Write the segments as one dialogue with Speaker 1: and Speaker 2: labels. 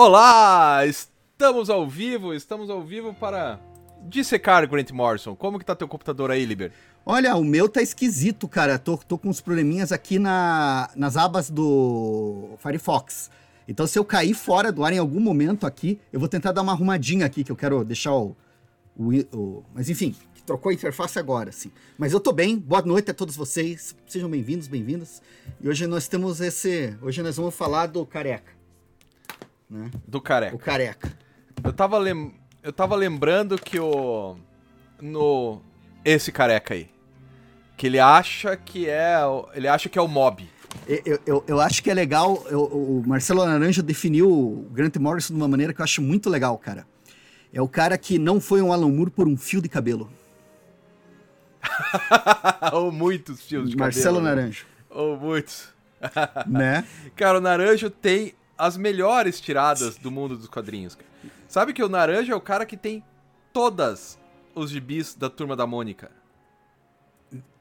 Speaker 1: Olá! Estamos ao vivo, estamos ao vivo para dissecar Grant Morrison. Como que tá teu computador aí, Liber?
Speaker 2: Olha, o meu tá esquisito, cara. Tô, tô com uns probleminhas aqui na, nas abas do Firefox. Então, se eu cair fora do ar em algum momento aqui, eu vou tentar dar uma arrumadinha aqui, que eu quero deixar o. o, o mas enfim, trocou a interface agora, sim. Mas eu tô bem. Boa noite a todos vocês. Sejam bem-vindos, bem-vindas. E hoje nós temos esse. Hoje nós vamos falar do careca
Speaker 1: né? Do careca.
Speaker 2: O careca.
Speaker 1: Eu tava, lem... eu tava lembrando que o. No. Esse careca aí. Que ele acha que é. Ele acha que é o mob.
Speaker 2: Eu, eu, eu acho que é legal. Eu, o Marcelo Naranja definiu o Grant Morrison de uma maneira que eu acho muito legal, cara. É o cara que não foi um Alan Moore por um fio de cabelo.
Speaker 1: Ou muitos fios de
Speaker 2: Marcelo
Speaker 1: cabelo.
Speaker 2: Marcelo Naranjo.
Speaker 1: Ou muitos.
Speaker 2: né?
Speaker 1: Cara, o Naranjo tem as melhores tiradas do mundo dos quadrinhos. Sabe que o Naranja é o cara que tem todas os gibis da Turma da Mônica.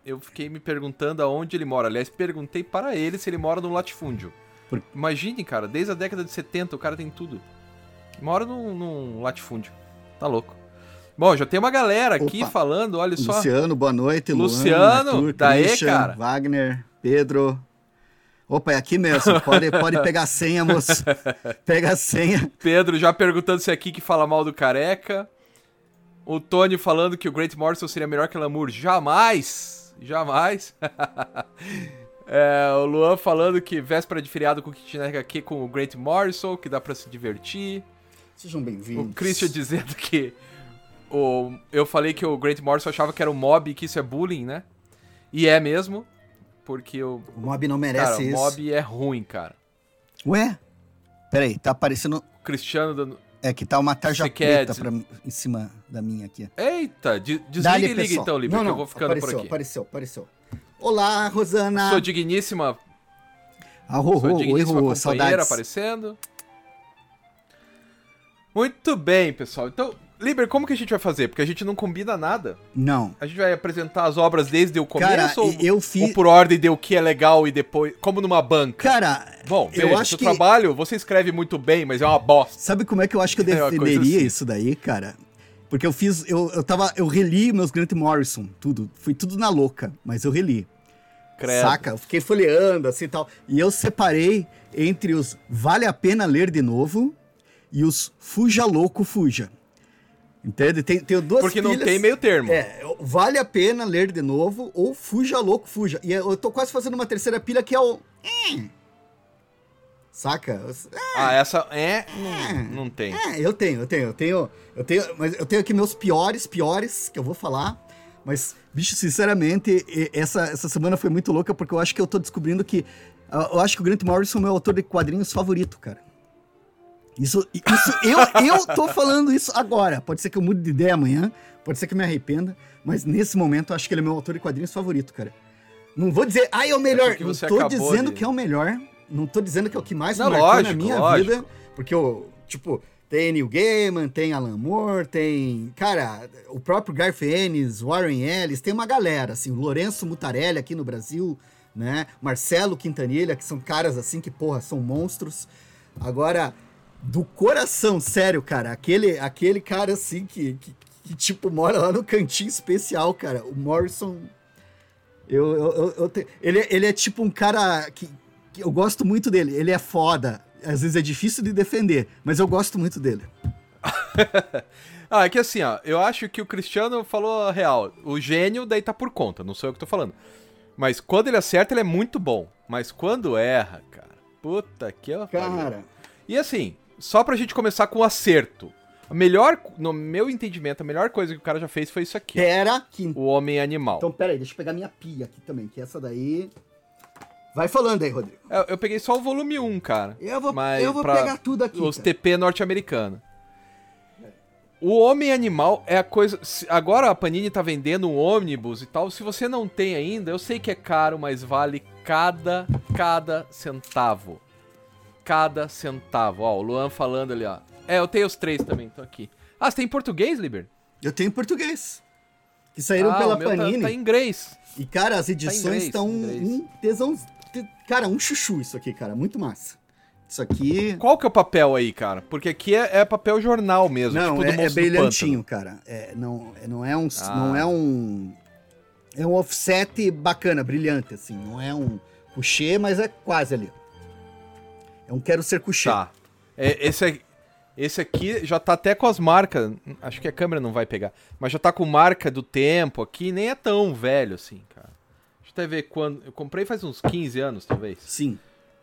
Speaker 1: Eu fiquei me perguntando aonde ele mora. Aliás, perguntei para ele se ele mora no latifúndio. Por... Imagine, cara, desde a década de 70 o cara tem tudo. Mora num, num latifúndio. Tá louco. Bom, já tem uma galera aqui Opa. falando, olha só.
Speaker 2: Luciano, boa noite.
Speaker 1: Luciano, Luan, Arthur, daí, cara.
Speaker 2: Wagner, Pedro, Opa, é aqui mesmo. Pode, pode pegar a senha, moço. Pega a senha.
Speaker 1: Pedro já perguntando se é aqui que fala mal do careca. O Tony falando que o Grant Morrison seria melhor que o Lamour. Jamais! Jamais! é, o Luan falando que véspera de feriado com o Kitchener aqui com o Grant Morrison, que dá para se divertir.
Speaker 2: Sejam bem-vindos.
Speaker 1: O Christian dizendo que o, eu falei que o Grant Morrison achava que era um mob e que isso é bullying, né? E é mesmo porque o.
Speaker 2: O mob não merece
Speaker 1: cara,
Speaker 2: isso.
Speaker 1: O mob é ruim, cara.
Speaker 2: Ué? Peraí, tá aparecendo.
Speaker 1: O Cristiano dando.
Speaker 2: É que tá uma tarja preta pra, em cima da minha aqui.
Speaker 1: Eita, desliga e liga então, Libre, que eu vou ficando
Speaker 2: apareceu,
Speaker 1: por aqui.
Speaker 2: Apareceu, apareceu. Olá, Rosana.
Speaker 1: Sua digníssima.
Speaker 2: Ah, ho,
Speaker 1: Sua digníssima
Speaker 2: ho,
Speaker 1: companheira aparecendo. Muito bem, pessoal. Então, Liber, como que a gente vai fazer? Porque a gente não combina nada.
Speaker 2: Não.
Speaker 1: A gente vai apresentar as obras desde o começo Cara,
Speaker 2: ou, eu fiz...
Speaker 1: ou por ordem de o que é legal e depois. Como numa banca?
Speaker 2: Cara,
Speaker 1: bom, veja, eu acho que. trabalho, você escreve muito bem, mas é uma bosta.
Speaker 2: Sabe como é que eu acho que eu é defenderia é assim. isso daí, cara? Porque eu fiz. Eu, eu tava. Eu reli meus Grant Morrison, tudo. Foi tudo na louca, mas eu reli. Credo. Saca? Eu fiquei folheando assim e tal. E eu separei entre os Vale a Pena Ler de Novo e os Fuja Louco Fuja. Entende? Tem, tem duas
Speaker 1: Porque pilhas, não tem meio termo.
Speaker 2: É, vale a pena ler de novo ou fuja louco, fuja. E eu tô quase fazendo uma terceira pilha que é o. Saca?
Speaker 1: Ah, essa é. Não, não tem.
Speaker 2: É, eu tenho, eu tenho, eu tenho. Eu tenho. Mas eu tenho aqui meus piores, piores, que eu vou falar. Mas, bicho, sinceramente, essa, essa semana foi muito louca porque eu acho que eu tô descobrindo que. Eu acho que o Grant Morrison é o meu autor de quadrinhos favorito, cara. Isso, isso eu, eu tô falando isso agora. Pode ser que eu mude de ideia amanhã, pode ser que eu me arrependa, mas nesse momento eu acho que ele é meu autor de quadrinhos favorito, cara. Não vou dizer, ah, é o melhor. É não tô dizendo de... que é o melhor. Não tô dizendo que é o que mais
Speaker 1: não, me marcou lógico,
Speaker 2: na minha
Speaker 1: lógico.
Speaker 2: vida. Porque eu, tipo, tem Neil Gaiman, tem Alan Moore, tem. Cara, o próprio Garth Ennis, Warren Ellis, tem uma galera, assim, o Lourenço Mutarelli aqui no Brasil, né? Marcelo Quintanilha, que são caras assim que, porra, são monstros. Agora, do coração, sério, cara. Aquele, aquele cara assim que, que, que, tipo, mora lá no cantinho especial, cara. O Morrison. Eu, eu, eu, eu te, ele, ele é tipo um cara que, que eu gosto muito dele. Ele é foda. Às vezes é difícil de defender, mas eu gosto muito dele.
Speaker 1: ah, é que assim, ó, eu acho que o Cristiano falou a real. O gênio daí tá por conta, não sou eu que tô falando. Mas quando ele acerta, ele é muito bom. Mas quando erra, cara, puta que.
Speaker 2: Cara.
Speaker 1: E assim, só pra gente começar com o acerto. A melhor, no meu entendimento, a melhor coisa que o cara já fez foi isso aqui.
Speaker 2: Pera que...
Speaker 1: O Homem Animal.
Speaker 2: Então, pera aí, deixa eu pegar minha pia aqui também, que essa daí... Vai falando aí, Rodrigo.
Speaker 1: Eu, eu peguei só o volume 1, cara.
Speaker 2: Eu vou, eu vou pegar tudo aqui.
Speaker 1: Os cara. TP norte-americano. O Homem Animal é a coisa. Agora a Panini tá vendendo um ônibus e tal. Se você não tem ainda, eu sei que é caro, mas vale cada, cada centavo cada centavo. Ó, o Luan falando ali, ó. É, eu tenho os três também, tô aqui. Ah, você tem em português, Liber?
Speaker 2: Eu tenho em português. Que saíram ah, pela tá- Panini.
Speaker 1: Tá, tá, em inglês.
Speaker 2: E, cara, as edições estão tá um tesão. Cara, um chuchu isso aqui, cara. Muito massa. Isso aqui.
Speaker 1: Qual que é o papel aí, cara? Porque aqui é, é papel jornal mesmo.
Speaker 2: Não,
Speaker 1: tipo
Speaker 2: é, é brilhantinho, cara. É, não, é- não é um.
Speaker 1: Ah.
Speaker 2: Não é um. É um offset bacana, brilhante, assim. Não é um couchê, mas é quase ali. É um quero ser couchê.
Speaker 1: Tá. É, esse, é- esse aqui já tá até com as marcas. Acho que a câmera não vai pegar. Mas já tá com marca do tempo aqui. Nem é tão velho assim, cara. Deixa eu até ver quando. Eu comprei faz uns 15 anos, talvez.
Speaker 2: Sim.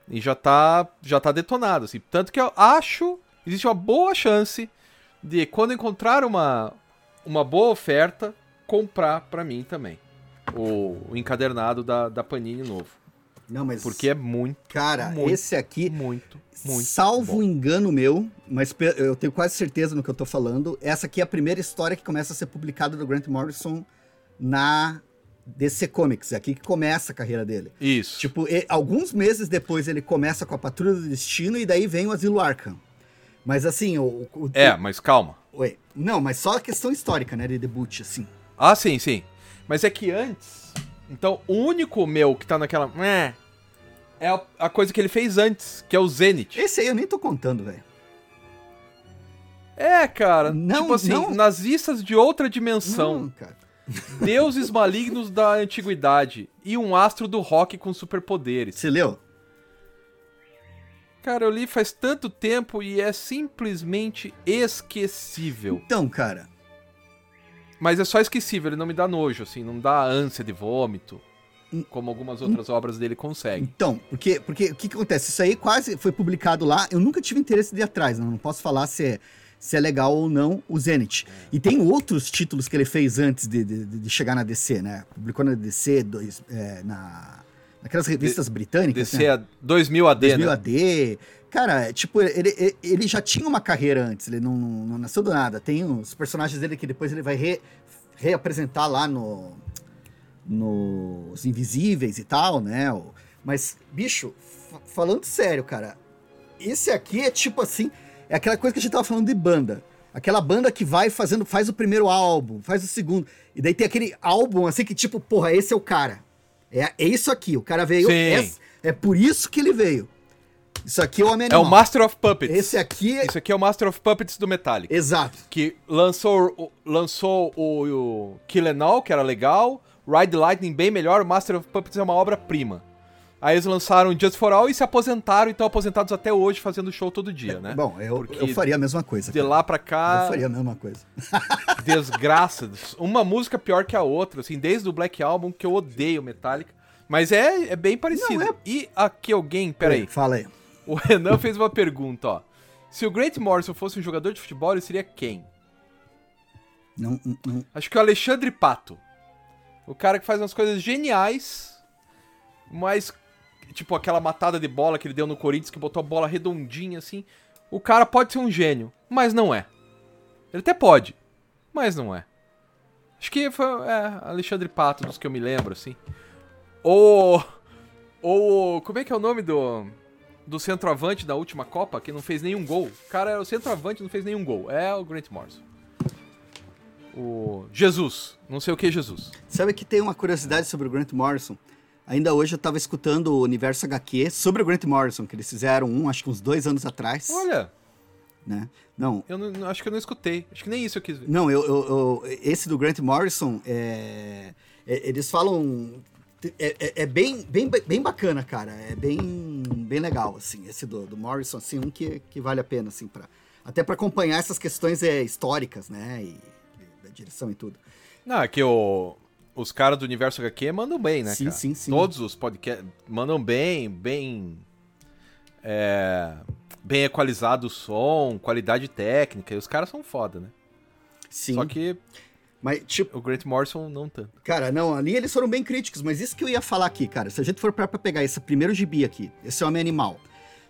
Speaker 1: E já tá, já tá detonado, assim. Tanto que eu acho. Existe uma boa chance de, quando encontrar uma, uma boa oferta, comprar pra mim também. O, o encadernado da, da Panini novo.
Speaker 2: Não, mas.
Speaker 1: Porque é muito,
Speaker 2: Cara,
Speaker 1: muito,
Speaker 2: esse aqui.
Speaker 1: muito, muito.
Speaker 2: Salvo
Speaker 1: bom.
Speaker 2: engano meu, mas eu tenho quase certeza no que eu tô falando. Essa aqui é a primeira história que começa a ser publicada do Grant Morrison na DC Comics. É aqui que começa a carreira dele.
Speaker 1: Isso.
Speaker 2: Tipo, e- alguns meses depois ele começa com a Patrulha do Destino e daí vem o Asilo Arkham. Mas assim, o. o-
Speaker 1: É, mas calma.
Speaker 2: Oi. Não, mas só a questão histórica, né? De debut, assim.
Speaker 1: Ah, sim, sim. Mas é que antes. Então, o único meu que tá naquela. É a, a coisa que ele fez antes, que é o Zenith.
Speaker 2: Esse aí eu nem tô contando, velho.
Speaker 1: É, cara.
Speaker 2: Não,
Speaker 1: tipo assim,
Speaker 2: não.
Speaker 1: nazistas de outra dimensão.
Speaker 2: Não, cara.
Speaker 1: Deuses malignos da antiguidade. E um astro do rock com superpoderes.
Speaker 2: Você leu?
Speaker 1: Cara, eu li faz tanto tempo e é simplesmente esquecível.
Speaker 2: Então, cara.
Speaker 1: Mas é só esquecível, ele não me dá nojo, assim, não dá ânsia de vômito. Como algumas outras obras dele conseguem.
Speaker 2: Então, porque, porque o que, que acontece? Isso aí quase foi publicado lá. Eu nunca tive interesse de ir atrás, não, não posso falar se é, se é legal ou não o Zenith. E tem outros títulos que ele fez antes de, de, de chegar na DC, né? Publicou na DC, dois, é, na, naquelas revistas britânicas.
Speaker 1: DC
Speaker 2: né?
Speaker 1: a 2000 AD,
Speaker 2: 2000
Speaker 1: né?
Speaker 2: AD. Cara, tipo, ele, ele- já tinha uma carreira antes, ele não, não nasceu do nada. Tem os personagens dele que depois ele vai re- reapresentar lá no nos Invisíveis e tal, né? Mas, bicho, fa- falando sério, cara, esse aqui é tipo assim, é aquela coisa que a gente tava falando de banda. Aquela banda que vai fazendo, faz o primeiro álbum, faz o segundo, e daí tem aquele álbum assim que tipo, porra, esse é o cara. É, é isso aqui, o cara veio, é, é por isso que ele veio. Isso aqui é o Homem
Speaker 1: É o
Speaker 2: Animal.
Speaker 1: Master of Puppets.
Speaker 2: Esse aqui é...
Speaker 1: Isso aqui é o Master of Puppets do Metallica.
Speaker 2: Exato.
Speaker 1: Que lançou, o- lançou o, o Kill Em All, que era legal. Ride Lightning, bem melhor. O Master of Puppets é uma obra-prima. Aí eles lançaram Just For All e se aposentaram e estão aposentados até hoje fazendo show todo dia, né?
Speaker 2: Bom, eu,
Speaker 1: Porque
Speaker 2: eu faria a mesma coisa.
Speaker 1: De
Speaker 2: cara.
Speaker 1: lá pra cá,
Speaker 2: Eu faria a mesma coisa.
Speaker 1: desgraça. Uma música pior que a outra, assim, desde o Black Album, que eu odeio Metallica. Mas é, é bem parecido.
Speaker 2: É-
Speaker 1: E aqui alguém, peraí.
Speaker 2: Fala aí.
Speaker 1: O Renan fez uma pergunta, ó. Se o Grant Morrison fosse um jogador de futebol, ele seria quem?
Speaker 2: Não, não- não,
Speaker 1: Acho que o Alexandre Pato. O cara que faz umas coisas geniais, mas tipo aquela matada de bola que ele deu no Corinthians, que botou a bola redondinha assim. O cara pode ser um gênio, mas não é. Ele até pode, mas não é. Acho que foi é, Alexandre Pato, dos que eu me lembro, assim. Ou. Ou. Como é que é o nome do. Do centroavante da última Copa, que não fez nenhum gol? O cara era o centroavante não fez nenhum gol. É o Grant Morrison. O. Jesus. Não sei o que é Jesus.
Speaker 2: Sabe que tem uma curiosidade sobre o Grant Morrison? Ainda hoje eu tava escutando o Universo HQ sobre o Grant Morrison, que eles fizeram um, acho que uns dois anos atrás,
Speaker 1: Olha,
Speaker 2: né? Não,
Speaker 1: eu não, não- acho que eu não escutei. Acho que nem isso eu quis ver.
Speaker 2: não, eu, eu- eu- esse do Grant Morrison, é, é- eles falam, é, é- é bem, bem, bem bacana, cara, é bem, bem legal, assim, esse do, do Morrison, assim, um que, que vale a pena, assim, pra, até para acompanhar essas questões é, históricas, né, e, e da direção e tudo.
Speaker 1: Não, é que o, os caras do Universo HQ mandam bem, né,
Speaker 2: Sim,
Speaker 1: cara?
Speaker 2: sim, sim.
Speaker 1: Todos os podcasts mandam bem, bem... É, bem equalizado o som, qualidade técnica. E os caras são foda, né?
Speaker 2: Sim,
Speaker 1: Só que
Speaker 2: mas, tipo,
Speaker 1: o Grant Morrison não tanto.
Speaker 2: Cara, não, ali eles foram bem críticos, mas isso que eu ia falar aqui, cara. Se a gente for pra, pra pegar esse primeiro gibi aqui, esse Homem Animal.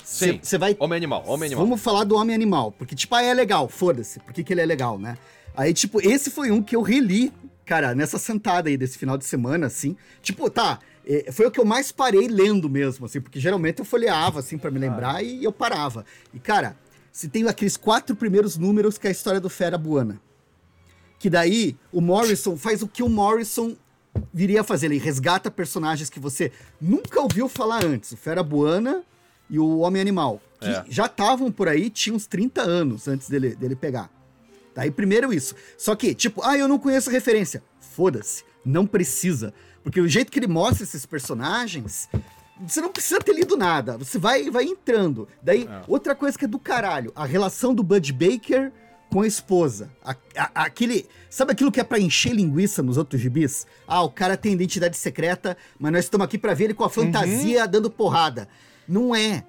Speaker 1: Sim.
Speaker 2: Você vai.
Speaker 1: Homem Animal, Homem Animal.
Speaker 2: Vamos falar do Homem Animal, porque, tipo, ah, é legal, foda-se. Por que, que ele é legal, né? Aí, tipo, esse foi um que eu reli, cara, nessa sentada aí desse final de semana, assim. Tipo, tá, é, foi o que eu mais parei lendo mesmo, assim, porque geralmente eu folheava, assim, pra me lembrar e eu parava. E, cara, se tem aqueles quatro primeiros números que é a história do Fera Buana. Que daí o Morrison faz o que o Morrison viria a fazer. Ele resgata personagens que você nunca ouviu falar antes. O Fera Buana e o Homem-Animal, que
Speaker 1: É.
Speaker 2: já estavam por aí, tinha uns 30 anos antes dele, dele pegar. Daí primeiro isso. Só que, tipo, ah, eu não conheço a referência. Foda-se, não precisa. Porque o jeito que ele mostra esses personagens, você não precisa ter lido nada. Você vai, vai entrando. Daí,
Speaker 1: É.
Speaker 2: outra coisa que é do caralho, a relação do Bud Baker com a esposa. A- a- aquele. Sabe aquilo que é pra encher linguiça nos outros gibis? Ah, o cara tem identidade secreta, mas nós estamos aqui pra ver ele com a fantasia dando porrada. Não é.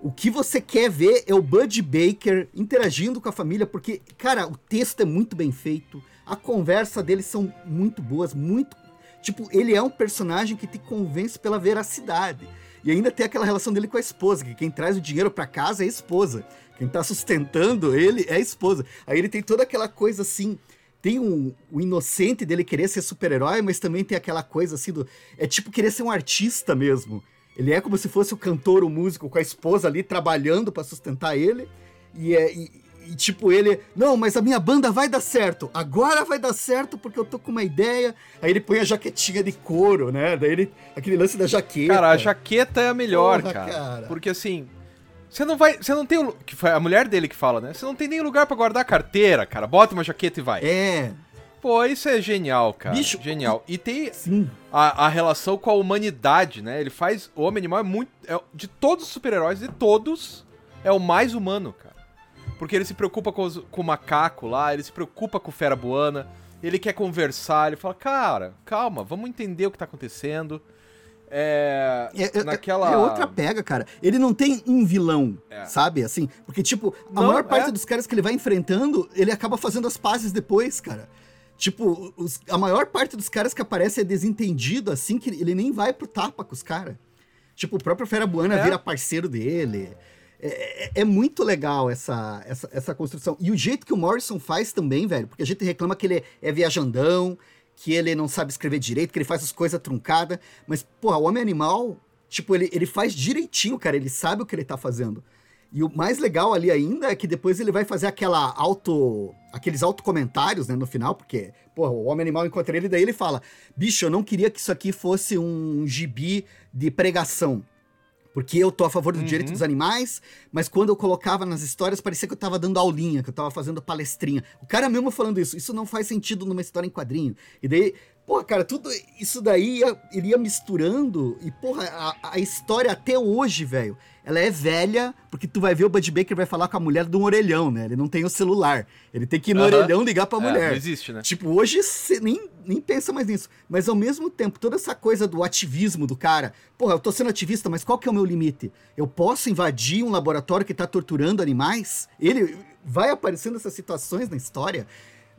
Speaker 2: O que você quer ver é o Bud Baker interagindo com a família, porque, cara, o texto é muito bem feito, a conversa deles são muito boas, muito. Tipo, ele é um personagem que te convence pela veracidade. E ainda tem aquela relação dele com a esposa, que quem traz o dinheiro pra casa é a esposa. Quem tá sustentando ele é a esposa. Aí ele tem toda aquela coisa assim. Tem um, o inocente dele querer ser super-herói, mas também tem aquela coisa assim do. É tipo querer ser um artista mesmo. Ele é como se fosse o cantor, o músico, com a esposa ali trabalhando pra sustentar ele. E, é, e, e, tipo, ele. Não, mas a minha banda vai dar certo. Agora vai dar certo porque eu tô com uma ideia. Aí ele põe a jaquetinha de couro, né? Daí ele. Aquele lance da jaqueta.
Speaker 1: Cara, a jaqueta é a melhor,
Speaker 2: Porra,
Speaker 1: cara,
Speaker 2: cara.
Speaker 1: Porque assim. Você não vai. Você não tem. o- Que foi a mulher dele que fala, né? Você não tem nem lugar pra guardar a carteira, cara. Bota uma jaqueta e vai.
Speaker 2: É,
Speaker 1: Pô, isso é genial, cara.
Speaker 2: Bicho,
Speaker 1: genial. E tem a, a relação com a humanidade, né? Ele faz. O Homem-Animal é muito. é- de todos os super-heróis, de todos, é o mais humano, cara. Porque ele se preocupa com, os- com o macaco lá, ele se preocupa com o Fera Buana, ele quer conversar, ele fala, cara, calma, vamos entender o que tá acontecendo. É.
Speaker 2: É, é-
Speaker 1: naquela.
Speaker 2: é outra pega, cara. Ele não tem um vilão,
Speaker 1: É.
Speaker 2: sabe? Assim, porque, tipo, a
Speaker 1: Não,
Speaker 2: maior parte
Speaker 1: é.
Speaker 2: dos caras que ele vai enfrentando, ele acaba fazendo as pazes depois, cara. Tipo, os- a maior parte dos caras que aparece é desentendido, assim, que ele nem vai pro tapa com os caras. Tipo, o próprio Fera Buana
Speaker 1: É.
Speaker 2: vira parceiro dele. É, é- é muito legal essa, essa, essa construção. E o jeito que o Morrison faz também, velho, porque a gente reclama que ele é, é viajandão, que ele não sabe escrever direito, que ele faz as coisas truncadas. Mas, porra, o Homem-Animal, tipo, ele, ele faz direitinho, cara. Ele sabe o que ele tá fazendo. E o mais legal ali ainda é que depois ele vai fazer aquela auto. aqueles autocomentários, né, no final, porque, porra, o Homem-Animal encontra ele, daí ele fala: Bicho, eu não queria que isso aqui fosse um gibi de pregação. Porque eu tô a favor do
Speaker 1: Uhum.
Speaker 2: direito dos animais, mas quando eu colocava nas histórias parecia que eu tava dando aulinha, que eu tava fazendo palestrinha. O cara mesmo falando isso, isso não faz sentido numa história em quadrinho. E daí, porra, cara, tudo isso daí ia, iria misturando. E, porra, a, a história até hoje, velho, ela é velha, porque tu vai ver o Bud Baker vai falar com a mulher de um orelhão, né? Ele não tem o celular. Ele tem que ir no
Speaker 1: Aham.
Speaker 2: orelhão ligar pra
Speaker 1: É,
Speaker 2: mulher.
Speaker 1: Não existe, né?
Speaker 2: Tipo, hoje você nem, nem pensa mais nisso. Mas ao mesmo tempo, toda essa coisa do ativismo do cara. Porra, eu tô sendo ativista, mas qual que é o meu limite? Eu posso invadir um laboratório que tá torturando animais? Ele vai aparecendo essas situações na história.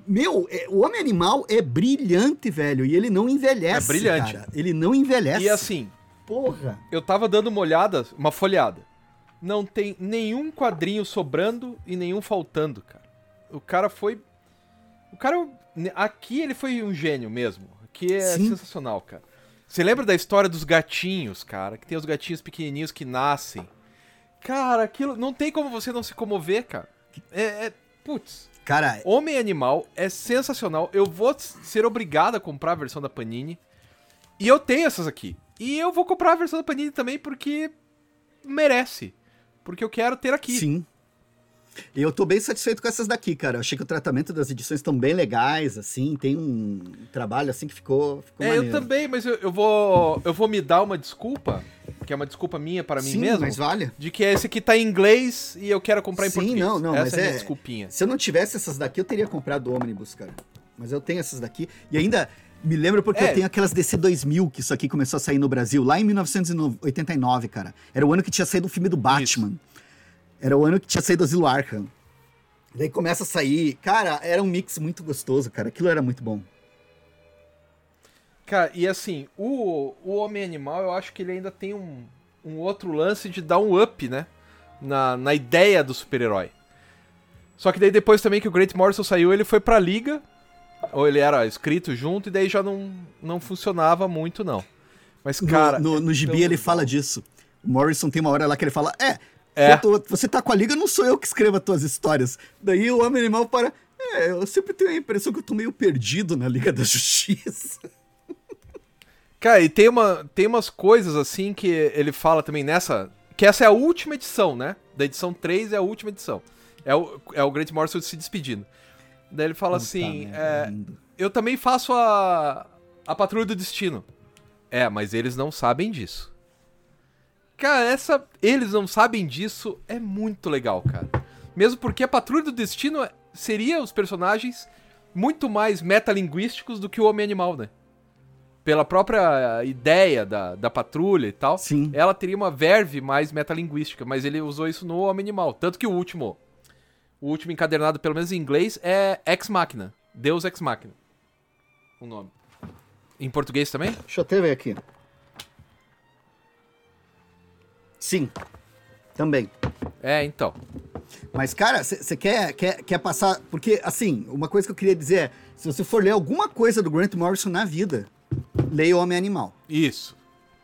Speaker 2: Meu, é- o homem animal é brilhante, velho. E ele não envelhece.
Speaker 1: É brilhante.
Speaker 2: cara. Ele não envelhece.
Speaker 1: E assim,
Speaker 2: Porra.
Speaker 1: eu tava dando uma olhada, uma folhada. Não tem nenhum quadrinho sobrando e nenhum faltando, cara. O cara foi. O cara. Aqui ele foi um gênio mesmo. Aqui é
Speaker 2: Sim.
Speaker 1: sensacional, cara. Você lembra da história dos gatinhos, cara? Que tem os gatinhos pequenininhos que nascem. Cara, aquilo. Não tem como você não se comover, cara. É. é putz.
Speaker 2: Cara,
Speaker 1: Homem Animal é sensacional. Eu vou ser obrigado a comprar a versão da Panini. E eu tenho essas aqui. E eu vou comprar a versão da Panini também porque merece. Porque eu quero ter aqui.
Speaker 2: Sim. Eu tô bem satisfeito com essas daqui, cara. Eu achei que o tratamento das edições estão bem legais, assim. Tem um trabalho, assim, que ficou, ficou
Speaker 1: É,
Speaker 2: maneiro.
Speaker 1: eu também, mas eu, eu vou eu vou me dar uma desculpa, que é uma desculpa minha para mim
Speaker 2: Sim,
Speaker 1: mesmo,
Speaker 2: mas vale.
Speaker 1: de que esse aqui tá em inglês e eu quero comprar em
Speaker 2: Sim,
Speaker 1: português.
Speaker 2: não, não,
Speaker 1: Essa
Speaker 2: mas
Speaker 1: é
Speaker 2: é-
Speaker 1: desculpinha.
Speaker 2: Se eu não tivesse essas daqui, eu teria comprado o ônibus, cara. Mas eu tenho essas daqui. E ainda me lembro porque
Speaker 1: É.
Speaker 2: eu tenho aquelas DC 2000, que isso aqui começou a sair no Brasil, lá em 1989, cara. Era o ano que tinha saído o filme do Batman. Era o ano que tinha saído o Asilo Arkham. Daí começa a sair. Cara, era um mix muito gostoso, cara. Aquilo era muito bom.
Speaker 1: Cara, e assim, o, o Homem Animal, eu acho que ele ainda tem um, um outro lance de dar um up, né? Na, na ideia do super-herói. Só que daí depois também que o Grant Morrison saiu, ele foi pra Liga, ou ele era escrito junto, e daí já não, não funcionava muito, não. Mas,
Speaker 2: No-
Speaker 1: cara.
Speaker 2: no, no,
Speaker 1: é
Speaker 2: gibi
Speaker 1: tão
Speaker 2: ele fala disso. O Morrison tem uma hora lá que ele fala: É,
Speaker 1: É.
Speaker 2: tô- você tá com a liga, não sou eu que escrevo as tuas histórias. Daí o Homem Animal para. É, eu sempre tenho a impressão que eu tô meio perdido na Liga da Justiça.
Speaker 1: Cara, e tem, uma, tem umas coisas assim que ele fala também nessa, que essa é a última edição, né? Da edição 3 é a última edição. É o, é o Grant Morrison se despedindo. Daí ele fala
Speaker 2: Puta
Speaker 1: assim: é. Eu também faço a, a Patrulha do Destino. É, mas eles não sabem disso. Cara, essa. Eles não sabem disso é muito legal, cara. Mesmo porque a Patrulha do Destino seria os personagens muito mais metalinguísticos do que o Homem-Animal, né? Pela própria ideia da, da patrulha e tal,
Speaker 2: Sim.
Speaker 1: ela teria uma verve mais metalinguística, mas ele usou isso no Homem-Animal. Tanto que o último, o último encadernado, pelo menos em inglês, é Ex Machina. Deus Ex Machina. O nome. Em português também?
Speaker 2: Deixa eu até ver aqui. Sim, também.
Speaker 1: É, então.
Speaker 2: Mas, cara, você quer, quer, quer passar. Porque, assim, uma coisa que eu queria dizer é: se você for ler alguma coisa do Grant Morrison na vida, leia o Homem Animal.
Speaker 1: Isso.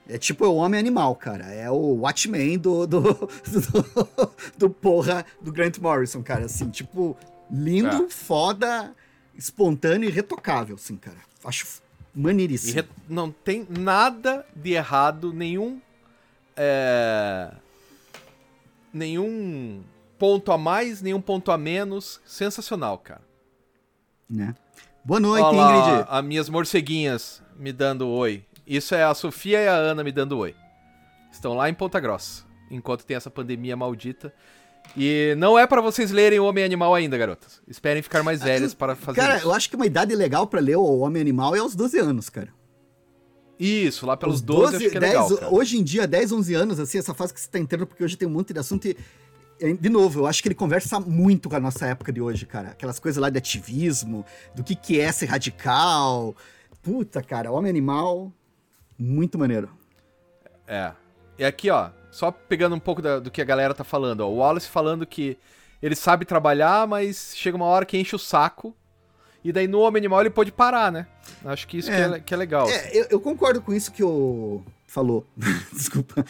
Speaker 2: É tipo o Homem Animal, cara. É o Watchmen do, do, do, do porra do Grant Morrison, cara. Assim, tipo, lindo,
Speaker 1: É.
Speaker 2: foda, espontâneo e retocável, assim, cara. Acho maneiríssimo.
Speaker 1: re- não tem nada de errado, nenhum. é, nenhum ponto a mais, nenhum ponto a menos. Sensacional, cara.
Speaker 2: Né? Boa noite,
Speaker 1: Olha lá,
Speaker 2: Ingrid.
Speaker 1: as minhas morceguinhas me dando oi. Isso é a Sofia e a Ana me dando oi. Estão lá em Ponta Grossa, enquanto tem essa pandemia maldita. E não é pra vocês lerem o Homem Animal ainda, garotas. Esperem ficar mais velhas para fazer
Speaker 2: Cara,
Speaker 1: isso.
Speaker 2: eu acho que uma idade legal pra ler o Homem Animal é aos 12 anos, cara.
Speaker 1: Isso, lá pelos
Speaker 2: Os
Speaker 1: 12, acho que é
Speaker 2: 10,
Speaker 1: legal, cara.
Speaker 2: Hoje em dia, 10, 11 anos, assim, essa fase que você tá entrando, porque hoje tem um monte de assunto e, de novo, eu acho que ele conversa muito com a nossa época de hoje, cara. Aquelas coisas lá de ativismo, do que que é ser radical. Puta, cara, Homem Animal, muito maneiro.
Speaker 1: É. E aqui, ó, só pegando um pouco da- do que a galera tá falando, ó. O Wallace falando que ele sabe trabalhar, mas chega uma hora que enche o saco. E daí no Homem Animal ele pode parar, né? Acho que isso
Speaker 2: É.
Speaker 1: Que, é, que é legal.
Speaker 2: É, eu, eu concordo com isso que o falou. Desculpa.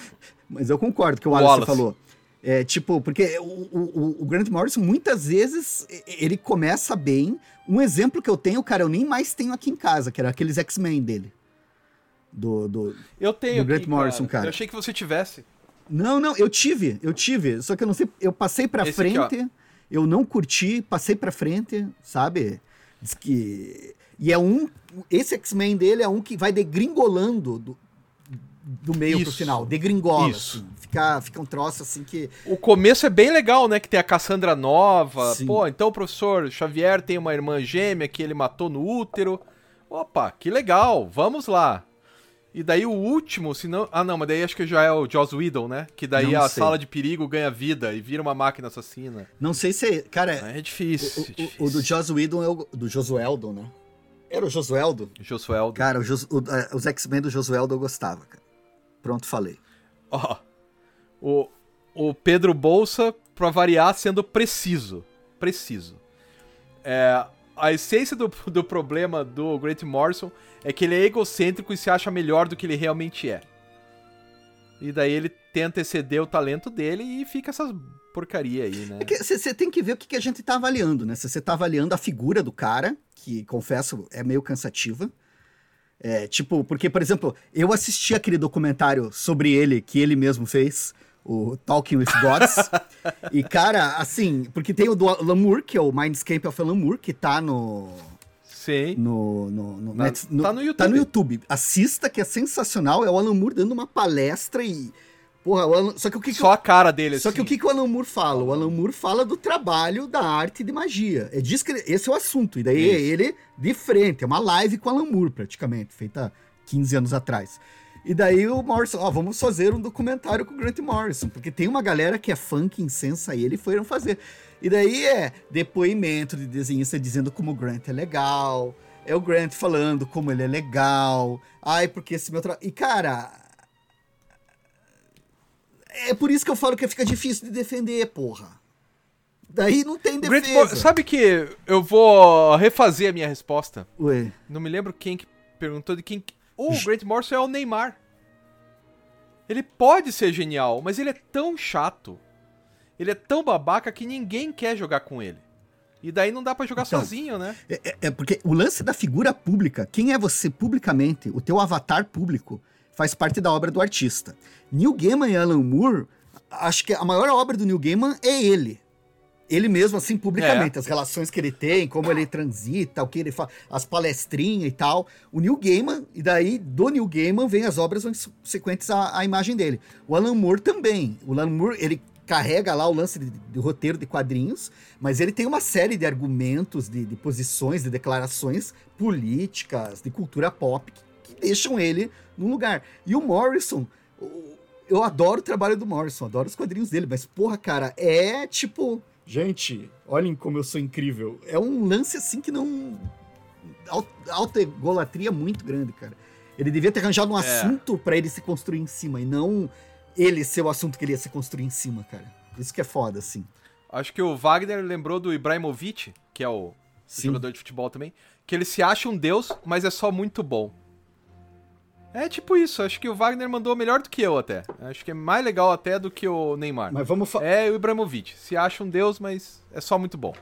Speaker 2: Mas eu concordo que o
Speaker 1: O
Speaker 2: Wallace,
Speaker 1: Wallace.
Speaker 2: falou. É, tipo, porque o, o, o Grant Morrison, muitas vezes, ele começa bem. Um exemplo que eu tenho, cara, eu nem mais tenho aqui em casa, que era aqueles X-Men dele. Do, do...
Speaker 1: Eu tenho
Speaker 2: do Grant
Speaker 1: aqui,
Speaker 2: Morrison, cara.
Speaker 1: Eu achei que você tivesse.
Speaker 2: Não, não, eu tive, eu tive. Só que eu não sei, eu passei pra
Speaker 1: Esse aqui,
Speaker 2: frente, eu não curti, passei pra frente, sabe? Diz que. E é um. Esse X-Men dele é um que vai degringolando do, do meio pro
Speaker 1: Isso.
Speaker 2: final. Degringola.
Speaker 1: Isso.
Speaker 2: Assim. Fica, fica um troço assim que.
Speaker 1: O começo é bem legal, né? Que tem a Cassandra nova.
Speaker 2: Sim.
Speaker 1: Pô, então o professor Xavier tem uma irmã gêmea que ele matou no útero. Opa, que legal, vamos lá. E daí o último, se não. Ah, não, mas daí acho que já é o Joss Whedon, né? Que daí
Speaker 2: Não
Speaker 1: a
Speaker 2: sei.
Speaker 1: sala de perigo ganha vida e vira uma máquina assassina.
Speaker 2: Não sei se. Cara,
Speaker 1: É difícil.
Speaker 2: o,
Speaker 1: é
Speaker 2: o-
Speaker 1: difícil.
Speaker 2: o do Joss Whedon é o. Do Josueldo, né? Era o Josueldo?
Speaker 1: Josueldo.
Speaker 2: Cara, o Jos- o- eh, os X-Men do Josueldo eu gostava, cara. Pronto, falei.
Speaker 1: Ó, o, o Pedro Bolsa, pra variar, sendo preciso. Preciso. É, a essência do, do problema do Grant Morrison é que ele é egocêntrico e se acha melhor do que ele realmente é. E daí ele tenta exceder o talento dele e fica essas porcaria aí, né?
Speaker 2: É você tem que ver o que, que a gente tá avaliando, né? Você tá avaliando a figura do cara, que confesso é meio cansativa. É, tipo, porque, por exemplo, eu assisti aquele documentário sobre ele que ele mesmo fez, o Talking with Gods. e, cara, assim, porque tem o do Alan Moore, que é o Mindscape of Alan Moore, que tá no.
Speaker 1: Sim.
Speaker 2: No, no, no,
Speaker 1: Na-
Speaker 2: Net-
Speaker 1: tá no YouTube.
Speaker 2: Tá no YouTube. Assista, que é sensacional. É o Alan Moore dando uma palestra e. Porra, Alan- só que o que, que
Speaker 1: Só a cara dele,
Speaker 2: só
Speaker 1: assim.
Speaker 2: que o que, que o Alan Moore fala? O Alan Moore fala do trabalho da arte de magia. É que ele- esse é o assunto. E daí
Speaker 1: Isso.
Speaker 2: é ele de frente. É uma live com o Alan Moore, praticamente, feita 15 anos atrás. E daí o Morrison, ó, vamos fazer um documentário com o Grant Morrison, porque tem uma galera que é fã que incensa ele e foram fazer. E daí é depoimento de desenhista dizendo como o Grant é legal, é o Grant falando como ele é legal, ai, porque esse meu trabalho. E cara, é por isso que eu falo que fica difícil de defender, porra. Daí não tem
Speaker 1: Grant
Speaker 2: defesa.
Speaker 1: Mor- Sabe que eu vou refazer a minha resposta?
Speaker 2: Ué,
Speaker 1: Não me lembro quem que perguntou de quem. O Grant Morrison é o Neymar. Ele pode ser genial, mas ele é tão chato. Ele é tão babaca que ninguém quer jogar com ele. E daí não dá pra jogar
Speaker 2: Então,
Speaker 1: sozinho, né?
Speaker 2: é, é- é porque o lance da figura pública, quem é você publicamente, o teu avatar público, faz parte da obra do artista. Neil Gaiman e Alan Moore, acho que a maior obra do Neil Gaiman é ele. Ele mesmo, assim, publicamente, é. as relações que ele tem, como ele transita, o que ele faz, as palestrinhas e tal. O Neil Gaiman, e daí do Neil Gaiman vem as obras subsequentes à, à imagem dele. O Alan Moore também. O Alan Moore, ele carrega lá o lance de, de, roteiro de quadrinhos, mas ele tem uma série de argumentos, de, de posições, de declarações políticas, de cultura pop, que, que deixam ele num lugar. E o Morrison, eu adoro o trabalho do Morrison, adoro os quadrinhos dele, mas porra, cara, é tipo Gente, olhem como eu sou incrível. É um lance assim que não. Alta egolatria muito grande, cara. Ele devia ter arranjado um é. assunto para ele se construir em cima e não ele ser o assunto que ele ia se construir em cima, cara. Isso que é foda, assim.
Speaker 1: Acho que o Wagner lembrou do Ibrahimovic, que é o jogador de futebol também, que ele se acha um deus, mas é só muito bom. É tipo isso, acho que o Wagner mandou melhor do que eu até. Acho que é mais legal até do que o Neymar.
Speaker 2: Mas vamos
Speaker 1: É o Ibrahimovic. Se acha um deus, mas é só muito bom.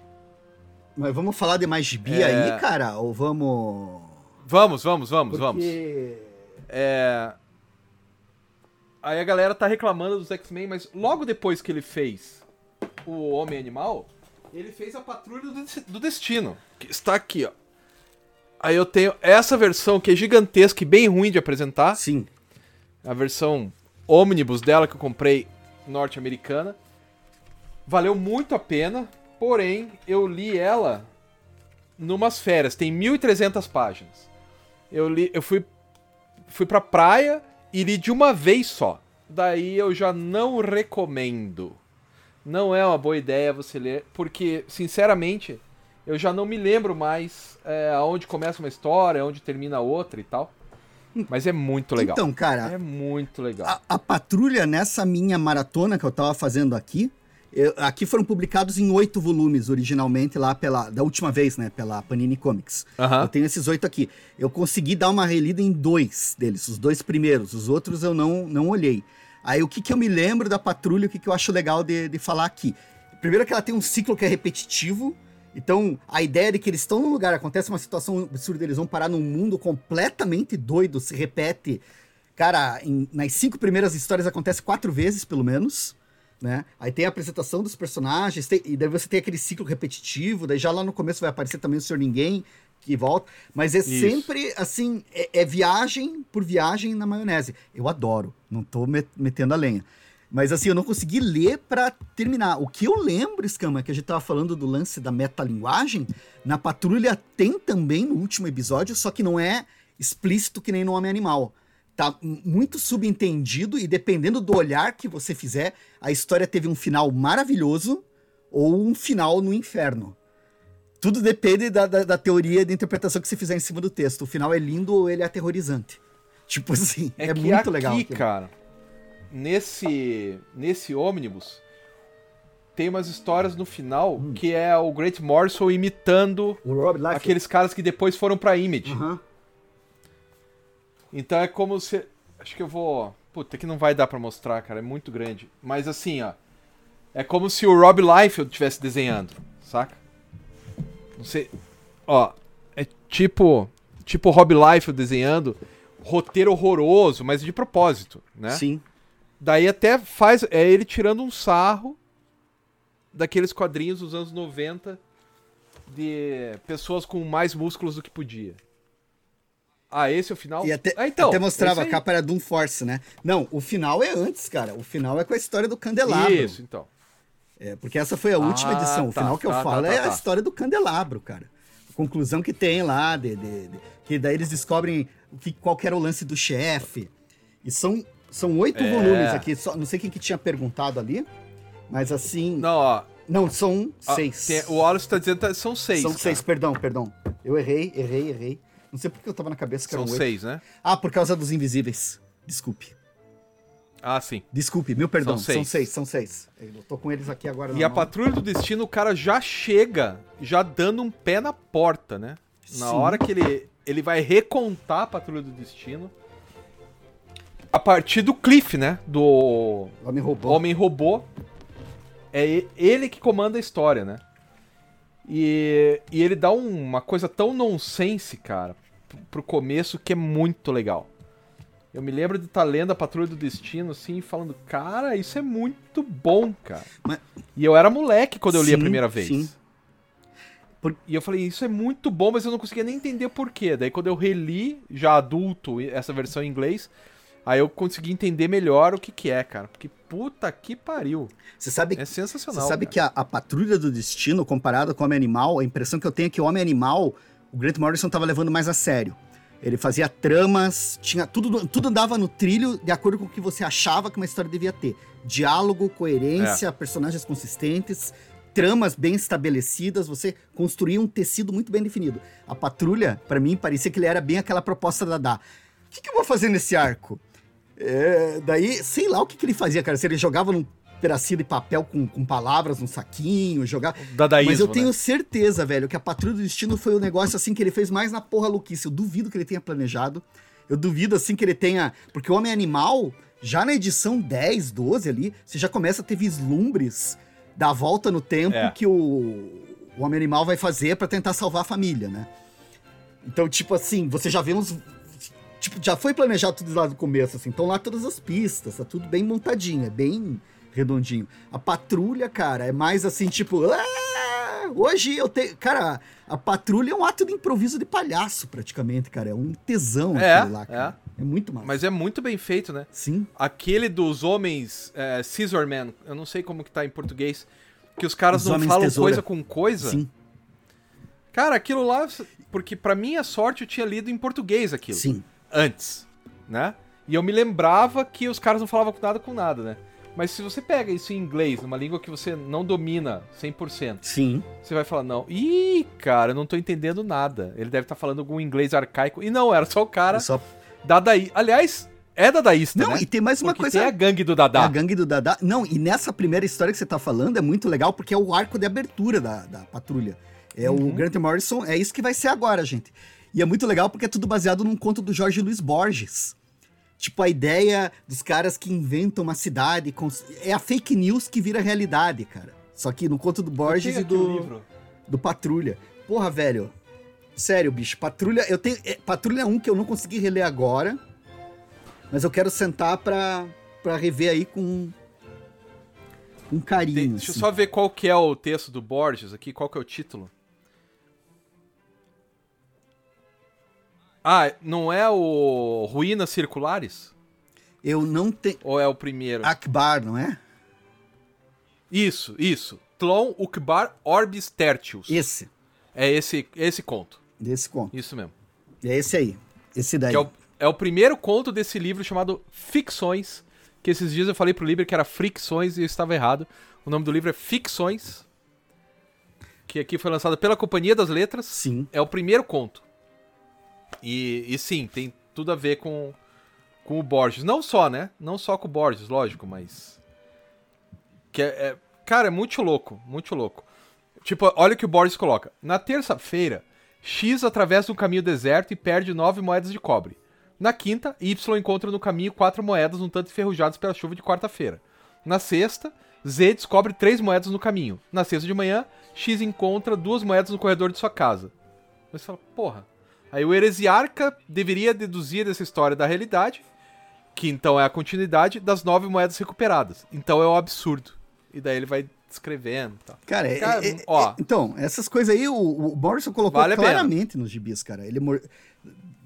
Speaker 2: Mas vamos falar de mais gibi é... aí, cara? Ou vamos.
Speaker 1: Vamos, vamos, vamos, Porque... vamos. É. Aí a galera tá reclamando dos X-Men, mas logo depois que ele fez o Homem Animal, ele fez a Patrulha do Destino. Que está aqui, ó. Aí eu tenho essa versão que é gigantesca e bem ruim de apresentar.
Speaker 2: Sim.
Speaker 1: A versão ônibus dela que eu comprei norte-americana. Valeu muito a pena, porém eu li ela numas férias, tem 1300 páginas. Eu li, eu fui fui pra praia e li de uma vez só. Daí eu já não recomendo. Não é uma boa ideia você ler, porque sinceramente eu já não me lembro mais é, aonde começa uma história, aonde termina outra e tal. Mas é muito legal.
Speaker 2: Então, cara.
Speaker 1: É muito legal.
Speaker 2: A, a patrulha, nessa minha maratona que eu tava fazendo aqui, eu, aqui foram publicados em oito volumes originalmente, lá pela. Da última vez, né? Pela Panini Comics.
Speaker 1: Uhum.
Speaker 2: Eu tenho esses oito aqui. Eu consegui dar uma relida em dois deles, os dois primeiros. Os outros eu não, não olhei. Aí o que, que eu me lembro da patrulha, o que, que eu acho legal de, de falar aqui? Primeiro que ela tem um ciclo que é repetitivo, então, a ideia de que eles estão num lugar, acontece uma situação absurda, eles vão parar num mundo completamente doido, se repete. Cara, em, nas cinco primeiras histórias acontece quatro vezes, pelo menos. Né? Aí tem a apresentação dos personagens, tem, e daí você tem aquele ciclo repetitivo, daí já lá no começo vai aparecer também o Senhor Ninguém, que volta. Mas é Isso. sempre, assim, é, é, viagem por viagem na maionese. Eu adoro, não tô metendo a lenha. Mas assim, eu não consegui ler para terminar. O que eu lembro, Scama, que a gente tava falando do lance da metalinguagem, na Patrulha tem também no último episódio, só que não é explícito que nem no Homem Animal. Tá muito subentendido e dependendo do olhar que você fizer, a história teve um final maravilhoso ou um final no inferno. Tudo depende da, da, da teoria e da interpretação que você fizer em cima do texto. O final é lindo ou ele é aterrorizante. Tipo assim, é, é muito
Speaker 1: aqui,
Speaker 2: legal.
Speaker 1: Aquilo. cara nesse nesse ônibus tem umas histórias no final hum. que é o Great Morrison imitando aqueles caras que depois foram pra Image. Uhum. Então é como se. Acho que eu vou. Puta, que não vai dar para mostrar, cara. É muito grande. Mas assim, ó. É como se o Rob Liefeld estivesse desenhando, saca? Não sei. Ó. É tipo. Tipo o Rob Liefeld desenhando. Roteiro horroroso, mas de propósito, né?
Speaker 2: Sim.
Speaker 1: Daí até faz. É ele tirando um sarro daqueles quadrinhos dos anos 90 de pessoas com mais músculos do que podia. Ah, esse é o final?
Speaker 2: E até,
Speaker 1: ah, então,
Speaker 2: até mostrava a capa era Doom Force, né? Não, o final é antes, cara. O final é com a história do Candelabro.
Speaker 1: Isso, então.
Speaker 2: É, porque essa foi a última ah, edição. O tá, final que eu tá, falo tá, é a tá. história do Candelabro, cara. A conclusão que tem lá, de, de, de que daí eles descobrem que, qual era o lance do chefe. E são são oito é. volumes aqui. Só, não sei quem que tinha perguntado ali, mas assim.
Speaker 1: Não, ó.
Speaker 2: Não, são seis.
Speaker 1: Tem, o Wallace tá dizendo que são seis.
Speaker 2: São cara. seis, perdão, perdão. Eu errei, errei, errei. Não sei porque eu tava na cabeça que
Speaker 1: são
Speaker 2: eram
Speaker 1: oito. seis, né?
Speaker 2: Ah, por causa dos invisíveis. Desculpe.
Speaker 1: Ah, sim.
Speaker 2: Desculpe, mil perdão. São seis, são seis. São seis. Eu tô com eles aqui agora.
Speaker 1: E a mão. Patrulha do Destino, o cara já chega, já dando um pé na porta, né? Na sim. hora que ele, ele vai recontar a Patrulha do Destino a partir do Cliff, né? Do
Speaker 2: Homem Robô.
Speaker 1: Homem Robô. É ele que comanda a história, né? E, e ele dá uma coisa tão nonsense, cara, pro começo que é muito legal. Eu me lembro de estar lendo a Patrulha do Destino, assim, falando, cara, isso é muito bom, cara.
Speaker 2: Mas-
Speaker 1: E eu era moleque quando eu li a
Speaker 2: Sim,
Speaker 1: primeira vez.
Speaker 2: sim. Por-
Speaker 1: E eu falei, isso é muito bom, mas eu não conseguia nem entender por quê. Daí quando eu reli, já adulto, essa versão em inglês, aí eu consegui entender melhor o que que é, cara. Porque puta que pariu.
Speaker 2: Você sabe,
Speaker 1: É
Speaker 2: você
Speaker 1: sensacional.
Speaker 2: sabe
Speaker 1: cara.
Speaker 2: que a, a Patrulha do Destino, comparada com o Homem Animal, a impressão que eu tenho é que o Homem Animal, o Grant Morrison tava levando mais a sério. Ele fazia tramas, tinha tudo, tudo andava no trilho de acordo com o que você achava que uma história devia ter. Diálogo, coerência, personagens consistentes, tramas bem estabelecidas, você construía um tecido muito bem definido. A Patrulha, pra mim, parecia que ele era bem aquela proposta da Dá. O que, que eu vou fazer nesse arco? É, daí, sei lá o que, que ele fazia, cara. Se ele jogava num pedacinho de papel com, com palavras num saquinho, jogava.
Speaker 1: Dadaísmo,
Speaker 2: Mas eu tenho
Speaker 1: né?
Speaker 2: certeza, velho, que a Patrulha do Destino foi o negócio assim que ele fez mais na porra louquice. Eu duvido que ele tenha planejado. Eu duvido assim que ele tenha. Porque o Homem Animal, já na edição 10, 12 ali, você já começa a ter vislumbres da volta no tempo
Speaker 1: É.
Speaker 2: que o, o Homem Animal vai fazer pra tentar salvar a família, né? Então, tipo assim, você já vê uns. Tipo, já foi planejado tudo lá do começo, assim. Então lá todas as pistas, tá tudo bem montadinho, é bem redondinho. A patrulha, cara, é mais assim, tipo. "Ah, hoje eu tenho. Cara, a patrulha é um ato de improviso de palhaço, praticamente, cara. É um tesão
Speaker 1: É,
Speaker 2: lá, cara. É, muito massa.
Speaker 1: Mas é muito bem feito, né?
Speaker 2: Sim.
Speaker 1: Aquele dos homens é, Scissorman, eu não sei como que tá em português, que os caras
Speaker 2: Os
Speaker 1: não falam
Speaker 2: tesoura.
Speaker 1: coisa com coisa.
Speaker 2: Sim,
Speaker 1: Cara, aquilo lá, porque pra minha sorte eu tinha lido em português aquilo.
Speaker 2: sim.
Speaker 1: Antes, né? E eu me lembrava que os caras não falavam com nada com nada, né? Mas se você pega isso em inglês, numa língua que você não domina 100%,
Speaker 2: Sim.
Speaker 1: você vai falar, não, ih, cara, eu não tô entendendo nada. Ele deve estar falando algum inglês arcaico. E não, era só o cara
Speaker 2: Só...
Speaker 1: dadaí. Aliás, é dadaísta,
Speaker 2: Não,
Speaker 1: né?
Speaker 2: e tem mais uma
Speaker 1: Porque
Speaker 2: coisa.
Speaker 1: tem a gangue do
Speaker 2: É
Speaker 1: Dadá.
Speaker 2: a gangue do Dadá. Não, e nessa primeira história que você tá falando é muito legal porque é o arco de abertura da, da patrulha. É
Speaker 1: Uhum.
Speaker 2: o Grant Morrison, é isso que vai ser agora, gente. E é muito legal porque é tudo baseado num conto do Jorge Luiz Borges. Tipo, a ideia dos caras que inventam uma cidade. É a fake news que vira realidade, cara. Só que no conto do Borges
Speaker 1: Eu
Speaker 2: e do, do Patrulha. Porra, velho. Sério, bicho. Patrulha. Eu tenho. é, Patrulha 1 que eu não consegui reler agora. Mas eu quero sentar pra, pra rever aí com. Com carinho.
Speaker 1: Deixa eu
Speaker 2: assim.
Speaker 1: só ver qual que é o texto do Borges aqui, qual que é o título. Ah, não é o Ruínas Circulares?
Speaker 2: Eu não tenho.
Speaker 1: Ou é o primeiro?
Speaker 2: Akbar, não é?
Speaker 1: Isso, isso. Tlon Ukbar Orbis Tertius.
Speaker 2: Esse.
Speaker 1: É esse, esse conto.
Speaker 2: Desse conto.
Speaker 1: Isso mesmo.
Speaker 2: É esse aí. Esse daí.
Speaker 1: É o, é o primeiro conto desse livro chamado Ficções. Que esses dias eu falei pro Liber que era Fricções e eu estava errado. O nome do livro é Ficções. Que aqui foi lançado pela Companhia das Letras.
Speaker 2: Sim.
Speaker 1: É o primeiro conto. E, e sim, tem tudo a ver com, com o Borges. Não só, né? Não só com o Borges, lógico, mas. Que é, é- cara, é muito louco, muito louco. Tipo, olha o que o Borges coloca. Na terça-feira, X atravessa um caminho deserto e perde nove moedas de cobre. Na quinta, Y encontra no caminho quatro moedas um tanto enferrujadas pela chuva de quarta-feira. Na sexta, Z descobre três moedas no caminho. Na sexta de manhã, X encontra duas moedas no corredor de sua casa. Aí você fala, porra. Aí o heresiarca deveria deduzir dessa história da realidade, que então é a continuidade das nove moedas recuperadas. Então é um absurdo. E daí ele vai descrevendo e tal.
Speaker 2: Cara, é-
Speaker 1: Cara,
Speaker 2: é- é-
Speaker 1: ó.
Speaker 2: então, essas coisas aí o, o Morrison colocou
Speaker 1: Vale
Speaker 2: claramente nos gibis, cara. Ele mor-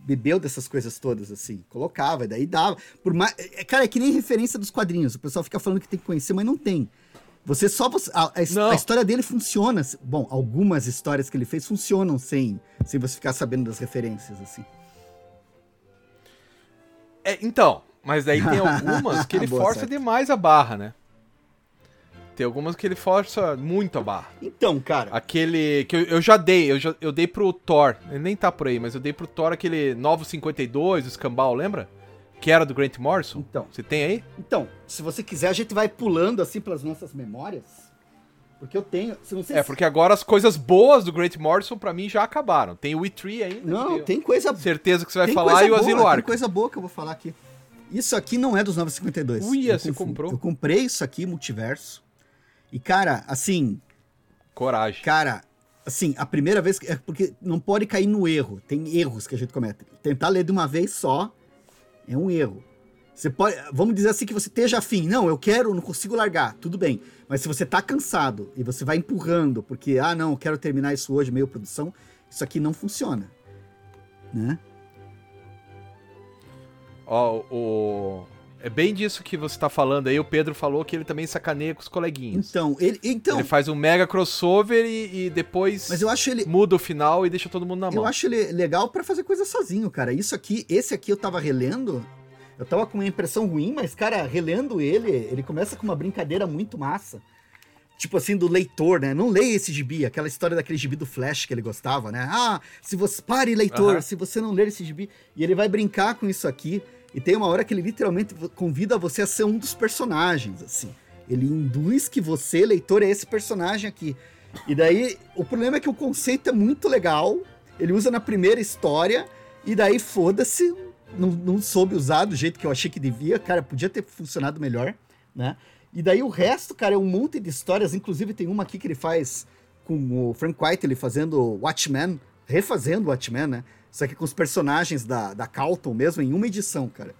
Speaker 2: bebeu dessas coisas todas, assim. Colocava, e daí dava. Por mais... é- Cara, é que nem referência dos quadrinhos. O pessoal fica falando que tem que conhecer, mas não tem. Você só. você- a, a a história dele funciona. Bom, algumas histórias que ele fez funcionam sem, sem você ficar sabendo das referências, assim.
Speaker 1: É, então, mas daí tem algumas que ele
Speaker 2: Boa,
Speaker 1: força
Speaker 2: certo.
Speaker 1: demais a barra, né? Tem algumas que ele força muito a barra.
Speaker 2: Então, cara.
Speaker 1: Aquele que eu, eu já dei, eu, já, eu dei pro Thor, ele nem tá por aí, mas eu dei pro Thor aquele Novo 52, o Escambau, lembra? Que era do Grant Morrison.
Speaker 2: Então.
Speaker 1: Você tem aí?
Speaker 2: Então, se você quiser, a gente vai pulando assim pelas nossas memórias. Porque eu tenho. Se
Speaker 1: É, porque agora as coisas boas do Grant Morrison pra mim já acabaram. Tem o E3 ainda.
Speaker 2: Não, tem coisa
Speaker 1: certeza que você vai
Speaker 2: tem
Speaker 1: falar e o Asilo
Speaker 2: boa, Tem coisa boa que eu vou falar aqui. Isso aqui não é dos 952.
Speaker 1: Uia,
Speaker 2: Eu
Speaker 1: você comprou?
Speaker 2: Eu comprei isso aqui, multiverso. E, cara, assim,
Speaker 1: Coragem.
Speaker 2: cara, assim, a primeira vez. que- É porque não pode cair no erro. Tem erros que a gente comete. Tentar ler de uma vez só É um erro. Você pode, vamos dizer assim que você esteja afim. Não, eu quero, não consigo largar. Tudo bem. Mas se você tá cansado e você vai empurrando, porque, ah, não, eu quero terminar isso hoje, meio produção, isso aqui não funciona. Né?
Speaker 1: Ó, o. É bem disso que você tá falando aí. O Pedro falou que ele também sacaneia com os coleguinhas.
Speaker 2: Então, ele. Então,
Speaker 1: Ele faz um mega crossover e, e depois
Speaker 2: mas eu acho ele.
Speaker 1: muda o final e deixa todo mundo na mão.
Speaker 2: Eu acho ele legal pra fazer coisa sozinho, cara. Isso aqui, esse aqui eu tava relendo. Eu tava com uma impressão ruim, mas, cara, relendo ele, ele começa com uma brincadeira muito massa. Tipo assim, do leitor, né? Não leia esse gibi, aquela história daquele gibi do Flash que ele gostava, né? Ah, se você. Pare, leitor, se você não ler esse gibi. E ele vai brincar com isso aqui. E tem uma hora que ele literalmente convida você a ser um dos personagens, assim. Ele induz que você, leitor, é esse personagem aqui. E daí, o problema é que o conceito é muito legal. Ele usa na primeira história. E daí, foda-se. Não, não soube usar do jeito que eu achei que devia. Cara, podia ter funcionado melhor, né? E daí o resto, cara, é um monte de histórias. Inclusive, tem uma aqui que ele faz com o Frank White, ele fazendo Watchmen, refazendo Watchmen, né? Só que com os personagens da, da Calton mesmo, em uma edição, cara.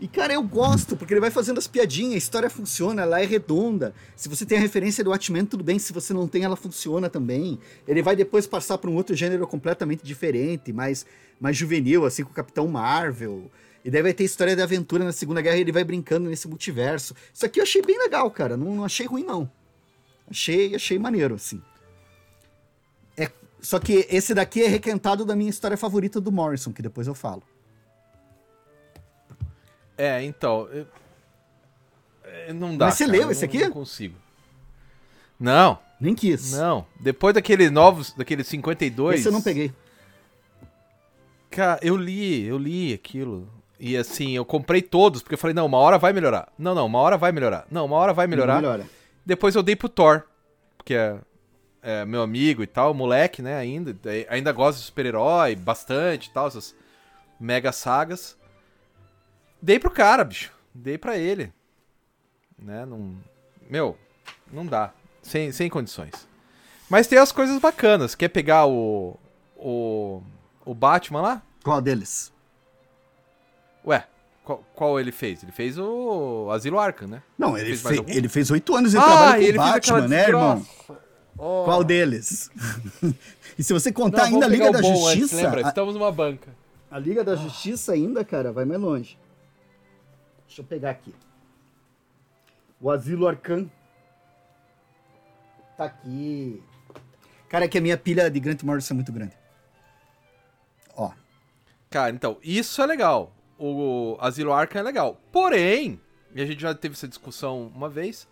Speaker 2: E, cara, eu gosto, porque ele vai fazendo as piadinhas, a história funciona, ela é redonda. Se você tem a referência do Watchmen, tudo bem. Se você não tem, ela funciona também. Ele vai depois passar para um outro gênero completamente diferente, mais, mais juvenil, assim, com o Capitão Marvel. E daí vai ter história de aventura na Segunda Guerra e ele vai brincando nesse multiverso. Isso aqui eu achei bem legal, cara. Não, não achei ruim, não. Achei, achei maneiro, assim. Só que esse daqui é requentado da minha história favorita do Morrison, que depois eu falo.
Speaker 1: É, então. eu- é, Não dá.
Speaker 2: Mas você
Speaker 1: cara,
Speaker 2: leu
Speaker 1: eu
Speaker 2: esse
Speaker 1: não-
Speaker 2: aqui?
Speaker 1: Não consigo. Não,
Speaker 2: Nem quis.
Speaker 1: não. Depois daquele novos, daquele 52.
Speaker 2: Esse eu não peguei.
Speaker 1: Cara, eu li, eu li aquilo. E assim, eu comprei todos, porque eu falei, não, uma hora vai melhorar. Não, não, uma hora vai melhorar. Não, uma hora vai melhorar.
Speaker 2: Melhora.
Speaker 1: Depois eu dei pro Thor, porque é, é meu amigo e tal, moleque, né, ainda. Ainda gosta de super-herói, bastante e tal, essas mega sagas. Dei pro cara, bicho. Dei pra ele. Né, não... Meu, não dá. Sem, sem condições. Mas tem as coisas bacanas. Quer pegar o... O, o Batman lá?
Speaker 2: Qual deles?
Speaker 1: Ué, qual, qual ele fez? Ele fez o Asilo Arkham, né?
Speaker 2: Não, ele,
Speaker 1: Fez mais
Speaker 2: fe-
Speaker 1: algum?
Speaker 2: ele fez oito anos de
Speaker 1: Ah,
Speaker 2: trabalho com o
Speaker 1: ele fez
Speaker 2: Batman, né, irmão?
Speaker 1: Oh.
Speaker 2: Qual deles? e se você contar
Speaker 1: Não,
Speaker 2: ainda a Liga da
Speaker 1: bom antes,
Speaker 2: Justiça,
Speaker 1: lembra?
Speaker 2: a,
Speaker 1: Estamos numa banca.
Speaker 2: a Liga da Justiça ainda, cara, vai mais longe. Deixa eu pegar aqui. O Asilo Arcan. Tá aqui. Cara, é que a minha pilha de Grant Morrison é muito grande. Ó,
Speaker 1: Cara, então, isso é legal. O Asilo Arkham é legal. Porém, e a gente já teve essa discussão uma vez,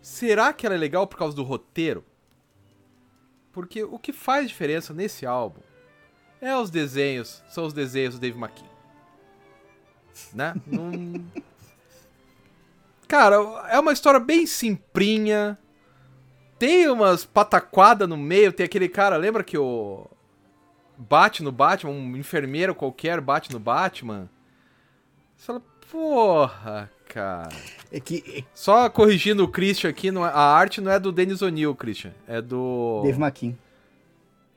Speaker 1: será que ela é legal por causa do roteiro? Porque o que faz diferença nesse álbum é os desenhos, são os desenhos do Dave McKean. Né? Não... Cara, é uma história bem simplinha. Tem umas pataquadas no meio, tem aquele cara, lembra que o bate no Batman, um enfermeiro qualquer bate no Batman. Você fala, porra, cara.
Speaker 2: É que
Speaker 1: Só corrigindo o Christian aqui, não é- a arte não é do Dennis O'Neill, Christian. É do.
Speaker 2: Dave McKean.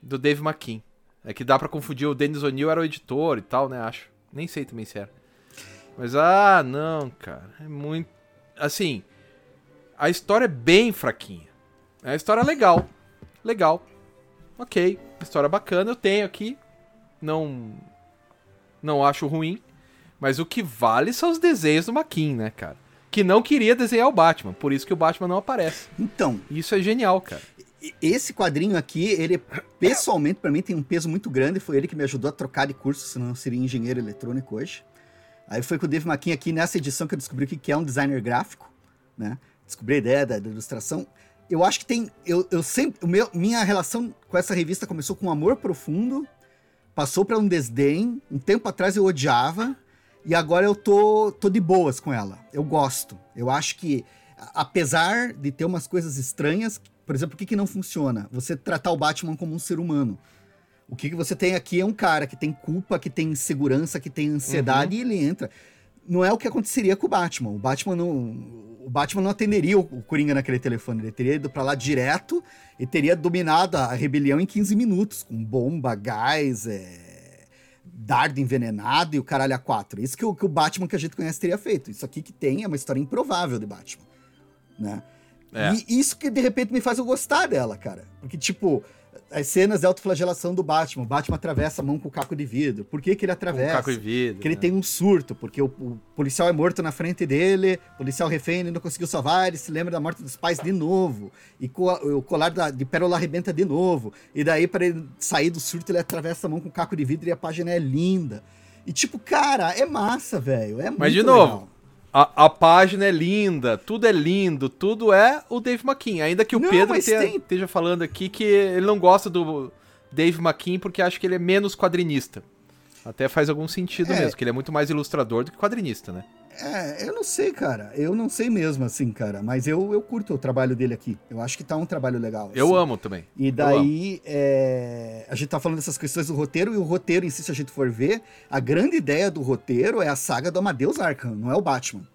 Speaker 1: do Dave McKean. É que dá pra confundir, o Dennis O'Neill era o editor e tal, né? Acho. Nem sei também se era. Mas, ah, não, cara. É muito. Assim. A história é bem fraquinha. É uma história legal. Legal. Ok. História bacana, eu tenho aqui. Não. Não acho ruim. Mas o que vale são os desenhos do McKean, né, cara? Que não queria desenhar o Batman. Por isso que o Batman não aparece.
Speaker 2: Então,
Speaker 1: Isso é genial, cara.
Speaker 2: Esse quadrinho aqui, ele pessoalmente para mim tem um peso muito grande. Foi ele que me ajudou a trocar de curso, senão eu seria engenheiro eletrônico hoje. Aí foi com o Dave McKean aqui nessa edição que eu descobri o que é um designer gráfico, né? Descobri a ideia da, da ilustração. Eu acho que tem, eu, eu sempre, meu, minha relação com essa revista começou com um amor profundo, passou para um desdém. Um tempo atrás eu odiava e agora eu tô, tô de boas com ela. Eu gosto. Eu acho que apesar de ter umas coisas estranhas, por exemplo, o que, que não funciona? Você tratar o Batman como um ser humano. O que, que você tem aqui é um cara que tem culpa, que tem insegurança, que tem ansiedade e ele entra. Não é o que aconteceria com o Batman. O Batman não, o Batman não atenderia o o Coringa naquele telefone. Ele teria ido pra lá direto e teria dominado a rebelião em 15 minutos, com bomba, gás, é, dardo envenenado e o caralho a quatro. Isso que o, que o Batman que a gente conhece teria feito. Isso aqui que tem é uma história improvável de Batman, né?
Speaker 1: É.
Speaker 2: E isso que de repente me faz eu gostar dela, cara. Porque, tipo, as cenas de autoflagelação do Batman. O Batman atravessa a mão com o caco de vidro. Por que, que ele atravessa?
Speaker 1: caco de vidro.
Speaker 2: Porque ele
Speaker 1: né?
Speaker 2: tem um surto, porque o, o policial é morto na frente dele, o policial refém, ele não conseguiu salvar, ele se lembra da morte dos pais de novo, e co- o colar da- de pérola arrebenta de novo, e daí para ele sair do surto ele atravessa a mão com o caco de vidro e a página é linda. E tipo, cara, é massa, velho, é muito
Speaker 1: Mas de novo,
Speaker 2: legal.
Speaker 1: A, a página é linda, tudo é lindo, tudo é o Dave McKean. Ainda que o
Speaker 2: Não,
Speaker 1: Pedro tenha-
Speaker 2: tem-
Speaker 1: esteja falando aqui que ele não gosta do Dave McKean porque acha que ele é menos quadrinista. Até faz algum sentido
Speaker 2: É.
Speaker 1: mesmo, que ele é muito mais ilustrador do que quadrinista, né?
Speaker 2: É, eu não sei, cara, eu não sei mesmo, assim, cara, mas eu, eu curto o trabalho dele aqui, eu acho que tá um trabalho legal.
Speaker 1: Eu
Speaker 2: assim.
Speaker 1: amo também.
Speaker 2: E daí, é, a gente tá falando dessas questões do roteiro, e o roteiro em si, se a gente for ver, a grande ideia do roteiro é a saga do Amadeus Arkham, não é o Batman.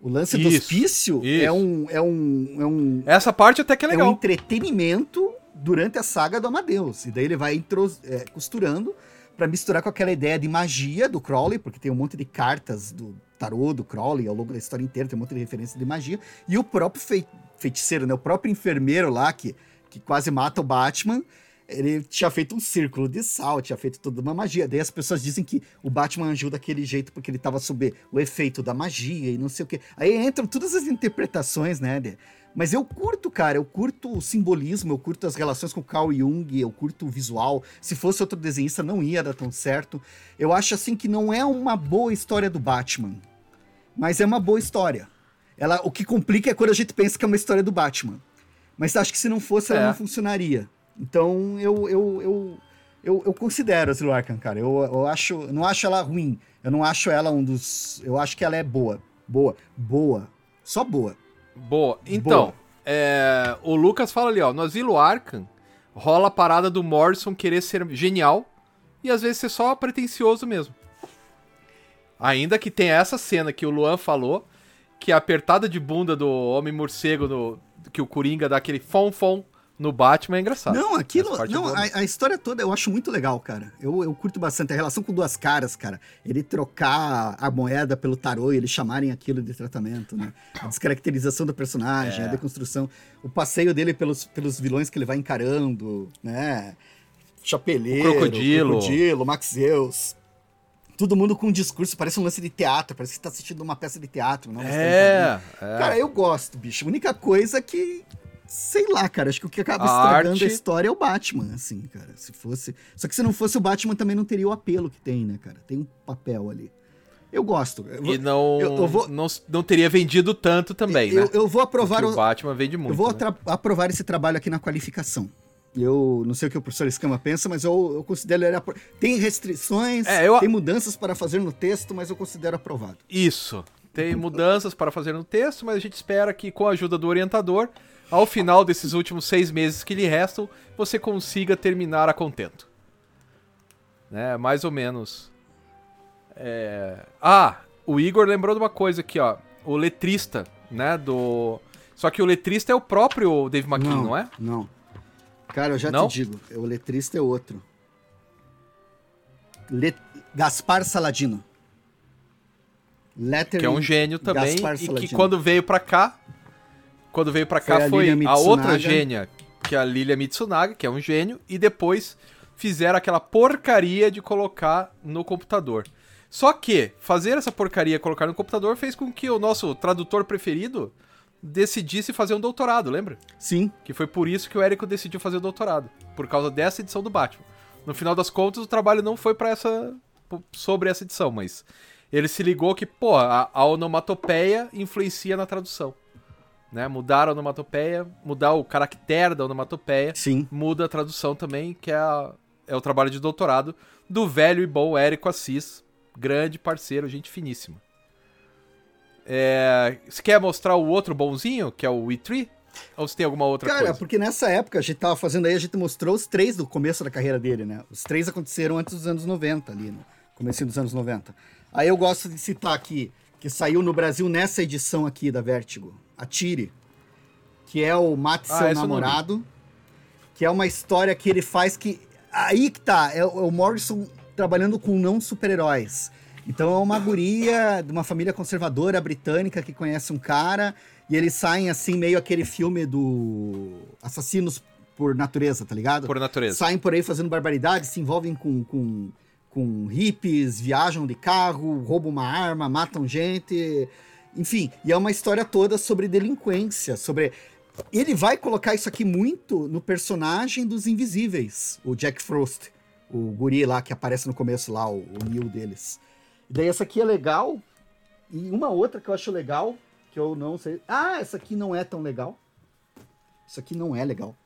Speaker 2: O lance do
Speaker 1: Isso,
Speaker 2: hospício
Speaker 1: isso.
Speaker 2: é um, é um, é um,
Speaker 1: Essa parte até que é
Speaker 2: é um
Speaker 1: legal.
Speaker 2: entretenimento durante a saga do Amadeus. E daí ele vai intros- é, costurando pra misturar com aquela ideia de magia do Crowley, porque tem um monte de cartas do tarô do Crowley ao longo da história inteira, tem um monte de referência de magia. E o próprio fei- feiticeiro, né? O próprio enfermeiro lá, que, que quase mata o Batman, ele tinha feito um círculo de sal, tinha feito toda uma magia. Daí as pessoas dizem que o Batman agiu daquele jeito porque ele tava sob o efeito da magia e não sei o quê. Aí entram todas as interpretações, né? de- Mas eu curto, cara, eu curto o simbolismo, eu curto as relações com o Carl Jung, eu curto o visual. Se fosse outro desenhista, não ia dar tão certo. Eu acho assim que não é uma boa história do Batman, mas é uma boa história. Ela, o que complica é quando a gente pensa que é uma história do Batman. Mas acho que se não fosse, ela
Speaker 1: É.
Speaker 2: não funcionaria. Então eu, eu, eu, eu, eu considero a Zero Arkham, cara. Eu, eu acho, eu não acho ela ruim. Eu não acho ela um dos. Eu acho que ela é boa. Boa. Boa. Só boa.
Speaker 1: Boa. Então,
Speaker 2: Boa.
Speaker 1: é, o Lucas fala ali, ó, no Asilo Arkham rola a parada do Morrison querer ser genial e às vezes ser só pretencioso mesmo. Ainda que tenha essa cena que o Luan falou, que a apertada de bunda do Homem-Morcego, no- que o Coringa dá aquele fom-fom no Batman é engraçado.
Speaker 2: Não, aquilo.
Speaker 1: É
Speaker 2: Não, a, a história toda eu acho muito legal, cara. Eu, eu curto bastante. A relação com duas caras, cara. Ele trocar a moeda pelo tarô e eles chamarem aquilo de tratamento, né? A descaracterização do personagem,
Speaker 1: É.
Speaker 2: a deconstrução. O passeio dele pelos, pelos vilões que ele vai encarando, né? Chapeleiro,
Speaker 1: O Crocodilo.
Speaker 2: Crocodilo, Max Zeus. Todo mundo com um discurso, parece um lance de teatro, parece que tá assistindo uma peça de teatro, não? quadrinho.
Speaker 1: É, é.
Speaker 2: Cara, eu gosto, bicho. A única coisa é que. Sei lá, cara. Acho que o que acaba
Speaker 1: A
Speaker 2: estragando
Speaker 1: arte-
Speaker 2: a história é o Batman, assim, cara. Se fosse. Só que se não fosse o Batman, também não teria o apelo que tem, né, cara? Tem um papel ali. Eu gosto. Eu vou,
Speaker 1: E não,
Speaker 2: eu- eu vou-
Speaker 1: não, não teria vendido tanto também,
Speaker 2: eu,
Speaker 1: né?
Speaker 2: eu vou aprovar
Speaker 1: Porque
Speaker 2: o.
Speaker 1: o Batman vende muito.
Speaker 2: eu vou
Speaker 1: né?
Speaker 2: aprovar esse trabalho aqui na qualificação. Eu não sei o que o professor Escama pensa, mas eu, eu considero ele. apro- Tem restrições,
Speaker 1: É, eu-
Speaker 2: tem mudanças para fazer no texto, mas eu considero aprovado.
Speaker 1: Isso. Tem mudanças para fazer no texto, mas a gente espera que com a ajuda do orientador, ao final desses últimos seis meses que lhe restam, você consiga terminar a contento. Né? Mais ou menos. É... Ah, o Igor lembrou de uma coisa aqui, ó. O letrista, né? Do. Só que o letrista é o próprio Dave McKean, não, é?
Speaker 2: Não. Cara, eu já
Speaker 1: Não?
Speaker 2: te digo, o letrista é outro. Le- Gaspar Saladino. Lettering,
Speaker 1: Que é um gênio também.
Speaker 2: Gaspar
Speaker 1: E que quando veio pra cá. Quando veio pra
Speaker 2: Foi
Speaker 1: cá foi
Speaker 2: Lilia
Speaker 1: a outra gênia, que é a Lilia Mitsunaga, que é um gênio, e depois fizeram aquela porcaria de colocar no computador. Só que fazer essa porcaria colocar no computador fez com que o nosso tradutor preferido decidisse fazer um doutorado, lembra?
Speaker 2: Sim,
Speaker 1: Que foi por isso que o Érico decidiu fazer o doutorado, por causa dessa edição do Batman. No final das contas, o trabalho não foi para essa sobre essa edição, mas ele se ligou que, pô, a, a onomatopeia influencia na tradução. Né? Mudar a onomatopeia, mudar o caractere da onomatopeia,
Speaker 2: sim.
Speaker 1: muda a tradução também, que é, a- é o trabalho de doutorado do velho e bom Érico Assis, grande parceiro, gente finíssima. É, você quer mostrar o outro bonzinho, que é o E3? Ou você tem alguma outra
Speaker 2: Cara,
Speaker 1: coisa?
Speaker 2: porque nessa época a gente tava fazendo aí, a gente mostrou os três do começo da carreira dele, né? Os três aconteceram antes dos anos 90 ali, no começo dos anos 90. Aí eu gosto de citar aqui, que saiu no Brasil nessa edição aqui da Vertigo, a Tire, que é o Mate
Speaker 1: Ah,
Speaker 2: Seu. Namorado, que é uma história que ele faz que... Aí que tá, é, o- é o Morrison trabalhando com não super-heróis. Então é uma guria de uma família conservadora britânica que conhece um cara e eles saem assim, meio aquele filme do Assassinos por Natureza, tá ligado?
Speaker 1: Por natureza.
Speaker 2: Saem por aí fazendo barbaridades, se envolvem com, com, com hippies, viajam de carro, roubam uma arma, matam gente. Enfim, e é uma história toda sobre delinquência, sobre. Ele vai colocar isso aqui muito no personagem dos Invisíveis, o Jack Frost, o guri lá que aparece no começo lá, o, o Neil deles. E daí essa aqui é legal, e uma outra que eu acho legal, que eu não sei. Ah, essa aqui não é tão legal. Isso aqui não é legal.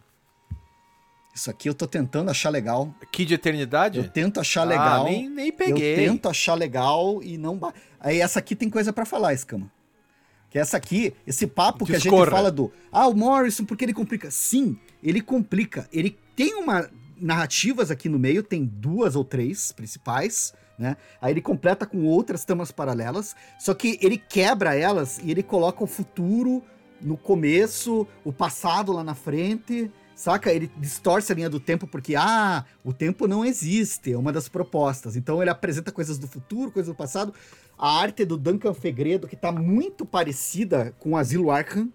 Speaker 2: Isso aqui eu tô tentando achar legal.
Speaker 1: Kid de Eternidade?
Speaker 2: Eu tento achar legal.
Speaker 1: Ah, nem, nem peguei.
Speaker 2: Eu tento achar legal e não. Aí essa aqui tem coisa pra falar, Escama. Que essa aqui, esse papo que a gente
Speaker 1: Discorra.
Speaker 2: fala do. Ah, o Morrison, porque ele complica? Sim, ele complica. Ele tem uma. Narrativas aqui no meio, tem duas ou três principais, né? Aí ele completa com outras tramas paralelas. Só que ele quebra elas e ele coloca o futuro no começo, o passado lá na frente. Saca? Ele distorce a linha do tempo porque, ah, o tempo não existe, é uma das propostas. Então ele apresenta coisas do futuro, coisas do passado. A arte é do Duncan Fegredo, que tá muito parecida com o Asilo Arkham,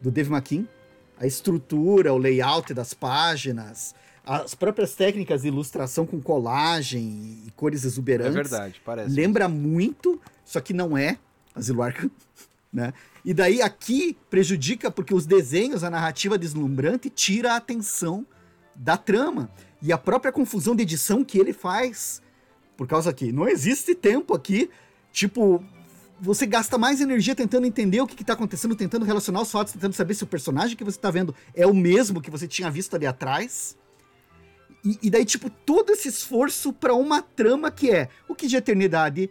Speaker 2: do Dave McKean. A estrutura, o layout das páginas, as próprias técnicas de ilustração com colagem e cores
Speaker 1: É
Speaker 2: exuberantes.
Speaker 1: verdade, parece.
Speaker 2: Lembra muito, só que não é Asilo Arkham, né? E daí aqui prejudica porque os desenhos, a narrativa deslumbrante tira a atenção da trama. E a própria confusão de edição que ele faz, por causa que não existe tempo aqui, tipo, você gasta mais energia tentando entender o que, está acontecendo, tentando relacionar os fatos, tentando saber se o personagem que você está vendo é o mesmo que você tinha visto ali atrás. E, e daí, tipo, todo esse esforço para uma trama que é o que de eternidade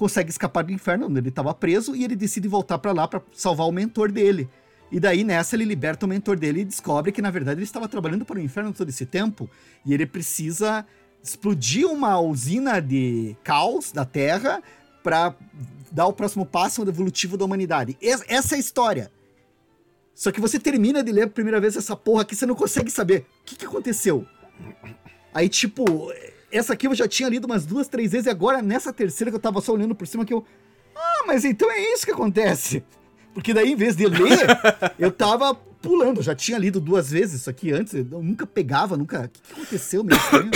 Speaker 2: consegue escapar do inferno, onde ele estava preso, e ele decide voltar para lá para salvar o mentor dele. E daí, nessa, ele liberta o mentor dele e descobre que, na verdade, ele estava trabalhando para o inferno todo esse tempo. E ele precisa explodir uma usina de caos da Terra para dar o próximo passo evolutivo da humanidade. Es- Essa é a história. Só que você termina de ler a primeira vez essa porra aqui, você não consegue saber o que, que aconteceu. Aí, tipo, essa aqui eu já tinha lido umas duas, três vezes, e agora nessa terceira que eu tava só olhando por cima que eu. Ah, mas então é isso que acontece. Porque daí, em vez de ler, eu tava pulando. Eu já tinha lido duas vezes isso aqui antes, eu nunca pegava, nunca. O que, que aconteceu estranho?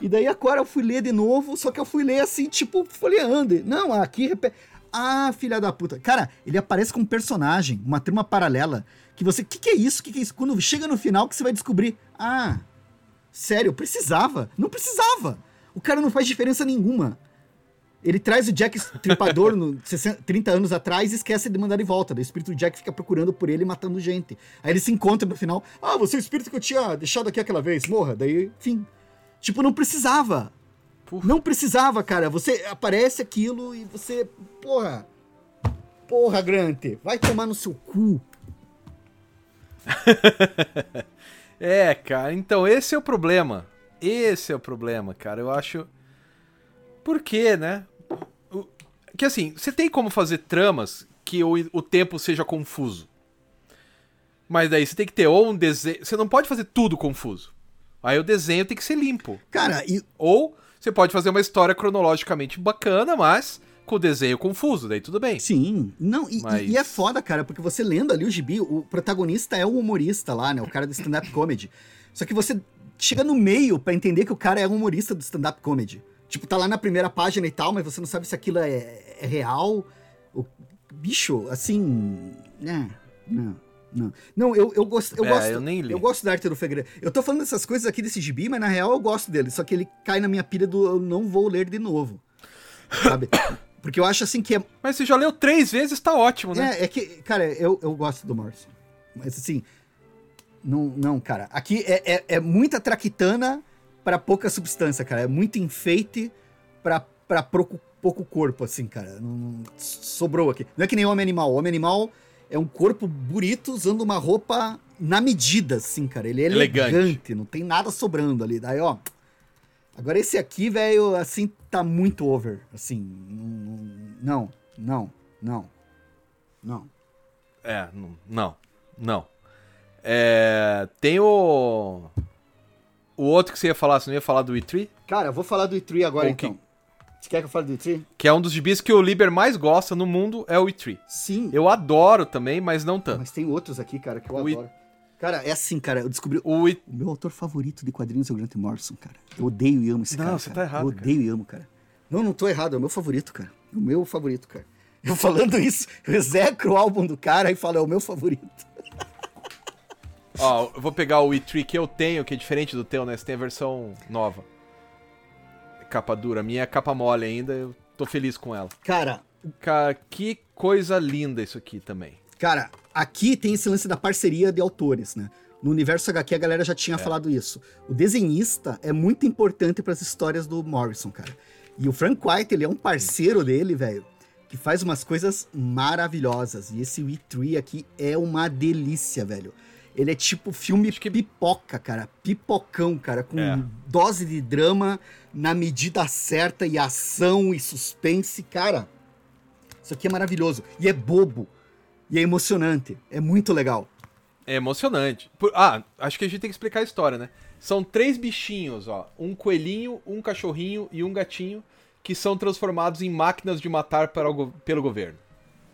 Speaker 2: E daí agora eu fui ler de novo, só que eu fui ler assim, tipo, folheando. Não, aqui repete. Ah, filha da puta. Cara, ele aparece como um personagem, uma trama paralela. Que você. O que, que é isso? O que, que é isso? Quando chega no final que você vai descobrir. Ah, sério, precisava. Não precisava. O cara não faz diferença nenhuma. Ele traz o Jack Stripador no 60, 30 anos atrás e esquece de mandar de volta. Daí O espírito do Jack fica procurando por ele e matando gente. Aí eles se encontram no final. Ah, você é o espírito que eu tinha deixado aqui aquela vez. Morra. Daí, enfim. Tipo, não precisava.
Speaker 1: Puf.
Speaker 2: Não precisava, cara. Você aparece aquilo e você. Porra. Porra, Grant. Vai tomar no seu cu.
Speaker 1: É, cara, então esse é o problema. Esse é o problema, cara. Eu acho. Por quê, né? O- Que assim, você tem como fazer tramas que o, o tempo seja confuso. Mas daí você tem que ter ou um desenho. Você não pode fazer tudo confuso. Aí o desenho tem que ser limpo.
Speaker 2: Cara, e
Speaker 1: Ou você pode fazer uma história cronologicamente bacana, mas com o desenho confuso, daí tudo bem.
Speaker 2: Sim, não, e,
Speaker 1: Mas-
Speaker 2: e- é foda, cara, porque você lendo ali o gibi, o protagonista é um humorista lá, né? O cara do stand-up comedy. Só que você chega no meio pra entender que o cara é um humorista do stand-up comedy. Tipo, tá lá na primeira página e tal, mas você não sabe se aquilo é, é real. O bicho, assim. né? Não, não. Não, eu, eu, gosto, eu
Speaker 1: É,
Speaker 2: gosto.
Speaker 1: eu nem li.
Speaker 2: Eu gosto da arte do Fegredo. Eu tô falando dessas coisas aqui desse gibi, mas na real eu gosto dele. Só que ele cai na minha pilha do eu não vou ler de novo. Sabe? Porque eu acho assim que é
Speaker 1: Mas você já leu três vezes, tá ótimo, né?
Speaker 2: é, é que, cara, eu, eu gosto do Morrison. Mas assim, não, não cara. Aqui é, é, é muita traquitana pra pouca substância, cara. É muito enfeite pra, pra pouco, pouco corpo, assim, cara. Não, não- sobrou aqui. Não é que nem Homem Animal. O Homem Animal é um corpo bonito usando uma roupa na medida, assim, cara. Ele é
Speaker 1: Elegante.
Speaker 2: elegante, não tem nada sobrando ali. Daí, ó. Agora esse aqui, velho, assim, tá muito over. Assim, não, não, não, não.
Speaker 1: É, não, não. É, tem o. O outro que você ia falar, você não ia falar do E3?
Speaker 2: Cara, eu vou falar do E3 agora então. Você quer que eu fale do E3?
Speaker 1: Que é um dos gibis que o Liber mais gosta no mundo, é o E3.
Speaker 2: Sim.
Speaker 1: Eu adoro também, mas não tanto.
Speaker 2: Mas tem outros aqui, cara, que eu
Speaker 1: O
Speaker 2: adoro. Cara, é assim, cara, eu descobri.
Speaker 1: O
Speaker 2: O meu autor favorito de quadrinhos é o Grant Morrison, cara. Eu odeio e amo esse
Speaker 1: Não,
Speaker 2: cara.
Speaker 1: você
Speaker 2: cara.
Speaker 1: tá errado,
Speaker 2: Eu odeio e amo, cara. Não, não tô errado, é o meu favorito, cara. É o meu favorito, cara. Eu falando isso, eu execro o álbum do cara e falo, é o meu favorito.
Speaker 1: Ó, eu vou pegar o E3 que eu tenho, que é diferente do teu, né? Você tem a versão nova. Capa dura. A minha é capa mole ainda, eu tô feliz com ela.
Speaker 2: Cara,
Speaker 1: Cara, que coisa linda isso aqui também.
Speaker 2: Cara, aqui tem esse lance da parceria de autores, né? No universo HQ a galera já tinha falado isso. O desenhista é muito importante para as histórias do Morrison, cara. E o Frank White, ele é um parceiro dele, velho, que faz umas coisas maravilhosas. E esse E3 aqui é uma delícia, velho. Ele é tipo filme
Speaker 1: que-
Speaker 2: pipoca, cara. Pipocão, cara. Com
Speaker 1: É.
Speaker 2: dose de drama na medida certa e ação e suspense. Cara, isso aqui é maravilhoso. E é bobo. E é emocionante. É muito legal.
Speaker 1: É emocionante. Por- Ah, acho que a gente tem que explicar a história, né? São três bichinhos, ó. Um coelhinho, um cachorrinho e um gatinho que são transformados em máquinas de matar o pelo governo.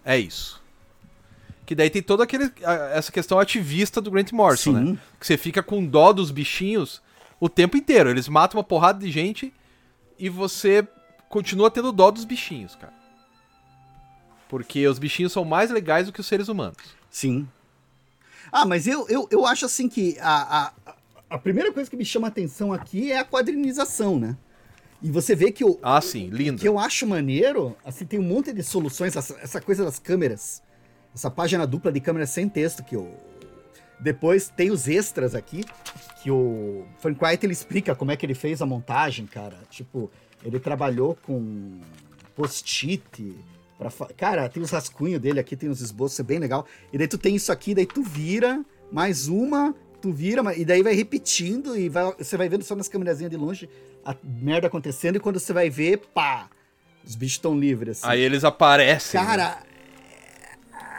Speaker 1: É isso. Que daí tem toda aquele, essa questão ativista do Grant Morrison,
Speaker 2: Sim.
Speaker 1: né? Que você fica com dó dos bichinhos o tempo inteiro. Eles matam uma porrada de gente e você continua tendo dó dos bichinhos, cara. Porque os bichinhos são mais legais do que os seres humanos.
Speaker 2: Sim. Ah, mas eu, eu, eu acho assim que a, a, a primeira coisa que me chama a atenção aqui é a quadrinização, né? E você vê que o,
Speaker 1: Ah, sim, lindo.
Speaker 2: que eu acho maneiro, assim, tem um monte de soluções, essa, essa coisa das câmeras, essa página dupla de câmeras sem texto que eu... Depois tem os extras aqui, que o Frank White, ele explica como é que ele fez a montagem, cara. Tipo, ele trabalhou com post-it, pra cara, tem os rascunhos dele aqui, tem os esboços, é bem legal. E daí tu tem isso aqui, daí tu vira, mais uma, tu vira, e daí vai repetindo, e vai- você vai vendo só nas câmerazinhas de longe a merda acontecendo, e quando você vai ver, pá, os bichos estão livres. Assim.
Speaker 1: Aí eles aparecem. né?
Speaker 2: Cara,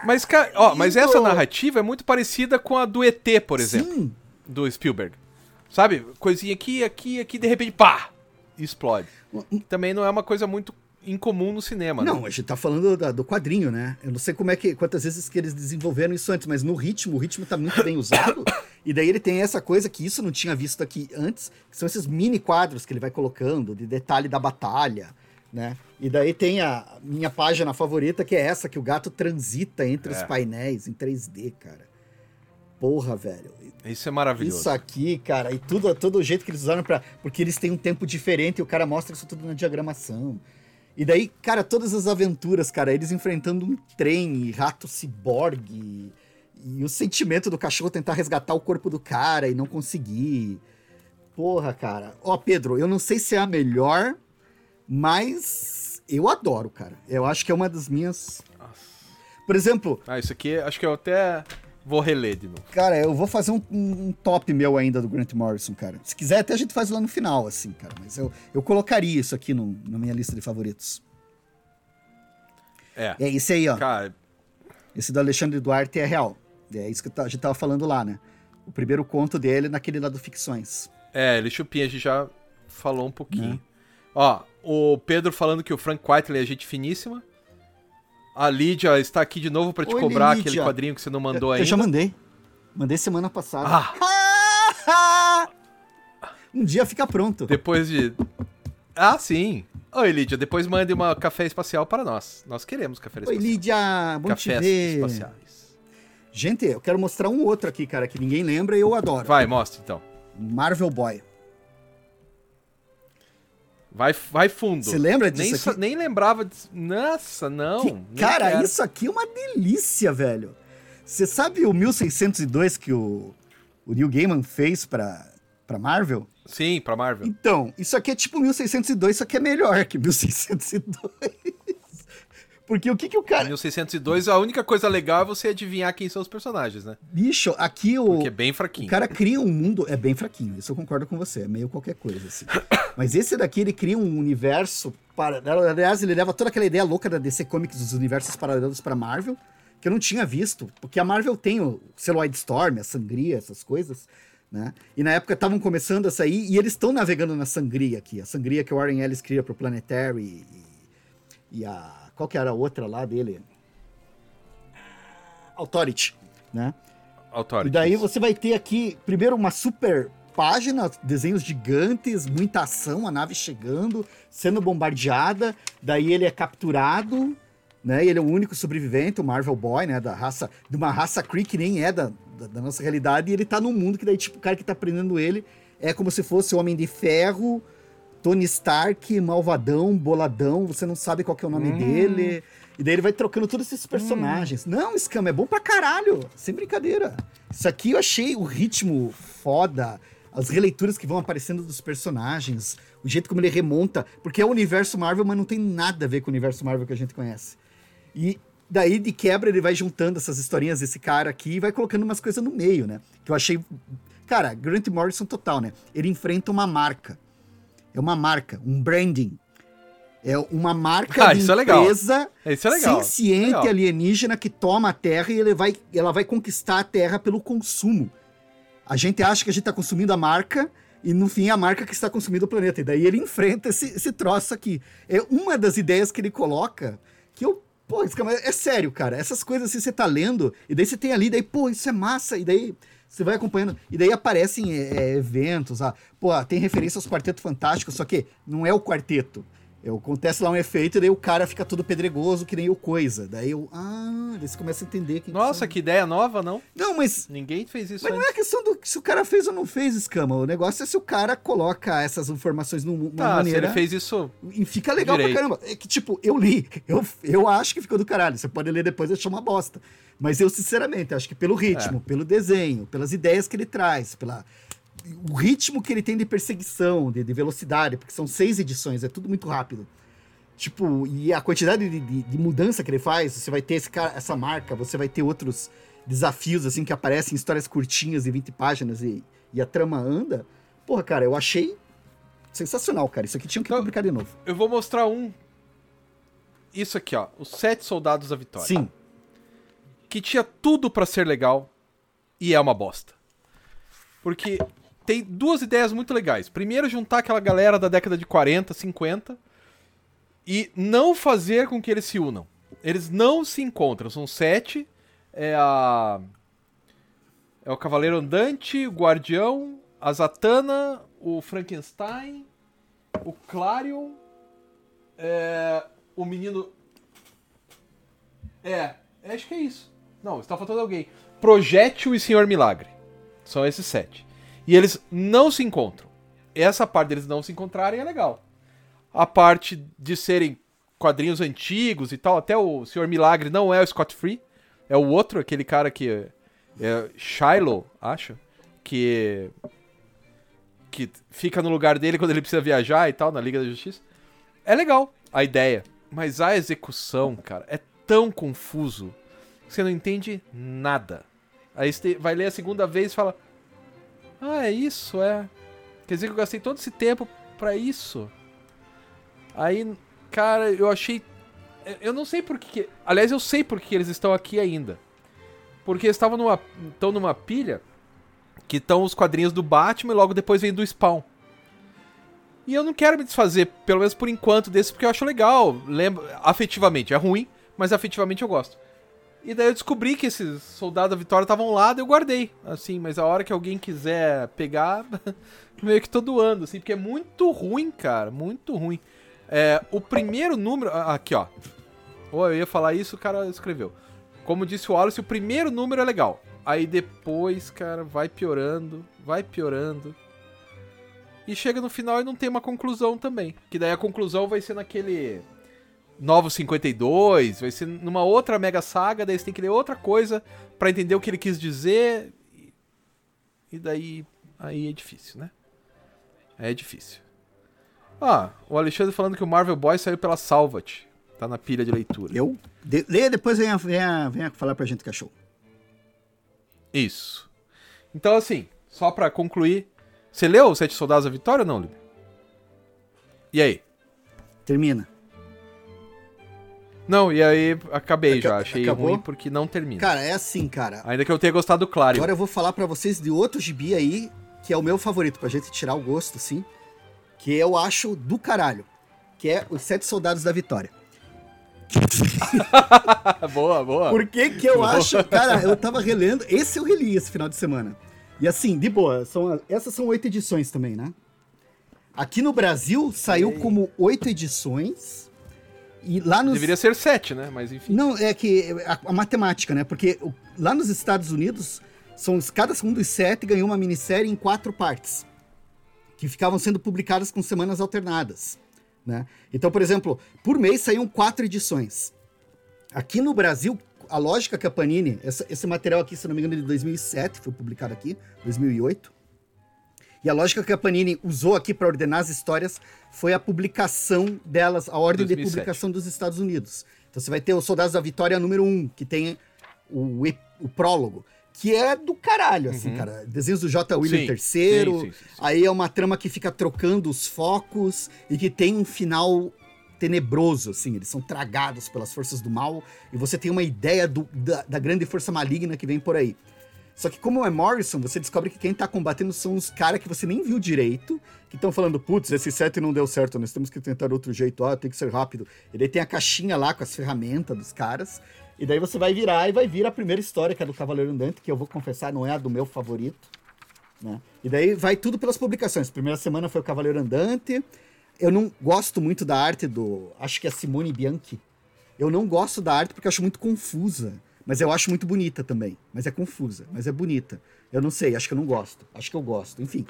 Speaker 1: Mas, ca- ó, mas essa narrativa é muito parecida com a do ET, por exemplo,
Speaker 2: sim,
Speaker 1: do Spielberg. Sabe? Coisinha aqui, aqui, aqui, de repente, pá! Explode. Também não é uma coisa muito incomum no cinema,
Speaker 2: Não,
Speaker 1: né?
Speaker 2: a gente tá falando da- do quadrinho, né? Eu não sei como é que quantas vezes que eles desenvolveram isso antes, mas no ritmo, o ritmo tá muito bem usado. e daí ele tem essa coisa que isso eu não tinha visto aqui antes, que são esses mini quadros que ele vai colocando de detalhe da batalha, né? E daí tem a minha página favorita, que é essa que o gato transita entre os
Speaker 1: É.
Speaker 2: painéis em 3D, cara. Porra, velho.
Speaker 1: Isso é maravilhoso.
Speaker 2: Isso aqui, cara, e tudo, todo o jeito que eles usaram para Porque eles têm um tempo diferente e o cara mostra isso tudo na diagramação. E daí, cara, todas as aventuras, cara, eles enfrentando um trem e rato ciborgue. E o sentimento do cachorro tentar resgatar o corpo do cara e não conseguir. Porra, cara. Ó, Pedro, eu não sei se é a melhor, mas eu adoro, cara. Eu acho que é uma das minhas. Por exemplo,
Speaker 1: Ah, isso aqui acho que eu até vou reler de novo.
Speaker 2: Cara, eu vou fazer um, um- top meu ainda do Grant Morrison, cara. Se quiser, até a gente faz lá no final, assim, cara. Mas eu, eu colocaria isso aqui no- na minha lista de favoritos.
Speaker 1: É.
Speaker 2: É esse aí, ó.
Speaker 1: Cara,
Speaker 2: Esse do Alexandre Duarte é real. É isso que a gente tava falando lá, né? O primeiro conto dele naquele lá do Ficções.
Speaker 1: é, ele chupinha, a gente já falou um pouquinho.
Speaker 2: Né?
Speaker 1: Ó, o Pedro falando que o Frank Whiteley é gente finíssima. A Lídia está aqui de novo pra te
Speaker 2: Oi,
Speaker 1: cobrar
Speaker 2: Lídia.
Speaker 1: aquele quadrinho que você não mandou
Speaker 2: eu,
Speaker 1: ainda.
Speaker 2: eu já mandei. Mandei semana passada.
Speaker 1: Ah,
Speaker 2: um dia fica pronto.
Speaker 1: depois de. Ah, sim. Oi, Lídia, depois mande uma café espacial para nós. Nós queremos café
Speaker 2: Oi,
Speaker 1: espacial.
Speaker 2: Lídia. Bom te
Speaker 1: Cafés
Speaker 2: ver.
Speaker 1: espaciais.
Speaker 2: Gente, eu quero mostrar um outro aqui, cara, que ninguém lembra e eu adoro.
Speaker 1: Vai, mostra então.
Speaker 2: Marvel Boy.
Speaker 1: Vai, vai fundo.
Speaker 2: Você lembra disso
Speaker 1: nem, nem lembrava disso. Nossa, não.
Speaker 2: Que- cara,
Speaker 1: quero.
Speaker 2: isso aqui é uma delícia, velho. Você sabe o 1602 que o, o Neil Gaiman fez pra, pra Marvel?
Speaker 1: Sim, pra Marvel.
Speaker 2: Então, isso aqui é tipo 1602, só que é melhor que 1602. Porque o que que o cara...
Speaker 1: 1602, a única coisa legal é você adivinhar quem são os personagens, né?
Speaker 2: Bicho, aqui o...
Speaker 1: Porque é bem
Speaker 2: O
Speaker 1: fraquinho.
Speaker 2: cara cria um mundo. É bem fraquinho, isso eu concordo com você. É meio qualquer coisa, assim. Mas esse daqui, ele cria um universo. Para... Aliás, ele leva toda aquela ideia louca da DC Comics dos universos paralelos pra Marvel, que eu não tinha visto. Porque a Marvel tem o Celuloid Storm, a sangria, essas coisas. Né? E na época estavam começando a sair e eles estão navegando na sangria aqui. A sangria que o Warren Ellis cria pro Planetary e, e a... Qual que era a outra lá dele? Authority, né?
Speaker 1: Authority.
Speaker 2: E daí você vai ter aqui, primeiro, uma super página, desenhos gigantes, muita ação, a nave chegando, sendo bombardeada, daí ele é capturado, né? Ele é o único sobrevivente, o Marvel Boy, né? Da raça, de uma raça Kree que nem é da, da, da, nossa realidade, e ele tá num mundo que daí, tipo, o cara que tá prendendo ele é como se fosse o Homem de Ferro, Tony Stark, malvadão, boladão, você não sabe qual que é o nome hum. dele. E daí ele vai trocando todos esses personagens. Hum. Não, Scam, é bom pra caralho. Sem brincadeira. Isso aqui eu achei o ritmo foda. As releituras que vão aparecendo dos personagens. O jeito como ele remonta. Porque é o universo Marvel, mas não tem nada a ver com o universo Marvel que a gente conhece. E daí, de quebra, ele vai juntando essas historinhas desse cara aqui e vai colocando umas coisas no meio, né? Que eu achei. Cara, Grant Morrison total, né? Ele enfrenta uma marca. É uma marca, um branding. É uma marca ah, de empresa
Speaker 1: é isso é legal.
Speaker 2: senciente legal. alienígena que toma a Terra e ele vai, ela vai conquistar a Terra pelo consumo. A gente acha que a gente está consumindo a marca e no fim é a marca que está consumindo o planeta. E daí ele enfrenta esse, esse troço aqui. É uma das ideias que ele coloca que eu. Pô, é sério, cara. Essas coisas assim você tá lendo, e daí você tem ali, daí, pô, isso é massa, e daí você vai acompanhando. E daí aparecem é, eventos, ah, pô, tem referência aos Quarteto Fantástico, só que não é o quarteto. Eu, acontece lá um efeito e daí o cara fica todo pedregoso, que nem o coisa. Daí eu. Ah, daí você começa a entender
Speaker 1: que. Nossa, que ideia nova, não?
Speaker 2: Não, mas.
Speaker 1: Ninguém fez isso
Speaker 2: Mas antes. não é questão do se o cara fez ou não fez, escama. O negócio é se o cara coloca essas informações numa tá, maneira. Se
Speaker 1: ele fez isso.
Speaker 2: E fica legal direito. pra caramba. É que, tipo, eu li. Eu, eu acho que ficou do caralho. Você pode ler depois e achar uma bosta. Mas eu, sinceramente, acho que pelo ritmo, é. pelo desenho, pelas ideias que ele traz, pela o ritmo que ele tem de perseguição, de, de, velocidade, porque são seis edições, é tudo muito rápido. Tipo, e a quantidade de, de, de, mudança que ele faz, você vai ter esse cara, essa marca, você vai ter outros desafios, assim, que aparecem em histórias curtinhas de 20 páginas e, e a trama anda. Porra, cara, eu achei sensacional, cara. Isso aqui tinha que então, publicar de novo.
Speaker 1: Eu vou mostrar um. Isso aqui, ó. Os Sete Soldados da Vitória.
Speaker 2: Sim.
Speaker 1: Que tinha tudo para ser legal e é uma bosta. Porque tem duas ideias muito legais. Primeiro, juntar aquela galera da década de 40, 50 e não fazer com que eles se unam. Eles não se encontram. São sete. É a. É o Cavaleiro Andante, o Guardião, a Zatanna, o Frankenstein, o Clarion, é, o menino. É, acho que é isso. Não, está faltando alguém. Projétil e Senhor Milagre. São esses sete. E eles não se encontram. Essa parte deles não se encontrarem é legal a parte de serem quadrinhos antigos e tal. Até o Senhor Milagre não é o Scott Free, é o outro, aquele cara que é, é Shiloh, acho, que que fica no lugar dele quando ele precisa viajar e tal na Liga da Justiça. É legal a ideia, mas a execução, cara, é tão confuso que você não entende nada. Aí você vai ler a segunda vez e fala: "Ah, é isso, é. Quer dizer que eu gastei todo esse tempo para isso?" Aí, cara, eu achei. Eu não sei por que. Aliás, eu sei por que eles estão aqui ainda. Porque eles estavam numa. estão numa pilha que estão os quadrinhos do Batman e logo depois vem do Spawn. E eu não quero me desfazer, pelo menos por enquanto, desse, porque eu acho legal. Lembra, afetivamente, é ruim, mas afetivamente eu gosto. E daí eu descobri que esses soldados da Vitória estavam lá, daí eu guardei. Assim, mas a hora que alguém quiser pegar, meio que tô doando, assim, porque é muito ruim, cara, muito ruim. É, o primeiro número. Aqui, ó. Ou eu ia falar isso, o cara escreveu. Como disse o Wallace, o primeiro número é legal. Aí depois, cara, vai piorando, vai piorando. E chega no final e não tem uma conclusão também. Que daí a conclusão vai ser naquele. Novo 52, vai ser numa outra mega saga, daí você tem que ler outra coisa para entender o que ele quis dizer. E daí. Aí é difícil, né? É difícil. Ah, o Alexandre falando que o Marvel Boy saiu pela Salvat. Tá na pilha de leitura.
Speaker 2: Eu? De, leia depois venha, venha, venha falar pra gente que achou.
Speaker 1: Isso. Então, assim, só pra concluir. Você leu Sete Soldados da Vitória ou não, Lili? E aí?
Speaker 2: Termina.
Speaker 1: Não, e aí acabei Aca já. Achei acabou? ruim porque não termina.
Speaker 2: Cara, é assim, cara.
Speaker 1: Ainda que eu tenha gostado do Claro.
Speaker 2: Agora eu vou falar para vocês de outro gibi aí que é o meu favorito, pra gente tirar o gosto, assim, que eu acho do caralho, que é Os Sete Soldados da Vitória.
Speaker 1: boa, boa.
Speaker 2: Por que que eu boa. acho... Cara, eu tava relendo, esse eu reli esse final de semana. E assim, de boa, são, essas são oito edições também, né? Aqui no Brasil saiu Ei. como oito edições. E lá nos...
Speaker 1: Deveria ser sete, né? Mas enfim.
Speaker 2: Não, é que a, a matemática, né? Porque lá nos Estados Unidos, são cada um dos sete ganhou uma minissérie em quatro partes. Que ficavam sendo publicadas com semanas alternadas. Né? Então, por exemplo, por mês saíam quatro edições. Aqui no Brasil, a lógica que a Panini, essa, esse material aqui, se não me engano, é de 2007, foi publicado aqui, 2008. E a lógica que a Panini usou aqui para ordenar as histórias foi a publicação delas, a ordem 2007. de publicação dos Estados Unidos. Então você vai ter os Soldados da Vitória número 1, que tem o, o prólogo, que é do caralho, assim, uhum. cara. Desenhos do J. William III. Sim, sim, sim, aí é uma trama que fica trocando os focos e que tem um final tenebroso, assim. Eles são tragados pelas forças do mal e você tem uma ideia do, da, da grande força maligna que vem por aí. Só que como é Morrison, você descobre que quem tá combatendo são os caras que você nem viu direito, que estão falando, putz, esse set não deu certo, nós temos que tentar outro jeito, ah, tem que ser rápido. E daí tem a caixinha lá com as ferramentas dos caras, e daí você vai virar e vai vir a primeira história, que é do Cavaleiro Andante, que eu vou confessar, não é a do meu favorito. Né? E daí vai tudo pelas publicações. Primeira semana foi o Cavaleiro Andante. Eu não gosto muito da arte do. Acho que é Simone Bianchi. Eu não gosto da arte porque eu acho muito confusa. Mas eu acho muito bonita também. Mas é confusa, mas é bonita. Eu não sei, acho que eu não gosto. Acho que eu gosto. Enfim.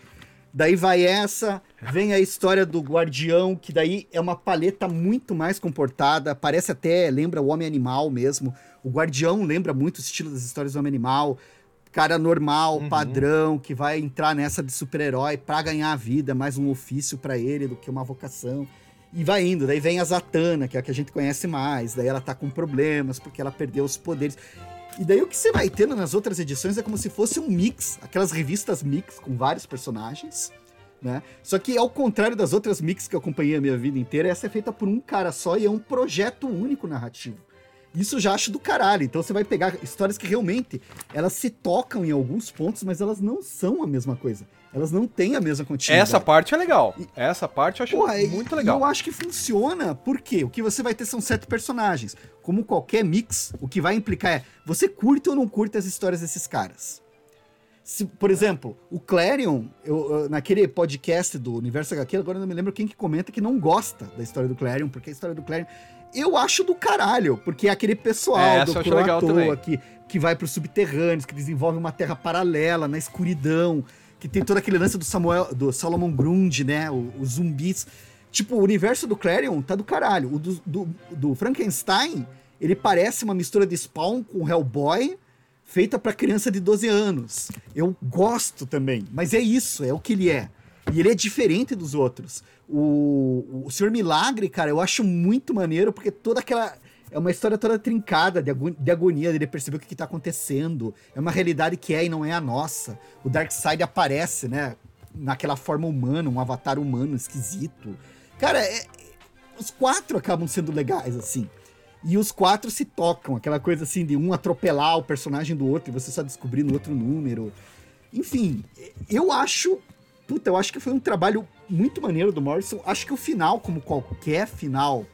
Speaker 2: Daí vai essa, vem a história do guardião, que daí é uma paleta muito mais comportada, parece até, lembra o Homem-Animal mesmo. O guardião lembra muito o estilo das histórias do Homem-Animal. Cara normal, uhum. padrão, que vai entrar nessa de super-herói para ganhar a vida, mais um ofício para ele do que uma vocação. E vai indo, daí vem a Zatanna, que é a que a gente conhece mais, daí ela tá com problemas porque ela perdeu os poderes. E daí o que você vai tendo nas outras edições é como se fosse um mix, aquelas revistas mix com vários personagens, né? Só que ao contrário das outras mix que eu acompanhei a minha vida inteira, essa é feita por um cara só e é um projeto único narrativo. Isso já acho do caralho. Então você vai pegar histórias que realmente elas se tocam em alguns pontos, mas elas não são a mesma coisa. Elas não têm a mesma continuidade.
Speaker 1: Essa parte é legal. Essa parte eu acho Porra, muito legal.
Speaker 2: Eu acho que funciona, porque o que você vai ter são sete personagens. Como qualquer mix, o que vai implicar é você curte ou não curte as histórias desses caras. Se, por exemplo, o Clarion, eu, eu, naquele podcast do Universo HQ, agora eu não me lembro quem que comenta que não gosta da história do Clarion, porque a história do Clarion eu acho do caralho, porque é aquele pessoal é, do Croatoa que, que vai para os subterrâneos, que desenvolve uma terra paralela na escuridão, que tem todo aquele lance do Samuel, do Solomon Grundy, né? Os zumbis. Tipo, o universo do Clarion tá do caralho. O do, do, do Frankenstein, ele parece uma mistura de Spawn com Hellboy, feita para criança de 12 anos. Eu gosto também, mas é isso, é o que ele é. E ele é diferente dos outros. O, o Senhor Milagre, cara, eu acho muito maneiro, porque toda aquela. É uma história toda trincada de, agonia, de agonia, dele perceber o que, está acontecendo. É uma realidade que é e não é a nossa. O Darkseid aparece, né? Naquela forma humana, um avatar humano esquisito. Cara, é, os quatro acabam sendo legais, assim. E os quatro se tocam, aquela coisa assim de um atropelar o personagem do outro e você só descobrir no outro número. Enfim, eu acho puta, eu acho que foi um trabalho muito maneiro do Morrison. Acho que o final, como qualquer final,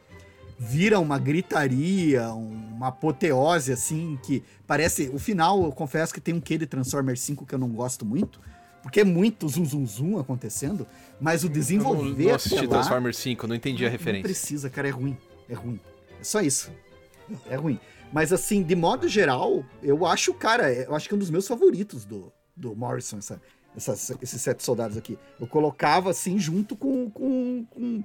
Speaker 2: vira uma gritaria, uma apoteose, assim, que parece. O final, eu confesso que tem um quê de Transformers 5 que eu não gosto muito. Porque é muito zum zum zum acontecendo, mas o desenvolver. Eu não,
Speaker 1: assisti lá, Transformers 5, não entendi a referência.
Speaker 2: Não precisa, cara, é ruim. É ruim. É só isso. É ruim. Mas assim, de modo geral, eu acho, cara, eu acho que é um dos meus favoritos do, do Morrison, essa, essas, esses sete soldados aqui. Eu colocava assim junto com. com, com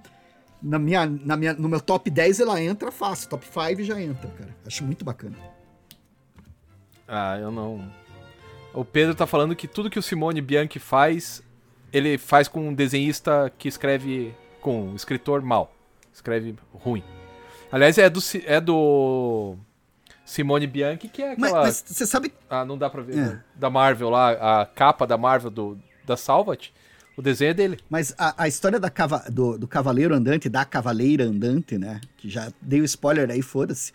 Speaker 2: na minha, na minha, no meu top 10 ela entra fácil, top 5 já entra, cara. Acho muito bacana.
Speaker 1: Ah, eu não. O Pedro tá falando que tudo que o Simone Bianchi faz, ele faz com um desenhista que escreve com um escritor mal. Escreve ruim. Aliás, é do, é do Simone Bianchi, que é aquela.
Speaker 2: Mas você sabe.
Speaker 1: Ah, não dá pra ver. É. Né? Da Marvel lá, a capa da Marvel do, da Salvat. O desenho é dele.
Speaker 2: Mas a, a história da cava, do, do Cavaleiro Andante, da Cavaleira Andante, né? Que já dei o spoiler aí, foda-se.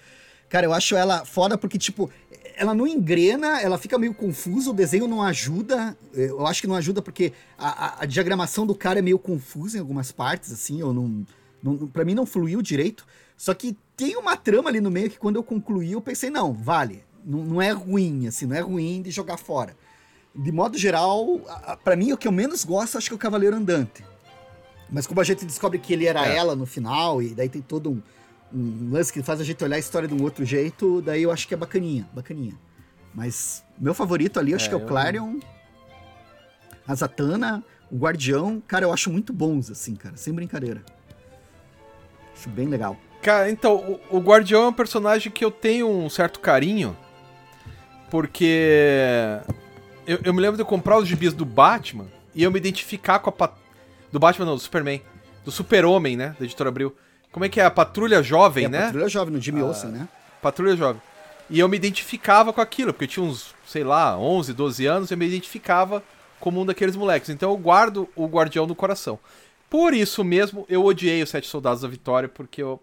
Speaker 2: Cara, eu acho ela foda porque, tipo, ela não engrena, ela fica meio confusa, o desenho não ajuda. Eu acho que não ajuda porque a, a, a diagramação do cara é meio confusa em algumas partes, assim, eu não, não. Pra mim não fluiu direito. Só que tem uma trama ali no meio que quando eu concluí, eu pensei, não, vale. Não, não é ruim, assim, não é ruim de jogar fora. De modo geral, para mim o que eu menos gosto acho que é o Cavaleiro Andante. Mas como a gente descobre que ele era é. ela no final, e daí tem todo um, um, lance que faz a gente olhar a história de um outro jeito, daí eu acho que é bacaninha, bacaninha. Mas meu favorito ali, acho é, que é o Clarion, a Zatanna, o Guardião, cara, eu acho muito bons, assim, cara, sem brincadeira. Acho bem legal.
Speaker 1: Cara, então, o, o Guardião é um personagem que eu tenho um certo carinho, porque eu, eu me lembro de comprar os gibis do Batman e eu me identificar com a, do Batman, não, do Superman. Do Super-Homem, né? Da editora Abril. Como é que é? A Patrulha Jovem, é, né?
Speaker 2: Patrulha Jovem, no Jimmy ah, Olsen, né?
Speaker 1: Patrulha Jovem. E eu me identificava com aquilo, porque eu tinha uns, sei lá, 11, 12 anos, eu me identificava como um daqueles moleques. Então eu guardo o Guardião no coração. Por isso mesmo, eu odiei os Sete Soldados da Vitória, porque eu.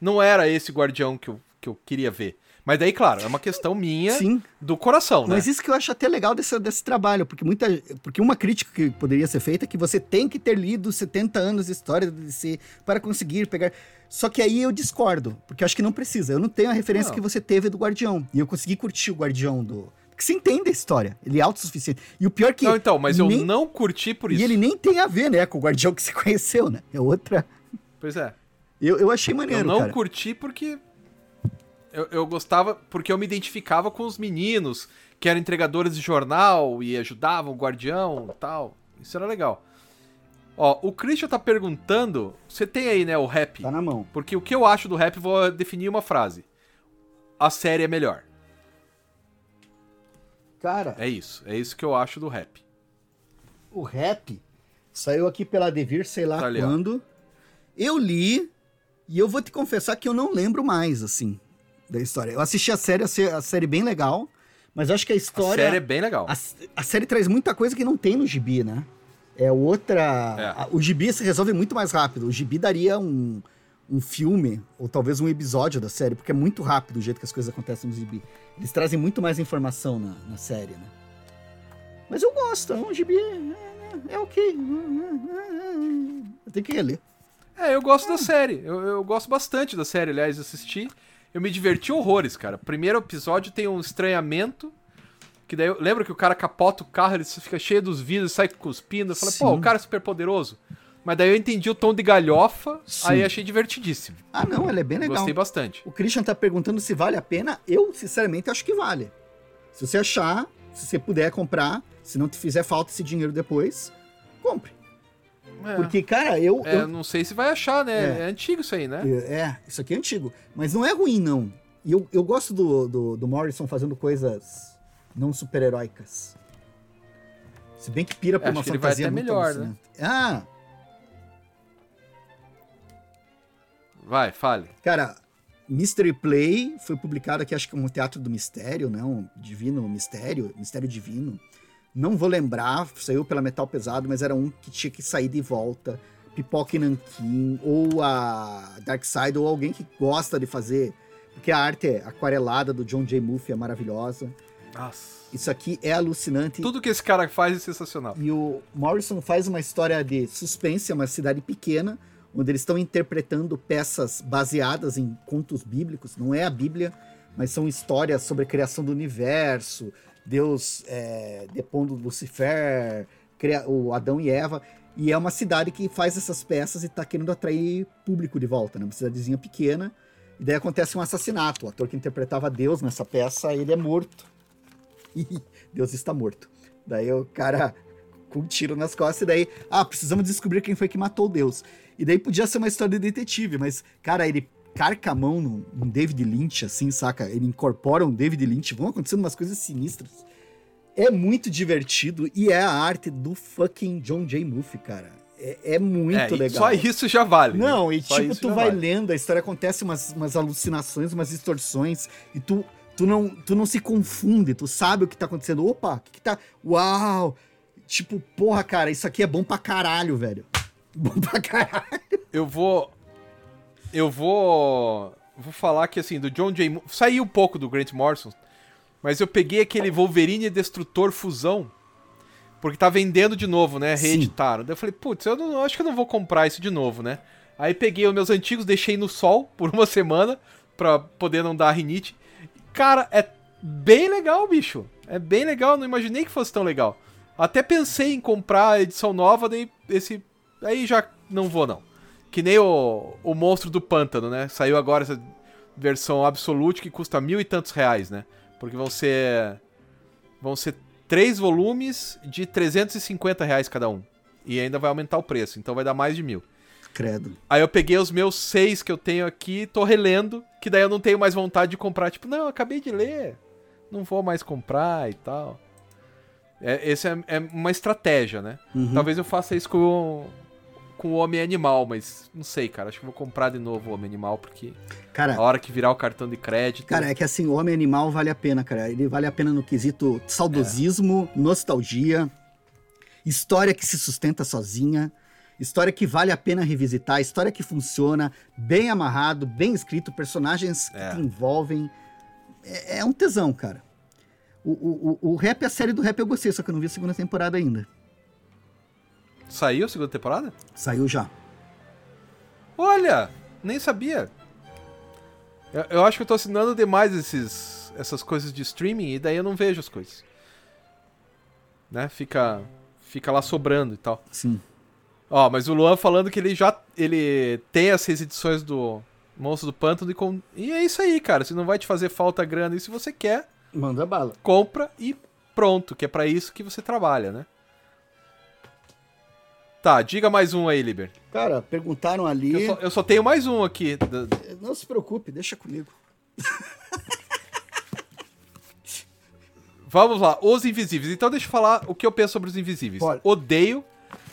Speaker 1: Não era esse Guardião que eu, que eu queria ver. Mas daí, claro, é uma questão minha
Speaker 2: Sim.
Speaker 1: do coração, né?
Speaker 2: Mas isso que eu acho até legal desse, desse trabalho, porque muita. Porque uma crítica que poderia ser feita é que você tem que ter lido 70 anos de história do DC para conseguir pegar. Só que aí eu discordo, porque eu acho que não precisa. Eu não tenho a referência não. que você teve do Guardião. E eu consegui curtir o Guardião do. Porque você entende a história. Ele é autossuficiente. E o pior é que.
Speaker 1: Não, então, mas nem... eu não curti por isso.
Speaker 2: E ele nem tem a ver, né, com o Guardião que você conheceu, né? É outra.
Speaker 1: Pois é.
Speaker 2: Eu, eu achei maneiro.
Speaker 1: Eu não
Speaker 2: cara.
Speaker 1: curti porque eu, eu gostava porque eu me identificava com os meninos que eram entregadores de jornal e ajudavam o guardião tal. Isso era legal. Ó, o Christian tá perguntando. Você tem aí, né, o rap?
Speaker 2: Tá na mão.
Speaker 1: Porque o que eu acho do rap, vou definir uma frase. A série é melhor.
Speaker 2: Cara.
Speaker 1: É isso. É isso que eu acho do rap.
Speaker 2: O rap saiu aqui pela Devir, sei lá tá ali, quando. Ó. Eu li e eu vou te confessar que eu não lembro mais, assim da história. Eu assisti a série, a série bem legal, mas acho que a história.
Speaker 1: A série é bem legal.
Speaker 2: A, a série traz muita coisa que não tem no gibi, né? É outra. É. A, o gibi se resolve muito mais rápido. O gibi daria um, um filme, ou talvez um episódio da série, porque é muito rápido o jeito que as coisas acontecem no gibi. Eles trazem muito mais informação na, na série, né? Mas eu gosto, é um gibi. É, é, é ok. Eu tenho que reler.
Speaker 1: É, eu gosto da série. Eu, eu gosto bastante da série, aliás, assisti eu me diverti horrores, cara. Primeiro episódio tem um estranhamento. Que daí, lembra que o cara capota o carro, ele fica cheio dos vidros, sai cuspindo. Eu falei, Sim. pô, o cara é super poderoso. Mas daí eu entendi o tom de galhofa, Sim. aí achei divertidíssimo.
Speaker 2: Ah, não, ele é bem legal.
Speaker 1: Gostei bastante.
Speaker 2: O Christian tá perguntando se vale a pena. Eu, sinceramente, acho que vale. Se você achar, se você puder comprar, se não te fizer falta esse dinheiro depois, compre. É. Porque, cara, eu,
Speaker 1: é,
Speaker 2: eu.
Speaker 1: não sei se vai achar, né? É. é. antigo isso aí, né?
Speaker 2: É, isso aqui é antigo. Mas não é ruim, não. E eu, eu gosto do, do, do Morrison fazendo coisas não super-heróicas. Se bem que pira pra uma fantasia
Speaker 1: ele vai até melhor, né?
Speaker 2: Ah!
Speaker 1: Vai, fale.
Speaker 2: Cara, Mystery Play foi publicado aqui, acho que como Teatro do Mistério, né? Um Divino Mistério, Mistério Divino. Não vou lembrar, saiu pela Metal Pesado, mas era um que tinha que sair de volta. Pipoca e Nankin, ou a Dark Side, ou alguém que gosta de fazer. Porque a arte é aquarelada do John J. Muffy é maravilhosa.
Speaker 1: Nossa.
Speaker 2: Isso aqui é alucinante.
Speaker 1: Tudo que esse cara faz é sensacional.
Speaker 2: E o Morrison faz uma história de suspense, é uma cidade pequena, onde eles estão interpretando peças baseadas em contos bíblicos. Não é a Bíblia, mas são histórias sobre a criação do universo, Deus é, depondo Lucifer, o Adão e Eva. E é uma cidade que faz essas peças e tá querendo atrair público de volta, né? Uma cidadezinha pequena. E daí acontece um assassinato. O ator que interpretava Deus nessa peça, ele é morto. E Deus está morto. Daí o cara com um tiro nas costas, e daí, ah, precisamos descobrir quem foi que matou Deus. E daí podia ser uma história de detetive, mas, cara, ele carca a mão num, num David Lynch, assim, saca? Ele incorpora um David Lynch, vão acontecendo umas coisas sinistras. É muito divertido e é a arte do fucking John J. Muffy, cara. É, é muito é, legal.
Speaker 1: Só isso já vale.
Speaker 2: Né? Não, né? e só tipo, tu vai vale. lendo, a história acontece umas, umas alucinações, umas distorções, e tu, tu, não, tu não se confunde, tu sabe o que tá acontecendo. Opa, o que, que tá. Uau! Tipo, porra, cara, isso aqui é bom pra caralho, velho. Bom pra caralho.
Speaker 1: Eu vou eu vou vou falar que assim do John J. Saiu um pouco do Grant Morrison, Mas eu peguei aquele Wolverine Destrutor Fusão, porque tá vendendo de novo, né?
Speaker 2: Sim.
Speaker 1: Reeditaram. Daí eu falei, putz, eu não, acho que eu não vou comprar isso de novo, né? Aí peguei os meus antigos, deixei no sol por uma semana, pra poder não dar rinite. Cara, é bem legal, bicho. É bem legal, não imaginei que fosse tão legal. Até pensei em comprar a edição nova, daí esse. Aí já não vou, não. Que nem o, o Monstro do Pântano, né? Saiu agora essa versão Absolute que custa mil e tantos reais, né? Porque vão ser. Vão ser três volumes de 350 reais cada um. E ainda vai aumentar o preço, então vai dar mais de mil.
Speaker 2: Credo.
Speaker 1: Aí eu peguei os meus seis que eu tenho aqui, tô relendo, que daí eu não tenho mais vontade de comprar. Tipo, não, acabei de ler, não vou mais comprar e tal. É, esse é, é uma estratégia, né?
Speaker 2: Uhum.
Speaker 1: Talvez eu faça isso com, com o Homem Animal, mas não sei, cara. Acho que vou comprar de novo o Homem Animal, porque
Speaker 2: Cara,
Speaker 1: a hora que virar o cartão de crédito.
Speaker 2: Cara, é que assim, o Homem Animal vale a pena, cara. Ele vale a pena no quesito saudosismo, nostalgia, história que se sustenta sozinha, história que vale a pena revisitar, história que funciona, bem amarrado, bem escrito, personagens que
Speaker 1: É.
Speaker 2: te envolvem. É, é um tesão, cara. O, o, o, o rap, a série do rap eu gostei, só que eu não vi a segunda temporada ainda.
Speaker 1: Saiu a segunda temporada?
Speaker 2: Saiu já.
Speaker 1: Olha, nem sabia. Eu, eu acho que eu tô assinando demais esses, essas coisas de streaming e daí eu não vejo as coisas. Né? Fica, fica lá sobrando e tal.
Speaker 2: Sim.
Speaker 1: Ó, mas o Luan falando que ele já ele tem as seis edições do Monstro do Pântano e, com... e é isso aí, cara. Se não vai te fazer falta grana e se você quer,
Speaker 2: Manda bala.
Speaker 1: compra e pronto, que é pra isso que você trabalha, né? Tá, diga mais um aí, Liber.
Speaker 2: Cara, perguntaram ali.
Speaker 1: Eu só, eu só tenho mais um aqui.
Speaker 2: Não se preocupe, deixa comigo.
Speaker 1: Vamos lá, Os Invisíveis. Então deixa eu falar o que eu penso sobre Os Invisíveis.
Speaker 2: Bora.
Speaker 1: Odeio,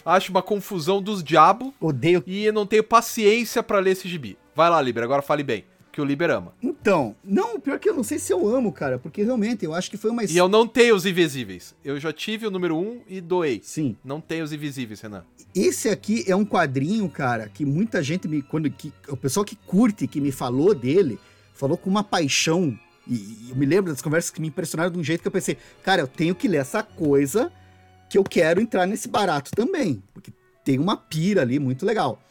Speaker 1: acho uma confusão dos diabos
Speaker 2: Odeio
Speaker 1: e não tenho paciência pra ler esse gibi. Vai lá, Liber, agora fale bem, que o Liber ama.
Speaker 2: Então, não, pior que eu não sei se eu amo, cara, porque realmente eu acho que foi uma
Speaker 1: E eu não tenho Os Invisíveis. Eu já tive o número 1 e doei.
Speaker 2: Sim.
Speaker 1: Não tenho Os Invisíveis, Renan.
Speaker 2: Esse aqui é um quadrinho, cara, que muita gente me quando que, o pessoal que curte, que me falou dele, falou com uma paixão. E, e eu me lembro das conversas que me impressionaram de um jeito que eu pensei, cara, eu tenho que ler essa coisa que eu quero entrar nesse barato também, porque tem uma pira ali muito legal.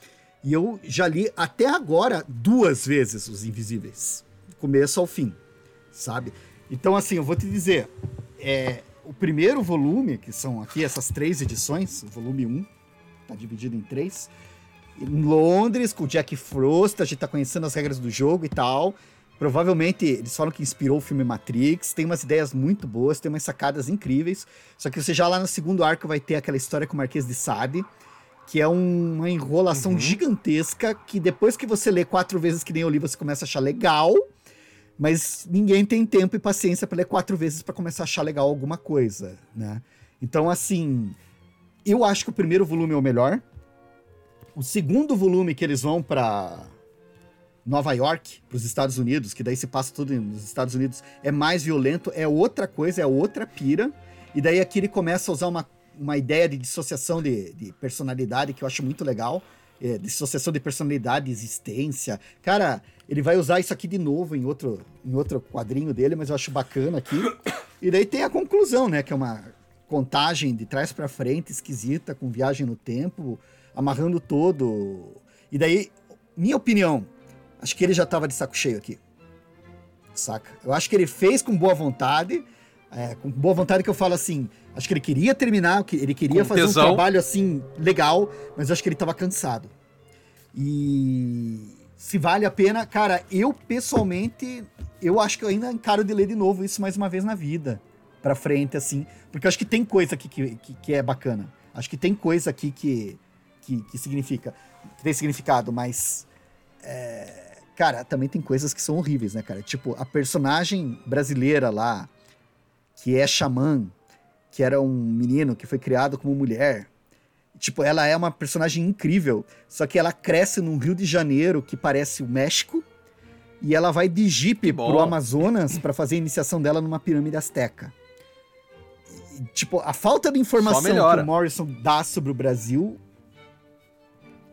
Speaker 2: E eu já li até agora duas vezes Os Invisíveis, começo ao fim, sabe? Então, assim, eu vou te dizer, é, o primeiro volume, que são aqui essas três edições, o volume 1, tá dividido em três, em Londres, com o Jack Frost, a gente tá conhecendo as regras do jogo e tal. Provavelmente eles falam que inspirou o filme Matrix, tem umas ideias muito boas, tem umas sacadas incríveis. Só que você já lá no segundo arco vai ter aquela história com o Marquês de Sade, que é um- uma enrolação
Speaker 1: Uhum.
Speaker 2: gigantesca que depois que você lê quatro vezes que nem eu li, você começa a achar legal, mas ninguém tem tempo e paciência para ler quatro vezes para começar a achar legal alguma coisa, né? Então, assim, eu acho que o primeiro volume é o melhor. O segundo volume que eles vão para Nova York, para os Estados Unidos, que daí se passa tudo nos Estados Unidos, é mais violento, é outra coisa, é outra pira. E daí aqui ele começa a usar uma, uma ideia de dissociação de, de personalidade que eu acho muito legal. É, dissociação de personalidade, existência. Cara, ele vai usar isso aqui de novo em outro, em outro quadrinho dele, mas eu acho bacana aqui. E daí tem a conclusão, né? Que é uma contagem de trás pra frente, esquisita, com viagem no tempo, amarrando todo. E daí, minha opinião, acho que ele já tava de saco cheio aqui. Saca? Eu acho que ele fez com boa vontade. É, com boa vontade que eu falo assim, acho que ele queria terminar, que ele queria
Speaker 1: Com
Speaker 2: fazer
Speaker 1: tesão.
Speaker 2: um trabalho assim legal, mas acho que ele tava cansado. E se vale a pena, cara, eu pessoalmente, eu acho que eu ainda encaro de ler de novo isso mais uma vez na vida, pra frente, assim, porque eu acho que tem coisa aqui que, que, que é bacana. Acho que tem coisa aqui que, que, que significa, que tem significado, mas. é, cara, também tem coisas que são horríveis, né, cara? Tipo, a personagem brasileira lá, que é xamã, que era um menino que foi criado como mulher. Tipo, ela é uma personagem incrível, só que ela cresce num Rio de Janeiro que parece o México, e ela vai de jipe pro Amazonas pra fazer a iniciação dela numa pirâmide azteca. E, tipo, a falta de informação que o Morrison dá sobre o Brasil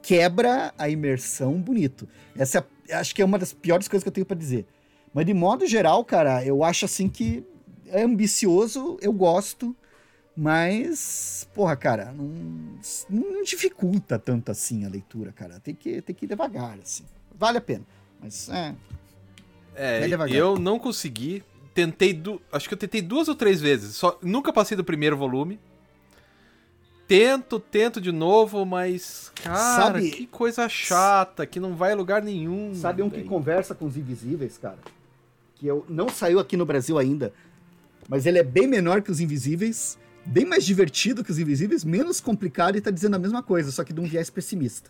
Speaker 2: quebra a imersão bonito. Essa é, acho que é uma das piores coisas que eu tenho pra dizer. Mas de modo geral, cara, eu acho assim que é ambicioso, eu gosto, mas, porra, cara, não, não dificulta tanto assim a leitura, cara. Tem que, tem que ir devagar, assim. Vale a pena, mas é.
Speaker 1: É, eu não consegui. Tentei, du... acho que eu tentei duas ou três vezes. Só nunca passei do primeiro volume. Tento, tento de novo, mas cara, Sabe... que coisa chata, que não vai a lugar nenhum.
Speaker 2: Sabe um que conversa com os invisíveis, cara? Que eu não saiu aqui no Brasil ainda, mas ele é bem menor que os invisíveis, bem mais divertido que os invisíveis, menos complicado e tá dizendo a mesma coisa, só que de um viés pessimista.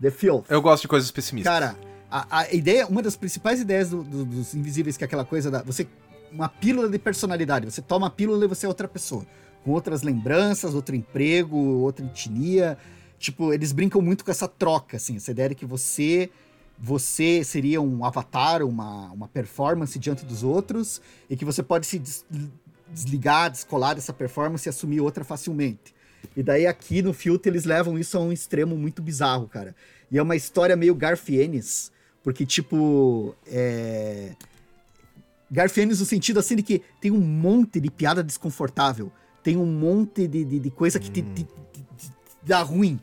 Speaker 2: The Filth.
Speaker 1: Eu gosto de coisas pessimistas.
Speaker 2: Cara, a, a ideia, uma das principais ideias do, do, dos invisíveis, que é aquela coisa da. Você. Uma pílula de personalidade. Você toma a pílula e você é outra pessoa. Com outras lembranças, outro emprego, outra etnia. Tipo, eles brincam muito com essa troca, assim, essa ideia de que você você seria um avatar, uma, uma performance diante dos outros, e que você pode se des desligar, descolar dessa performance e assumir outra facilmente. E daí aqui no filtro eles levam isso a um extremo muito bizarro, cara. E é uma história meio Garfienes, porque, tipo, é... Garfienes no sentido, assim, de que tem um monte de piada desconfortável, tem um monte de, de, de coisa que hum. te, te, te, dá ruim.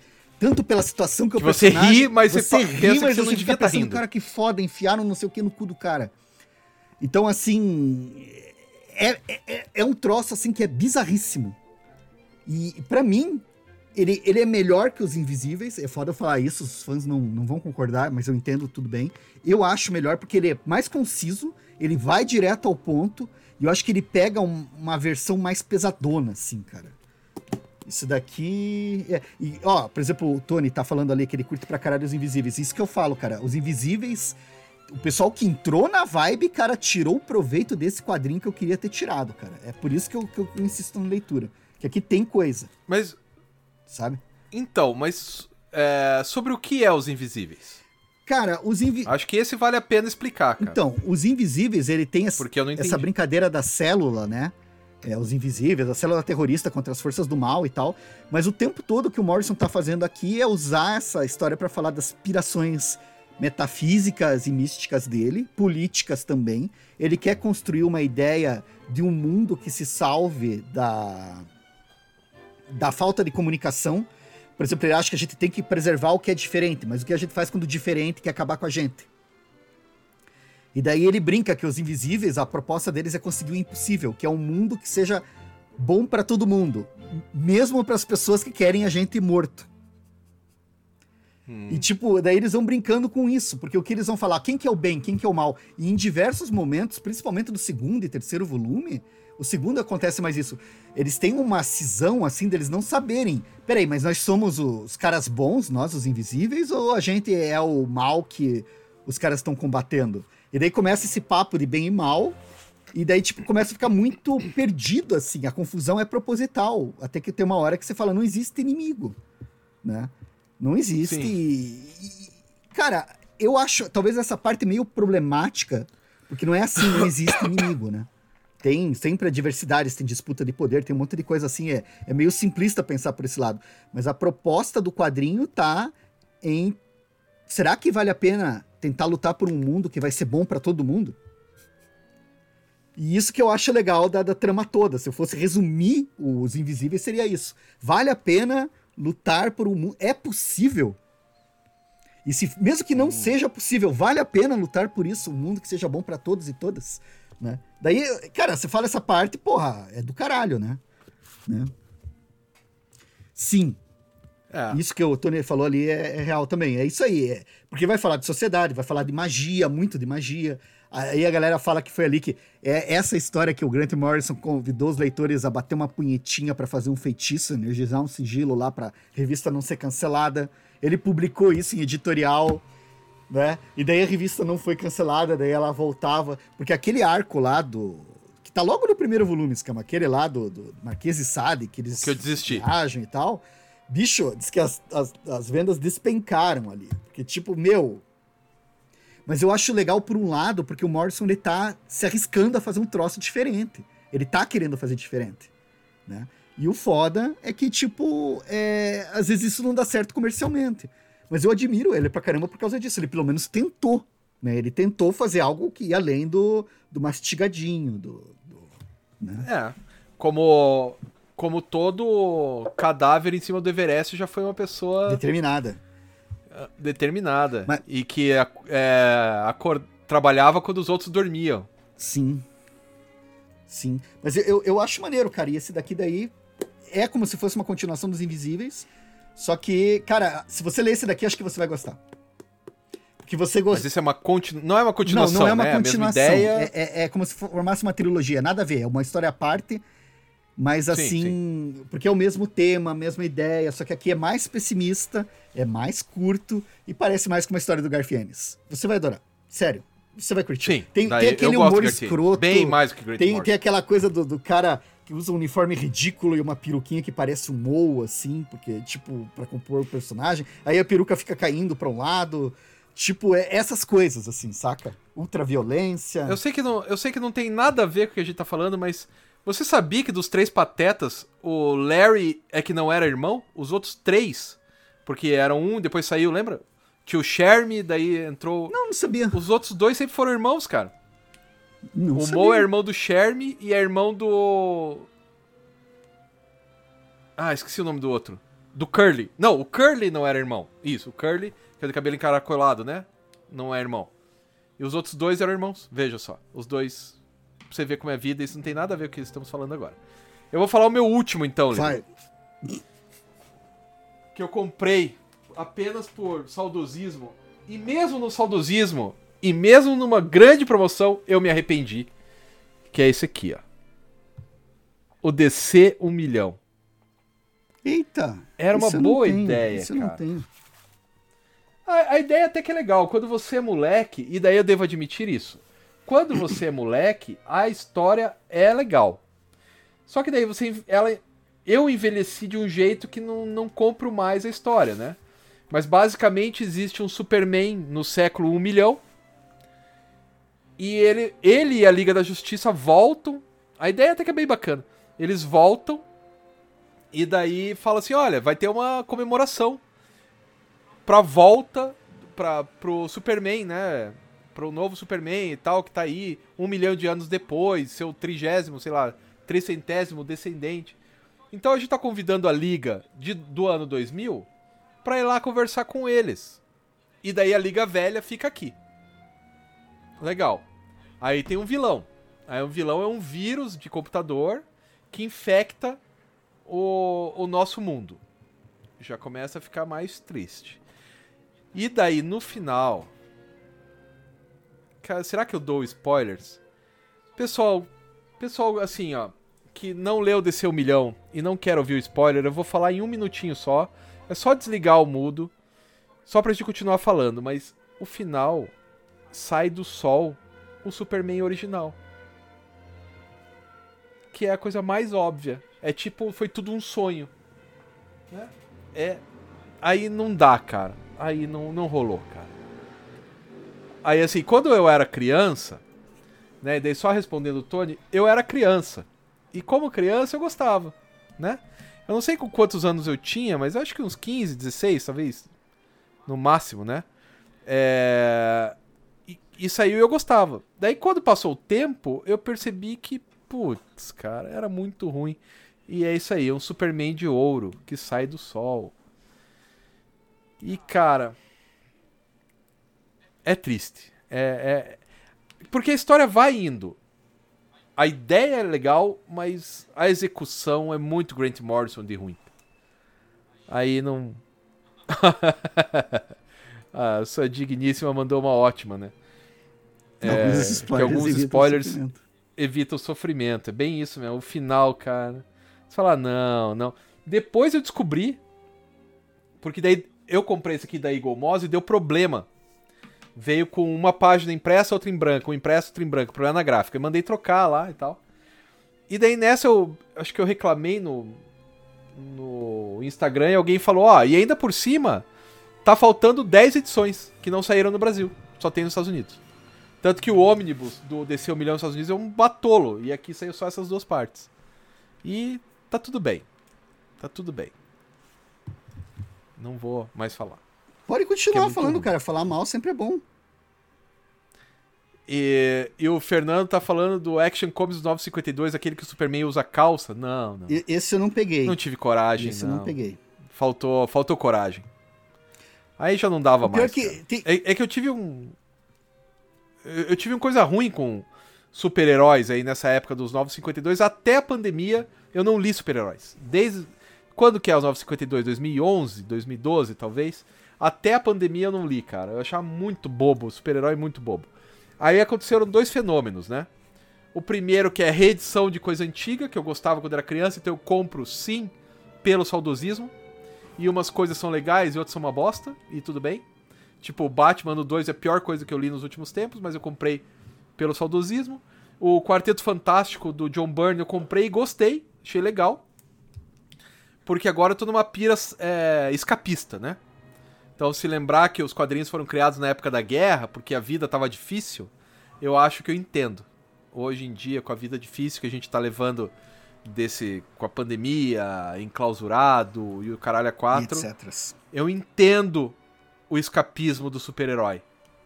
Speaker 2: Tanto pela situação que, que
Speaker 1: eu Você ri, mas
Speaker 2: você, ri, mas você, devia estar tá rindo. cara que foda, enfiaram não sei o que no cu do cara. Então, assim, é, é, é um troço, assim, que é bizarríssimo. E, para mim, ele, ele é melhor que os Invisíveis. É foda eu falar isso, os fãs não, não vão concordar, mas eu entendo tudo bem. Eu acho melhor porque ele é mais conciso, ele vai direto ao ponto, e eu acho que ele pega um, uma versão mais pesadona, assim, cara. Isso daqui. É, e, ó, por exemplo, o Tony tá falando ali que ele curte pra caralho os Invisíveis. Isso que eu falo, cara. Os Invisíveis. O pessoal que entrou na vibe, cara, tirou o proveito desse quadrinho que eu queria ter tirado, cara. É por isso que eu, que eu insisto na leitura. Que aqui tem coisa.
Speaker 1: Mas
Speaker 2: sabe?
Speaker 1: Então, mas é, sobre o que é os invisíveis?
Speaker 2: Cara, os invisíveis.
Speaker 1: Acho que esse vale a pena explicar, cara.
Speaker 2: Então, os invisíveis, ele tem essa, essa brincadeira da célula, né? É, os invisíveis, a célula terrorista contra as forças do mal e tal. Mas o tempo todo que o Morrison tá fazendo aqui é usar essa história para falar das pirações metafísicas e místicas dele, políticas também. Ele quer construir uma ideia de um mundo que se salve da da falta de comunicação. Por exemplo, ele acha que a gente tem que preservar o que é diferente, mas o que a gente faz quando o diferente quer acabar com a gente. E daí ele brinca que os invisíveis, a proposta deles é conseguir o impossível, que é um mundo que seja bom para todo mundo, mesmo para as pessoas que querem a gente morto. Hum. E tipo, daí eles vão brincando com isso, porque o que eles vão falar, quem que é o bem, quem que é o mal, e em diversos momentos, principalmente do segundo e terceiro volume, o segundo acontece mais isso. Eles têm uma cisão, assim, deles não saberem. Peraí, mas nós somos os caras bons, nós, os invisíveis, ou a gente é o mal que os caras estão combatendo? E daí começa esse papo de bem e mal. E daí, tipo, começa a ficar muito perdido, assim. A confusão é proposital. Até que tem uma hora que você fala, não existe inimigo, né? Não existe. E, cara, eu acho, talvez essa parte meio problemática, porque não é assim, não existe inimigo, né? tem sempre adversidades, tem disputa de poder, tem um monte de coisa assim. É, é meio simplista pensar por esse lado. Mas a proposta do quadrinho tá em. Será que vale a pena tentar lutar por um mundo que vai ser bom para todo mundo? E isso que eu acho legal da, da trama toda. Se eu fosse resumir os Invisíveis, seria isso. Vale a pena lutar por um mundo. É possível. E se, mesmo que não hum. seja possível, vale a pena lutar por isso, um mundo que seja bom para todos e todas né? Daí, cara, você fala essa parte, porra, é do caralho, né? né? Sim. É. Isso que o Tony falou ali é, é, real também. É isso aí. É, porque vai falar de sociedade, vai falar de magia, muito de magia. Aí a galera fala que foi ali que é essa história que o Grant Morrison convidou os leitores a bater uma punhetinha para fazer um feitiço, energizar um sigilo lá pra revista não ser cancelada. Ele publicou isso em editorial né? E daí a revista não foi cancelada, daí ela voltava, porque aquele arco lá do que tá logo no primeiro volume, escama, aquele lá do, do Marquês e Sade, que eles
Speaker 1: que eu desisti.
Speaker 2: viajam e tal. Bicho, diz que as, as, as vendas despencaram ali. Porque, tipo, meu, mas eu acho legal por um lado, porque o Morrison ele tá se arriscando a fazer um troço diferente. Ele tá querendo fazer diferente, né? E o foda é que, tipo, é, às vezes isso não dá certo comercialmente. Mas eu admiro ele pra caramba por causa disso. Ele pelo menos tentou. Né? Ele tentou fazer algo que ia além do, do mastigadinho, do, do Né?
Speaker 1: É. Como, como todo cadáver em cima do Everest já foi uma pessoa
Speaker 2: Determinada.
Speaker 1: determinada.
Speaker 2: Mas-
Speaker 1: E que é, é, acor- trabalhava quando os outros dormiam.
Speaker 2: Sim. Sim. Mas eu, eu, acho maneiro, cara. E esse daqui daí é como se fosse uma continuação dos Invisíveis. Só que, cara, se você ler esse daqui, acho que você vai gostar. Porque você
Speaker 1: Mas
Speaker 2: gosta.
Speaker 1: isso é uma continu... não é uma
Speaker 2: Não,
Speaker 1: continuação,
Speaker 2: não é uma
Speaker 1: né?
Speaker 2: continuação.
Speaker 1: A mesma ideia.
Speaker 2: É, é- é como se formasse uma trilogia, nada a ver. É uma história à parte. Mas
Speaker 1: Sim,
Speaker 2: assim, porque é o mesmo tema, a mesma ideia, só que aqui é mais pessimista, é mais curto e parece mais com uma história do Garfienes. Você vai adorar. Sério. Você vai curtir.
Speaker 1: Sim,
Speaker 2: tem,
Speaker 1: daí
Speaker 2: tem aquele humor escroto.
Speaker 1: Bem mais do que Great
Speaker 2: Tem,
Speaker 1: Morty.
Speaker 2: tem aquela coisa do, do cara que usa um uniforme ridículo e uma peruquinha que parece um Moe, assim, porque, tipo, pra compor o personagem. Aí a peruca fica caindo pra um lado. Tipo, é essas coisas, assim, saca? Ultraviolência.
Speaker 1: Eu sei, que não, eu sei que não tem nada a ver com o que a gente tá falando, mas você sabia que dos três patetas, o Larry é que não era irmão? Os outros três, porque eram um, depois saiu, lembra? Tinha o Shermy, daí entrou...
Speaker 2: Não, não sabia.
Speaker 1: Os outros dois sempre foram irmãos, cara.
Speaker 2: Não
Speaker 1: o. Mo é irmão do Shermy e é irmão do... Ah, esqueci o nome do outro. Do Curly. Não, o Curly não era irmão. Isso, o Curly, que é de cabelo encaracolado, né? Não é irmão. E os outros dois eram irmãos. Veja só. Os dois. Pra você ver como é a vida, isso não tem nada a ver com o que estamos falando agora. Eu vou falar o meu último, então,
Speaker 2: Vai.
Speaker 1: Que eu comprei apenas por saudosismo. E mesmo no saudosismo, e mesmo numa grande promoção, eu me arrependi. Que é esse aqui, ó. O DC 1 milhão.
Speaker 2: Eita.
Speaker 1: Era uma boa ideia,
Speaker 2: Isso eu não
Speaker 1: cara.
Speaker 2: tenho.
Speaker 1: A, a ideia até que é legal. Quando você é moleque, e daí eu devo admitir isso. Quando você é moleque, a história é legal. Só que daí você. Ela, eu envelheci de um jeito que não, não compro mais a história, né? Mas basicamente existe um Superman no século 1 milhão. E ele, ele e a Liga da Justiça voltam. A ideia até que é bem bacana. Eles voltam. E daí fala assim: olha, vai ter uma comemoração pra volta pra, pro Superman, né? Pro novo Superman e tal, que tá aí um milhão de anos depois, seu trigésimo, sei lá, tricentésimo descendente. Então a gente tá convidando a Liga de, do ano 2000 pra ir lá conversar com eles. E daí a Liga Velha fica aqui. Legal. Aí tem um vilão. Aí o vilão é um vírus de computador que infecta o, o nosso mundo. Já começa a ficar mais triste. E daí no final. Será que eu dou spoilers? Pessoal, pessoal assim, ó, que não leu DC um milhão e não quer ouvir o spoiler, eu vou falar em um minutinho só. É só desligar o mudo, só pra gente continuar falando, mas o final sai do sol o Superman original. Que é a coisa mais óbvia. É tipo, foi tudo um sonho. Né? É. Aí não dá, cara. Aí não, não rolou, cara. Aí assim, quando eu era criança, né? Daí só respondendo o Tony, eu era criança. E como criança eu gostava, né? Eu não sei com quantos anos eu tinha, mas eu acho que uns 15, 16, talvez. No máximo, né? É... E, e saiu e eu gostava. Daí quando passou o tempo, eu percebi que, putz, cara, era muito ruim. E é isso aí, é um Superman de ouro que sai do sol. E, cara. É triste. É, é... Porque a história vai indo. A ideia é legal, mas a execução é muito Grant Morrison de ruim. Aí não. a sua digníssima mandou uma ótima, né? É,
Speaker 2: Alguns
Speaker 1: que
Speaker 2: spoilers
Speaker 1: alguns
Speaker 2: evitam o
Speaker 1: spoilers
Speaker 2: sofrimento.
Speaker 1: evita o sofrimento. É bem isso mesmo. O final, cara. Você fala, não, não. Depois eu descobri. Porque daí eu comprei esse aqui da Eagle Moss e deu problema. Veio com uma página impressa, outra em branco, um impresso, outra em branco, problema na gráfica. Eu mandei trocar lá e tal. E daí nessa eu acho que eu reclamei no, no Instagram e alguém falou: Ó, e ainda por cima, tá faltando 10 edições que não saíram no Brasil. Só tem nos Estados Unidos. Tanto que o ônibus do DC 1 milhão nos Estados Unidos é um batolo. E aqui saiu só essas duas partes. E tá tudo bem. Tá tudo bem. Não vou mais falar.
Speaker 2: Pode
Speaker 1: é
Speaker 2: continuar
Speaker 1: muito
Speaker 2: falando, cara. Falar mal sempre é bom.
Speaker 1: E, e o Fernando tá falando do Action Comics 952, aquele que o Superman usa calça. Não, não.
Speaker 2: Esse eu não peguei.
Speaker 1: Não tive coragem,
Speaker 2: Esse eu
Speaker 1: não.
Speaker 2: não peguei.
Speaker 1: Faltou, faltou coragem. Aí já não dava mais.
Speaker 2: que tem-
Speaker 1: É, é que eu tive um. Eu eu tive uma coisa ruim com super-heróis aí nessa época dos 952. Até a pandemia, eu não li super-heróis. Desde. Quando que é os 952? 2011, 2012, talvez? Até a pandemia eu não li, cara. Eu achava muito bobo, super-herói muito bobo. Aí aconteceram dois fenômenos, né? O primeiro que é reedição de coisa antiga, que eu gostava quando era criança, então eu compro sim pelo saudosismo. E umas coisas são legais e outras são uma bosta, e tudo bem. Tipo, o Batman no 2 é a pior coisa que eu li nos últimos tempos, mas eu comprei pelo saudosismo. O Quarteto Fantástico do John Byrne eu comprei e gostei, achei legal. Porque agora eu tô numa pira é, escapista, né? Então, se lembrar que os quadrinhos foram criados na época da guerra, porque a vida tava difícil, eu acho que eu entendo. Hoje em dia, com a vida difícil que a gente tá levando desse com a pandemia, enclausurado e o caralho a quatro,
Speaker 2: etc.
Speaker 1: eu entendo o escapismo do super-herói.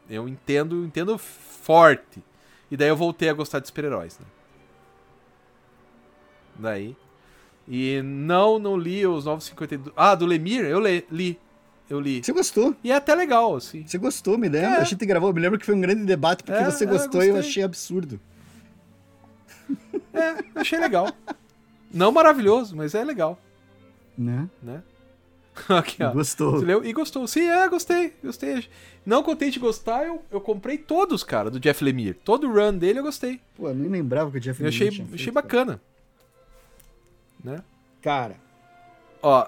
Speaker 1: Eu entendo, entendo forte. E daí eu voltei a gostar de super-heróis, né? Daí. E não, não li os 952. Ah, do Lemir? Eu le, li. Eu li.
Speaker 2: Você gostou?
Speaker 1: E é até legal, assim.
Speaker 2: Você gostou, me lembro.
Speaker 1: É.
Speaker 2: A gente gravou, me lembro que foi um grande debate porque
Speaker 1: É,
Speaker 2: você
Speaker 1: é,
Speaker 2: gostou e eu achei absurdo.
Speaker 1: É, achei legal. Não maravilhoso, mas é legal,
Speaker 2: Né?
Speaker 1: né? Aqui, ó.
Speaker 2: Gostou.
Speaker 1: Você leu e gostou. Sim, é, gostei. Gostei. Não contente de gostar, eu, eu comprei todos, cara, do Jeff Lemire. Todo o run dele eu gostei.
Speaker 2: Pô, eu nem lembrava que o Jeff
Speaker 1: Eu
Speaker 2: Lemire
Speaker 1: achei,
Speaker 2: tinha feito,
Speaker 1: achei
Speaker 2: cara.
Speaker 1: bacana. Né?
Speaker 2: Cara,
Speaker 1: Ó.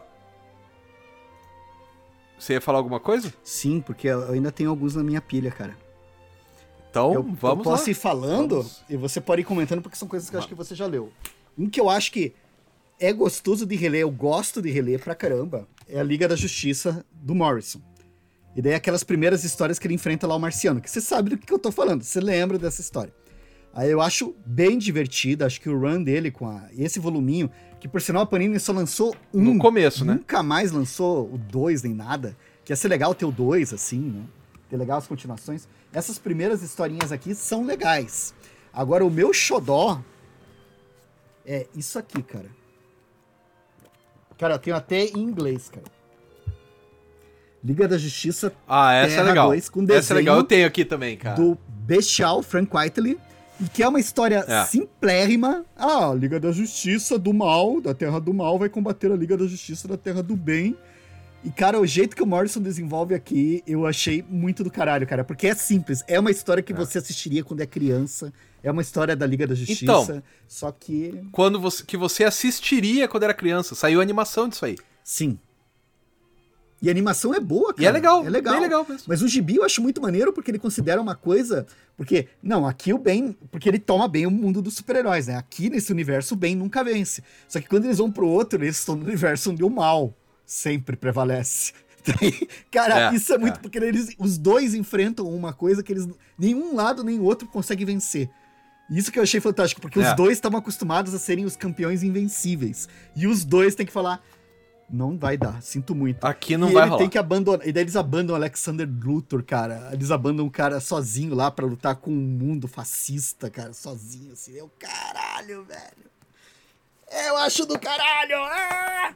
Speaker 1: Você ia falar alguma coisa?
Speaker 2: sim, porque eu ainda tenho alguns na minha pilha, cara.
Speaker 1: Então,
Speaker 2: eu,
Speaker 1: vamos
Speaker 2: eu posso
Speaker 1: lá.
Speaker 2: ir falando
Speaker 1: Vamos.
Speaker 2: e você pode ir comentando porque são coisas que eu acho que você já leu. Um que eu acho que é gostoso de reler, eu gosto de reler pra caramba, é a Liga da Justiça do Morrison. E daí aquelas primeiras histórias que ele enfrenta lá o Marciano, que você sabe do que que eu tô falando, você lembra dessa história. Aí eu acho bem divertida, acho que o run dele com a, esse voluminho, que por sinal a Panini só lançou um.
Speaker 1: No começo, né?
Speaker 2: Nunca mais lançou o 2 nem nada. Que ia ser legal ter o 2, assim, né? Ter legal as continuações. Essas primeiras historinhas aqui são legais. Agora, o meu xodó é isso aqui, cara. Cara, eu tenho até em inglês, cara. Liga da Justiça
Speaker 1: Ah, essa
Speaker 2: Terra
Speaker 1: é legal.
Speaker 2: dois, com
Speaker 1: essa é legal. Eu tenho aqui também, cara.
Speaker 2: do bestial Frank Whiteley, que é uma história
Speaker 1: É.
Speaker 2: simplérrima. Ah, a Liga da Justiça do Mal, da Terra do Mal, vai combater a Liga da Justiça da Terra do Bem. E, cara, o jeito que o Morrison desenvolve aqui, eu achei muito do caralho, cara. Porque é simples. É uma história que você assistiria quando é criança. É uma história da Liga da Justiça.
Speaker 1: Então.
Speaker 2: só que.
Speaker 1: Quando você, que você assistiria quando era criança. Saiu a animação disso aí.
Speaker 2: Sim. E a animação é boa, cara.
Speaker 1: E é legal.
Speaker 2: É legal.
Speaker 1: Bem legal mesmo.
Speaker 2: Mas o gibi eu acho muito maneiro porque ele considera uma coisa. Porque, não, aqui o Ben. Porque ele toma bem o mundo dos super-heróis, né? Aqui nesse universo o bem nunca vence. Só que quando eles vão pro outro, eles estão no universo onde o mal sempre prevalece. Daí, cara,
Speaker 1: É,
Speaker 2: isso é muito.
Speaker 1: é.
Speaker 2: Porque eles, os dois enfrentam uma coisa que eles. Nenhum lado nem o outro consegue vencer. Isso que eu achei fantástico, porque
Speaker 1: É.
Speaker 2: os dois estavam acostumados a serem os campeões invencíveis. E os dois têm que falar. Não vai dar, sinto muito.
Speaker 1: Aqui não
Speaker 2: e
Speaker 1: vai
Speaker 2: ele
Speaker 1: rolar.
Speaker 2: tem que abandonar. E daí eles abandonam Alexander Luthor, cara. Eles abandonam o cara sozinho lá pra lutar com um mundo fascista, cara, sozinho, assim. Eu, caralho, velho. Eu acho do caralho! ah!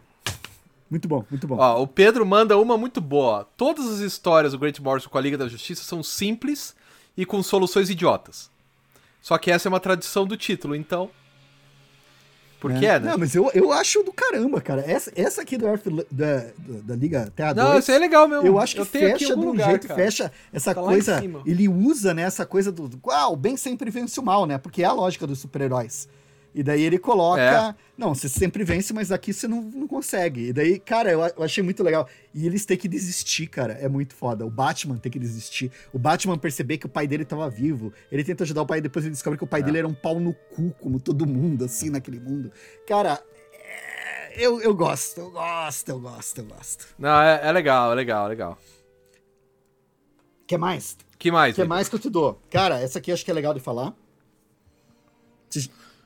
Speaker 2: Muito bom, muito bom.
Speaker 1: Ó, o Pedro manda uma muito boa. Todas as histórias do Grant Morrison com a Liga da Justiça são simples e com soluções idiotas. Só que essa é uma tradição do título, então. Porque é, né?
Speaker 2: Não, mas eu, eu acho do caramba, cara. Essa, essa aqui do Earth, da, da, Liga Terra 2.
Speaker 1: Não, isso é legal mesmo.
Speaker 2: Eu acho que
Speaker 1: em
Speaker 2: fecha de um
Speaker 1: lugar,
Speaker 2: jeito,
Speaker 1: cara.
Speaker 2: fecha essa
Speaker 1: Tá
Speaker 2: coisa. Ele usa, né, essa coisa do. Ah, o bem sempre vence o mal, né? Porque é a lógica dos super-heróis. E daí ele coloca.
Speaker 1: É.
Speaker 2: Não, você sempre vence, mas aqui você não, não consegue. E daí, cara, eu, eu achei muito legal. E eles têm que desistir, cara. É muito foda. O Batman tem que desistir. O Batman perceber que o pai dele tava vivo. Ele tenta ajudar o pai, depois ele descobre que o pai
Speaker 1: É.
Speaker 2: dele era um pau no cu, como todo mundo, assim, naquele mundo. Cara, é, eu, eu gosto, eu gosto, eu gosto, eu gosto.
Speaker 1: Não, é, é legal, é legal, é legal.
Speaker 2: Quer mais?
Speaker 1: que mais?
Speaker 2: O que mais que eu te dou? Cara, essa aqui acho que é legal de falar.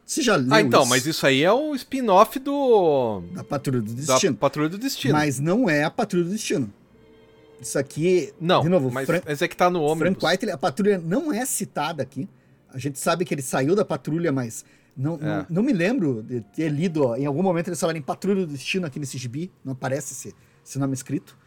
Speaker 2: Você- já leu
Speaker 1: Ah, então,
Speaker 2: isso?
Speaker 1: mas isso aí é um spin-off do.
Speaker 2: Da Patrulha do
Speaker 1: Da
Speaker 2: Destino.
Speaker 1: Patrulha do Destino.
Speaker 2: Mas não é a Patrulha do Destino. Isso aqui,
Speaker 1: Não,
Speaker 2: de novo,
Speaker 1: mas,
Speaker 2: Fran-
Speaker 1: mas é que tá no ônibus.
Speaker 2: Frank Whiteley, a patrulha não é citada aqui. A gente sabe que ele saiu da patrulha, mas não, não,
Speaker 1: É.
Speaker 2: não me lembro de ter lido, ó, em algum momento eles falaram em Patrulha do Destino aqui nesse gibi, não aparece esse, esse nome escrito,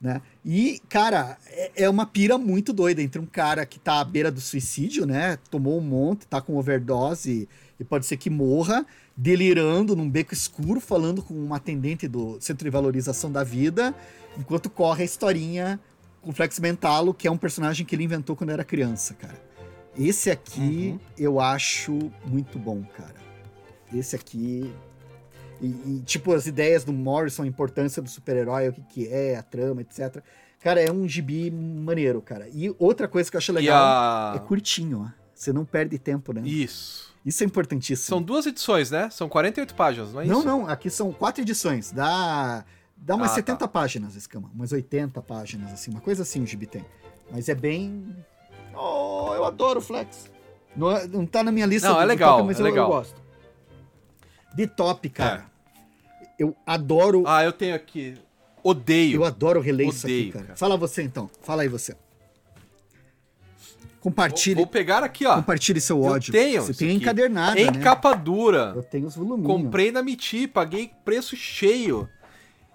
Speaker 2: né? E, cara, é, é uma pira muito doida entre um cara que tá à beira do suicídio, né? Tomou um monte, tá com overdose e pode ser que morra, delirando num beco escuro, falando com uma atendente do Centro de Valorização da Vida, enquanto corre a historinha com o Flex Mentalo, que é um personagem que ele inventou quando era criança, cara. Esse aqui
Speaker 1: Uhum.
Speaker 2: eu acho muito bom, cara. Esse aqui. E, e, tipo, as ideias do Morrison, a importância do super-herói, o que, que é, a trama, etc. Cara, é um gibi maneiro, cara. E outra coisa que eu acho legal
Speaker 1: a...
Speaker 2: é curtinho, ó. Você não perde tempo, né?
Speaker 1: Isso.
Speaker 2: Isso é importantíssimo.
Speaker 1: São duas edições, né? São 48 páginas, não é
Speaker 2: não,
Speaker 1: isso?
Speaker 2: não, aqui são quatro edições. Dá, dá umas
Speaker 1: Ah,
Speaker 2: 70
Speaker 1: tá.
Speaker 2: páginas, Escama. Umas 80 páginas, assim. Uma coisa assim o gibi tem. Mas é bem. Oh, eu adoro o Flex. Não, é- não tá na minha lista
Speaker 1: Não, é legal,
Speaker 2: top, mas
Speaker 1: é
Speaker 2: eu, eu
Speaker 1: legal.
Speaker 2: gosto. De top, cara. Eu adoro.
Speaker 1: Ah, eu tenho aqui. Odeio.
Speaker 2: eu adoro reler isso aqui,
Speaker 1: Odeio,
Speaker 2: cara.
Speaker 1: cara.
Speaker 2: Fala você então. Fala aí você.
Speaker 1: Vou,
Speaker 2: Compartilhe,
Speaker 1: vou pegar aqui, ó.
Speaker 2: compartilhe seu
Speaker 1: Eu
Speaker 2: ódio.
Speaker 1: tenho
Speaker 2: Você tem
Speaker 1: aqui.
Speaker 2: encadernada,
Speaker 1: em
Speaker 2: né?
Speaker 1: capa dura.
Speaker 2: Eu tenho os voluminhos.
Speaker 1: Comprei na Miti, paguei preço cheio.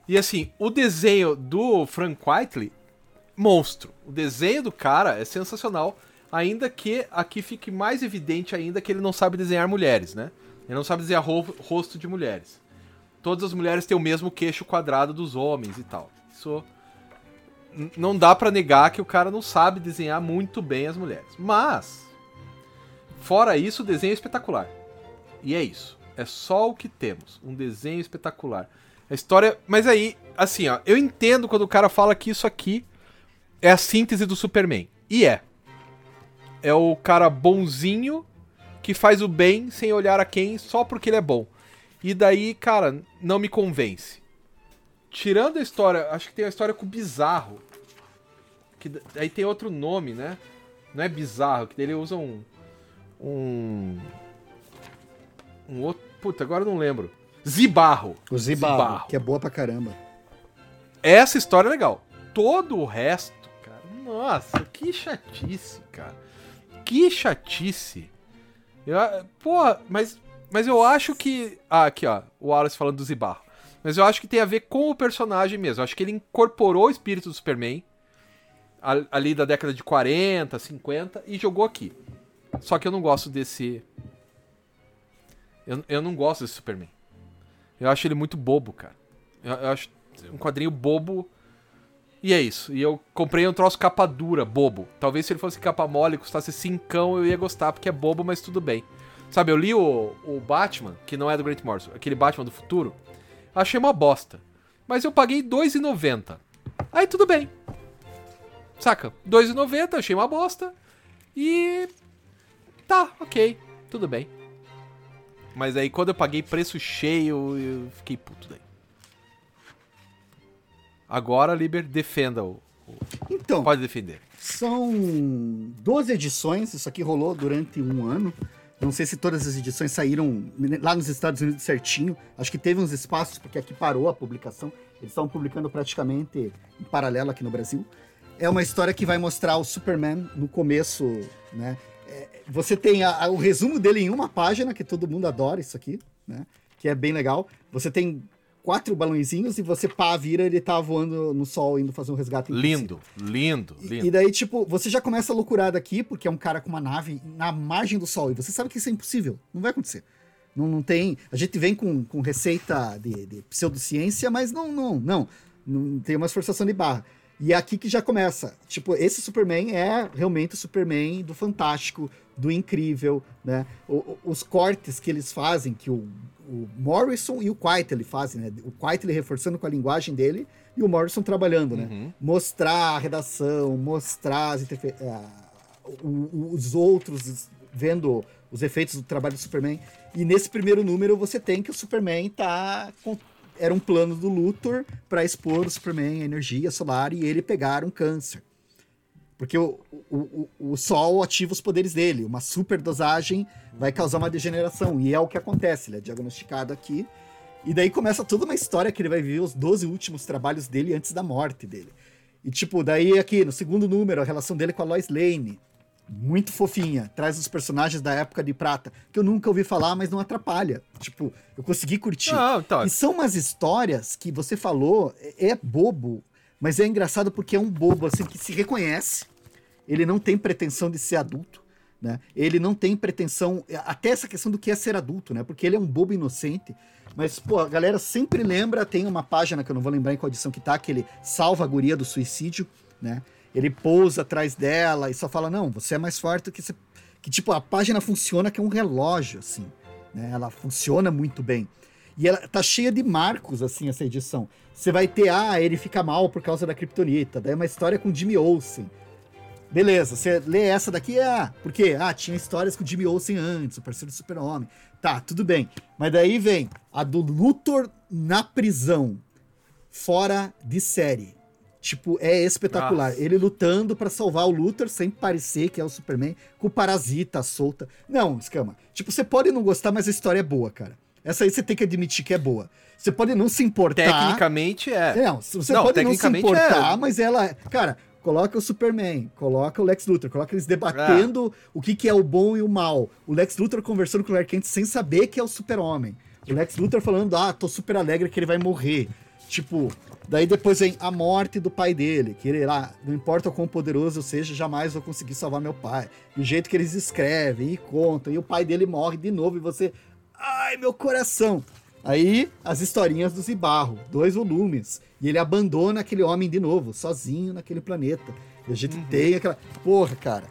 Speaker 1: E assim, o desenho do Frank Whiteley, monstro. O desenho do cara é sensacional, ainda que aqui fique mais evidente ainda que ele não sabe desenhar mulheres, né? Ele não sabe desenhar ro- rosto de mulheres. Todas as mulheres têm o mesmo queixo quadrado dos homens e tal. Isso não dá pra negar que o cara não sabe desenhar muito bem as mulheres. Mas fora isso, o desenho é espetacular. E é isso. É só o que temos. Um desenho espetacular. A história. Mas aí, assim, ó, eu entendo quando o cara fala que isso aqui é a síntese do Superman. E é. É o cara bonzinho que faz o bem sem olhar a quem só porque ele é bom. E daí, cara, não me convence. Tirando a história, acho que tem a história com o Bizarro. Que aí tem outro nome, né? Não é Bizarro, que ele usa um. Um. Um outro. Puta, agora eu não lembro. Zibarro.
Speaker 2: O Zibarro,
Speaker 1: Zibarro.
Speaker 2: que é boa pra caramba.
Speaker 1: Essa história é legal. Todo o resto, cara. Nossa, que chatice, cara. Que chatice. Eu, porra, mas, mas eu acho que. Ah, aqui, ó. O Wallace falando do Zibarro. Mas eu acho que tem a ver com o personagem mesmo. Eu acho que ele incorporou o espírito do Superman ali da década de 40, 50 e jogou aqui. Só que eu não gosto desse. Eu, eu não gosto desse Superman. Eu acho ele muito bobo, cara. Eu, eu acho um quadrinho bobo. E é isso. E eu comprei um troço capa dura, bobo. Talvez se ele fosse capa mole e custasse cincão, eu ia gostar, porque é bobo, mas tudo bem. Sabe, eu li o, o Batman, que não é do Grant Morrison, aquele Batman do futuro. Achei uma bosta. Mas eu paguei R$2,90. Aí tudo bem. Saca? R$2,90, achei uma bosta. E. Tá, ok. Tudo bem. Mas aí quando eu paguei preço cheio, eu fiquei puto daí. Agora, Liber, defenda o.
Speaker 2: Então,
Speaker 1: Pode defender.
Speaker 2: São 12 edições, isso aqui rolou durante um ano. Não sei se todas as edições saíram lá nos Estados Unidos certinho. Acho que teve uns espaços, porque aqui parou a publicação. Eles estavam publicando praticamente em paralelo aqui no Brasil. É uma história que vai mostrar o Superman no começo, né? É, você tem a- a- o resumo dele em uma página, que todo mundo adora isso aqui, né? Que é bem legal. Você tem quatro balãozinhos e você pá, vira, ele tá voando no sol, indo fazer um resgate.
Speaker 1: Lindo, lindo,
Speaker 2: E-
Speaker 1: lindo.
Speaker 2: E daí, tipo, você já começa a loucurada aqui, porque é um cara com uma nave na margem do sol. E você sabe que isso é impossível. Não vai acontecer. Não, não tem. A gente vem com, com receita de, de pseudociência, mas não, não, não. Não tem uma esforçação de barra. E é aqui que já começa. Tipo, esse Superman é realmente o Superman do fantástico, do incrível, né? O- os cortes que eles fazem, que o, o Morrison e o Quitely fazem, né? O Quitely reforçando com a linguagem dele e o Morrison trabalhando, né?
Speaker 1: Uhum.
Speaker 2: mostrar a redação, mostrar as interfe- o- os outros vendo os efeitos do trabalho do Superman. E nesse primeiro número você tem que o Superman tá era um plano do Luthor para expor o Superman à energia solar e ele pegar um câncer. Porque o, o, o, o Sol ativa os poderes dele. Uma superdosagem vai causar uma degeneração. E é o que acontece. Ele é diagnosticado aqui. E daí começa toda uma história que ele vai viver os 12 últimos trabalhos dele antes da morte dele. E, tipo, daí aqui, no segundo número, a relação dele com a Lois Lane. Muito fofinha. Traz os personagens da época de prata, que eu nunca ouvi falar, mas não atrapalha. Tipo, eu consegui curtir.
Speaker 1: Não, então,
Speaker 2: E são umas histórias que você falou, é é bobo, mas é engraçado porque é um bobo, assim, que se reconhece. Ele não tem pretensão de ser adulto, né? Ele não tem pretensão, até essa questão do que é ser adulto, né? Porque ele é um bobo inocente. Mas, pô, a galera sempre lembra, tem uma página que eu não vou lembrar em qual edição que tá, que ele salva a guria do suicídio, né? Ele pousa atrás dela e só fala, não, você é mais forte do que você... Que, tipo, a página funciona que é um relógio, assim, né? Ela funciona muito bem. E ela tá cheia de marcos, assim, essa edição. Você vai ter, ah, ele fica mal por causa da Kryptonita. Daí é uma história com Jimmy Olsen. Beleza, você lê essa daqui, ah, por quê? Ah, tinha histórias com Jimmy Olsen antes, o parceiro do Super-Homem. Tá, tudo bem. Mas daí vem a do Luthor na prisão, fora de série. Tipo, é espetacular.
Speaker 1: Nossa.
Speaker 2: Ele lutando pra salvar o Luthor sem parecer que é o Superman, com o parasita solta. Não, escama. Tipo, você pode não gostar, mas a história é boa, cara. Essa aí você tem que admitir que é boa. Você pode não se importar.
Speaker 1: Tecnicamente é.
Speaker 2: Não, você
Speaker 1: Não,
Speaker 2: pode não se importar,
Speaker 1: é.
Speaker 2: mas ela. Cara, coloca o Superman, coloca o Lex Luthor, coloca eles debatendo o que, que é o bom e o mal. O Lex Luthor conversando com o Clark Kent sem saber que é o Super-Homem. O Lex Luthor falando, ah, tô super alegre que ele vai morrer. Tipo, daí depois vem a morte do pai dele, que ele lá, não importa o quão poderoso eu seja, jamais vou conseguir salvar meu pai. E o jeito que eles escrevem e contam, e o pai dele morre de novo, e você, ai, meu coração. Aí, as historinhas do Zibarro, dois volumes. E ele abandona aquele homem de novo, sozinho naquele planeta. E a gente tem aquela. Porra, cara.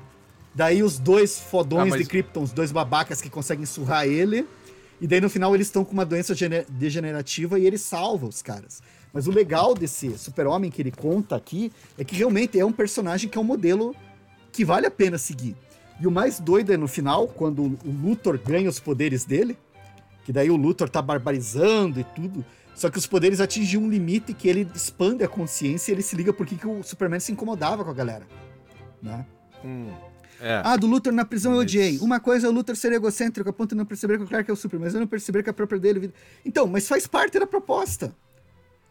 Speaker 2: Daí os dois fodões
Speaker 1: Ah, mas-
Speaker 2: de Krypton, os dois babacas que conseguem surrar ele. E daí no final eles estão com uma doença gene- degenerativa e ele salva os caras. Mas o legal desse super-homem que ele conta aqui é que realmente é um personagem que é um modelo que vale a pena seguir. E o mais doido é no final, quando o Luthor ganha os poderes dele, que daí o Luthor tá barbarizando e tudo. Só que os poderes atingem um limite que ele expande a consciência e ele se liga por que o Superman se incomodava com a galera. Né?
Speaker 1: Hum, é.
Speaker 2: Ah, do Luthor na prisão eu
Speaker 1: Mas-
Speaker 2: odiei. Uma coisa é o Luthor ser egocêntrico a ponto de não perceber que o Clark é o Super, mas eu não perceber que a própria dele... Então, mas faz parte da proposta.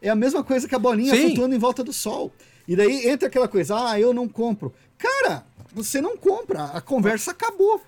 Speaker 2: É a mesma coisa que a bolinha
Speaker 1: Sim.
Speaker 2: flutuando em volta do sol. E daí entra aquela coisa, ah, eu não compro. Cara, você não compra, a conversa acabou.